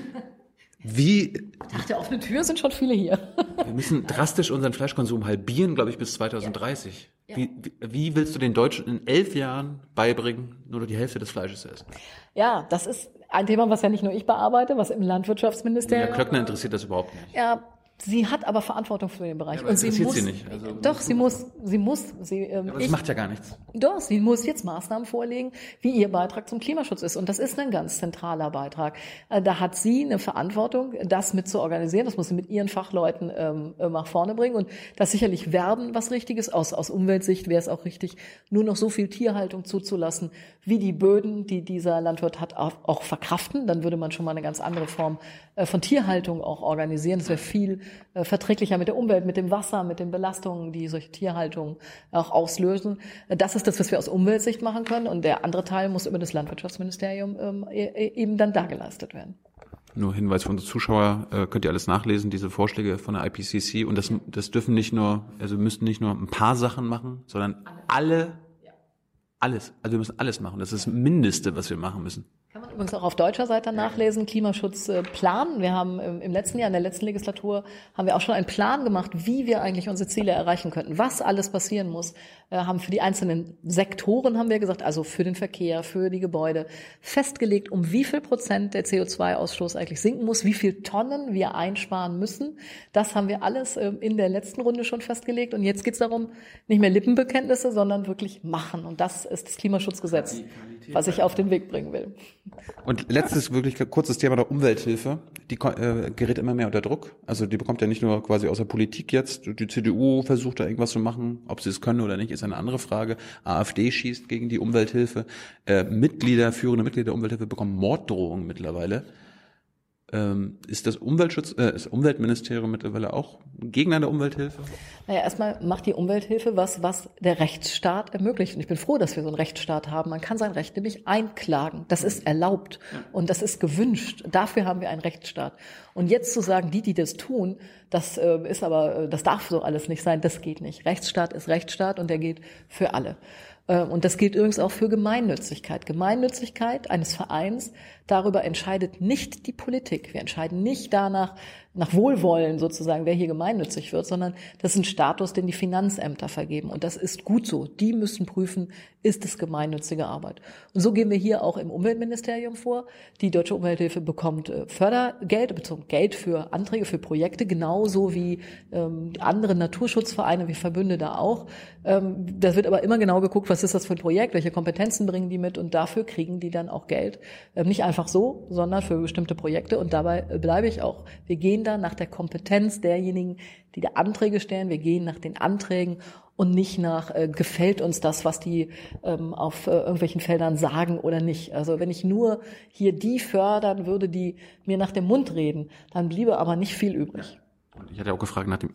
Wie, Nach der offenen Tür sind schon viele hier. wir müssen drastisch unseren Fleischkonsum halbieren, glaube ich, bis 2030. Wie, wie, wie willst du den Deutschen in elf Jahren beibringen, nur noch die Hälfte des Fleisches zu essen? Ja, das ist ein Thema, was ja nicht nur ich bearbeite, was im Landwirtschaftsministerium. Klöckner interessiert das überhaupt nicht. Ja, Sie hat aber Verantwortung für den Bereich. aber und sie muss, sie nicht. Also- doch, sie muss, sie muss, sie, ähm, Aber das ich, macht ja gar nichts. doch, sie muss jetzt Maßnahmen vorlegen, wie ihr Beitrag zum Klimaschutz ist. Und das ist ein ganz zentraler Beitrag. Äh, Da hat sie eine Verantwortung, das mit zu organisieren. Das muss sie mit ihren Fachleuten ähm, äh, nach vorne bringen. Und das sicherlich Werben was Richtiges. Aus, aus Umweltsicht wäre es auch richtig, nur noch so viel Tierhaltung zuzulassen, wie die Böden, die dieser Landwirt hat, auch, verkraften. Dann würde man schon mal eine ganz andere Form von Tierhaltung auch organisieren. Das wäre viel äh, verträglicher mit der Umwelt, mit dem Wasser, mit den Belastungen, die solche Tierhaltung auch auslösen. Äh, Das ist das, was wir aus Umweltsicht machen können. Und der andere Teil muss über das Landwirtschaftsministerium ähm, e- e- eben dann da geleistet werden. Nur Hinweis für unsere Zuschauer, äh, könnt ihr alles nachlesen, diese Vorschläge von der IPCC. Und das, das dürfen nicht nur, also müssten nicht nur ein paar Sachen machen, sondern alle, alles. Also wir müssen alles machen. Das ist das Mindeste, was wir machen müssen. Kann man übrigens auch auf deutscher Seite nachlesen, Klimaschutzplan. Wir haben im letzten Jahr, in der letzten Legislatur, haben wir auch schon einen Plan gemacht, wie wir eigentlich unsere Ziele erreichen könnten, was alles passieren muss. Äh, haben für die einzelnen Sektoren, haben wir gesagt, also für den Verkehr, für die Gebäude, festgelegt, um wie viel Prozent der CO2-Ausstoß eigentlich sinken muss, wie viel Tonnen wir einsparen müssen. Das haben wir alles ähm, in der letzten Runde schon festgelegt. Und jetzt geht es darum, nicht mehr Lippenbekenntnisse, sondern wirklich machen. Und das ist das Klimaschutzgesetz, was ich auf den Weg bringen will. Und letztes wirklich kurzes Thema der Umwelthilfe. Die äh, gerät immer mehr unter Druck. Also die bekommt ja nicht nur quasi aus der Politik jetzt. Die CDU versucht da irgendwas zu machen. Ob sie es können oder nicht, ist eine andere Frage. AfD schießt gegen die Umwelthilfe. Äh, Mitglieder, führende Mitglieder der Umwelthilfe bekommen Morddrohungen mittlerweile. Ähm, ist das Umweltschutz, äh, ist Umweltministerium mittlerweile auch Gegner der Umwelthilfe? Naja, erstmal macht die Umwelthilfe was, was der Rechtsstaat ermöglicht. Und ich bin froh, dass wir so einen Rechtsstaat haben. Man kann sein Recht nämlich einklagen. Das ist erlaubt und das ist gewünscht. Dafür haben wir einen Rechtsstaat. Und jetzt zu sagen, die, die das tun, das äh, ist aber, äh, das darf so alles nicht sein, das geht nicht. Rechtsstaat ist Rechtsstaat und der geht für alle. Äh, Und das gilt übrigens auch für Gemeinnützigkeit. Gemeinnützigkeit eines Vereins, darüber entscheidet nicht die Politik. Wir entscheiden nicht danach, nach Wohlwollen sozusagen, wer hier gemeinnützig wird, sondern das ist ein Status, den die Finanzämter vergeben. Und das ist gut so. Die müssen prüfen, ist es gemeinnützige Arbeit. Und so gehen wir hier auch im Umweltministerium vor. Die Deutsche Umwelthilfe bekommt äh, Fördergeld, beziehungsweise Geld für Anträge, für Projekte, genauso wie ähm, andere Naturschutzvereine, wie Verbünde da auch. Ähm, das wird aber immer genau geguckt, was ist das für ein Projekt, welche Kompetenzen bringen die mit und dafür kriegen die dann auch Geld. Ähm, nicht einfach so, sondern für bestimmte Projekte und dabei äh, bleibe ich auch. Wir gehen da nach der Kompetenz derjenigen, die da Anträge stellen. Wir gehen nach den Anträgen und nicht nach, äh, gefällt uns das, was die ähm, auf äh, irgendwelchen Feldern sagen oder nicht. Also wenn ich nur hier die fördern würde, die mir nach dem Mund reden, dann bliebe aber nicht viel übrig. Ich hatte auch gefragt nach dem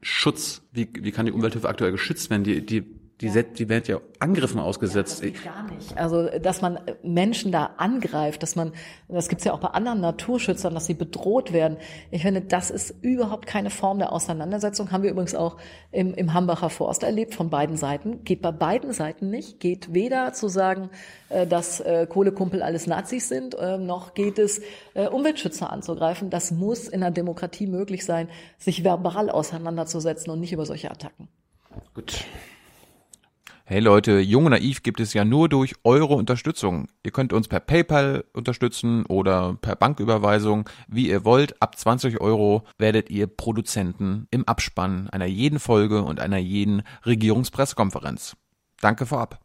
Schutz. Wie, wie kann die Umwelthilfe aktuell geschützt werden? Die, die, die, set- die werden ja Angriffen ausgesetzt. Das geht gar nicht. Also, dass man Menschen da angreift, dass man, das gibt's ja auch bei anderen Naturschützern, dass sie bedroht werden. Ich finde, das ist überhaupt keine Form der Auseinandersetzung. Haben wir übrigens auch im, im Hambacher Forst erlebt, von beiden Seiten. Geht bei beiden Seiten nicht. Geht weder zu sagen, äh, dass äh, Kohlekumpel alles Nazis sind, äh, noch geht es, äh, Umweltschützer anzugreifen. Das muss in einer Demokratie möglich sein, sich verbal auseinanderzusetzen und nicht über solche Attacken. Gut. Hey Leute, Jung und Naiv gibt es ja nur durch eure Unterstützung. Ihr könnt uns per PayPal unterstützen oder per Banküberweisung, wie ihr wollt. Ab 20 Euro werdet ihr Produzenten im Abspann einer jeden Folge und einer jeden Regierungspressekonferenz. Danke vorab.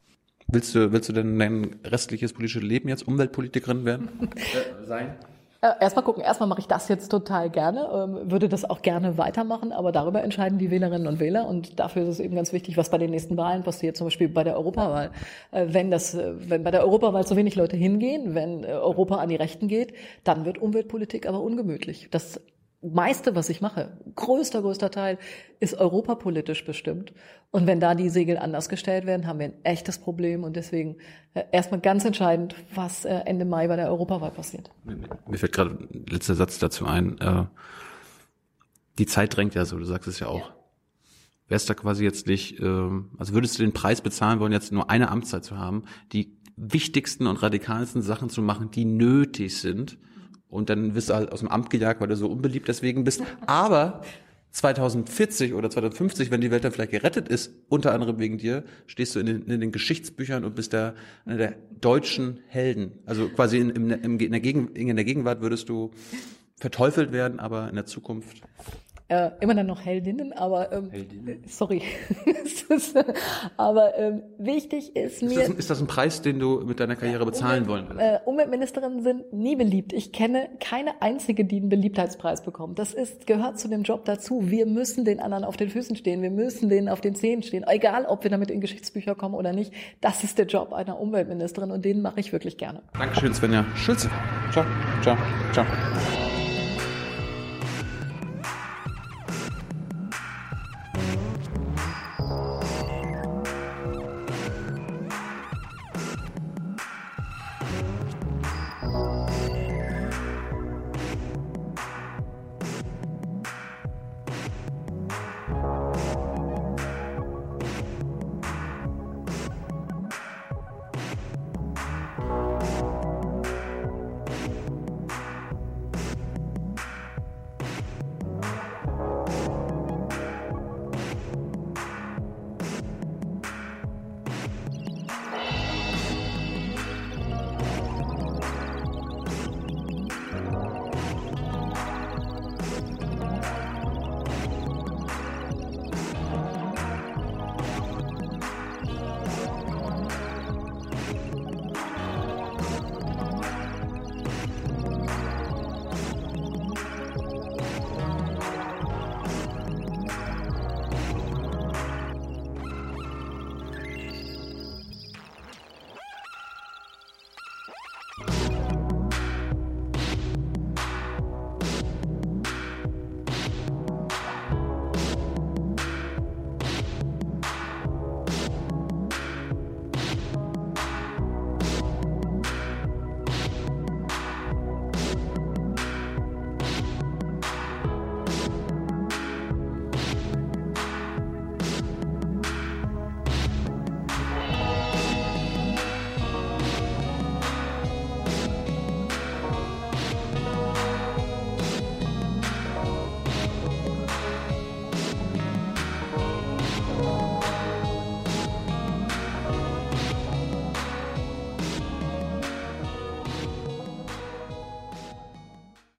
Willst du, willst du denn dein restliches politisches Leben jetzt Umweltpolitikerin werden? (laughs) äh, sein? Äh, Erstmal gucken, erstmal mache ich das jetzt total gerne, ähm, würde das auch gerne weitermachen, aber darüber entscheiden die Wählerinnen und Wähler und dafür ist es eben ganz wichtig, was bei den nächsten Wahlen passiert, zum Beispiel bei der Europawahl. Äh, Wenn das, äh, wenn bei der Europawahl zu wenig Leute hingehen, wenn Europa an die Rechten geht, dann wird Umweltpolitik aber ungemütlich. Das meiste, was ich mache, größter, größter Teil, ist europapolitisch bestimmt. Und wenn da die Segel anders gestellt werden, haben wir ein echtes Problem. Und deswegen äh, erstmal ganz entscheidend, was äh, Ende Mai bei der Europawahl passiert. Mir fällt gerade ein letzter Satz dazu ein. Äh, die Zeit drängt ja so, du sagst es ja auch. Wärst da quasi jetzt nicht, ähm, also würdest du den Preis bezahlen wollen, jetzt nur eine Amtszeit zu haben, die wichtigsten und radikalsten Sachen zu machen, die nötig sind, und dann wirst du halt aus dem Amt gejagt, weil du so unbeliebt deswegen bist. Aber 2040 oder 2050, wenn die Welt dann vielleicht gerettet ist, unter anderem wegen dir, stehst du in den, in den Geschichtsbüchern und bist der, einer der deutschen Helden. Also quasi in, im, in, der Gegen, in der Gegenwart würdest du verteufelt werden, aber in der Zukunft Äh, immer dann noch Heldinnen, aber ähm, sorry. (laughs) Es ist, äh, aber ähm, wichtig ist Ist mir. das, ein- ist das ein Preis, den du mit deiner Karriere bezahlen wollen würdest? Äh, Umweltministerinnen sind nie beliebt. Ich kenne keine einzige, die einen Beliebtheitspreis bekommt. Das ist, gehört zu dem Job dazu. Wir müssen den anderen auf den Füßen stehen. Wir müssen denen auf den Zähnen stehen. Egal, ob wir damit in Geschichtsbücher kommen oder nicht. Das ist der Job einer Umweltministerin und den mache ich wirklich gerne. Dankeschön, Svenja Schulze. Ciao, ciao, ciao.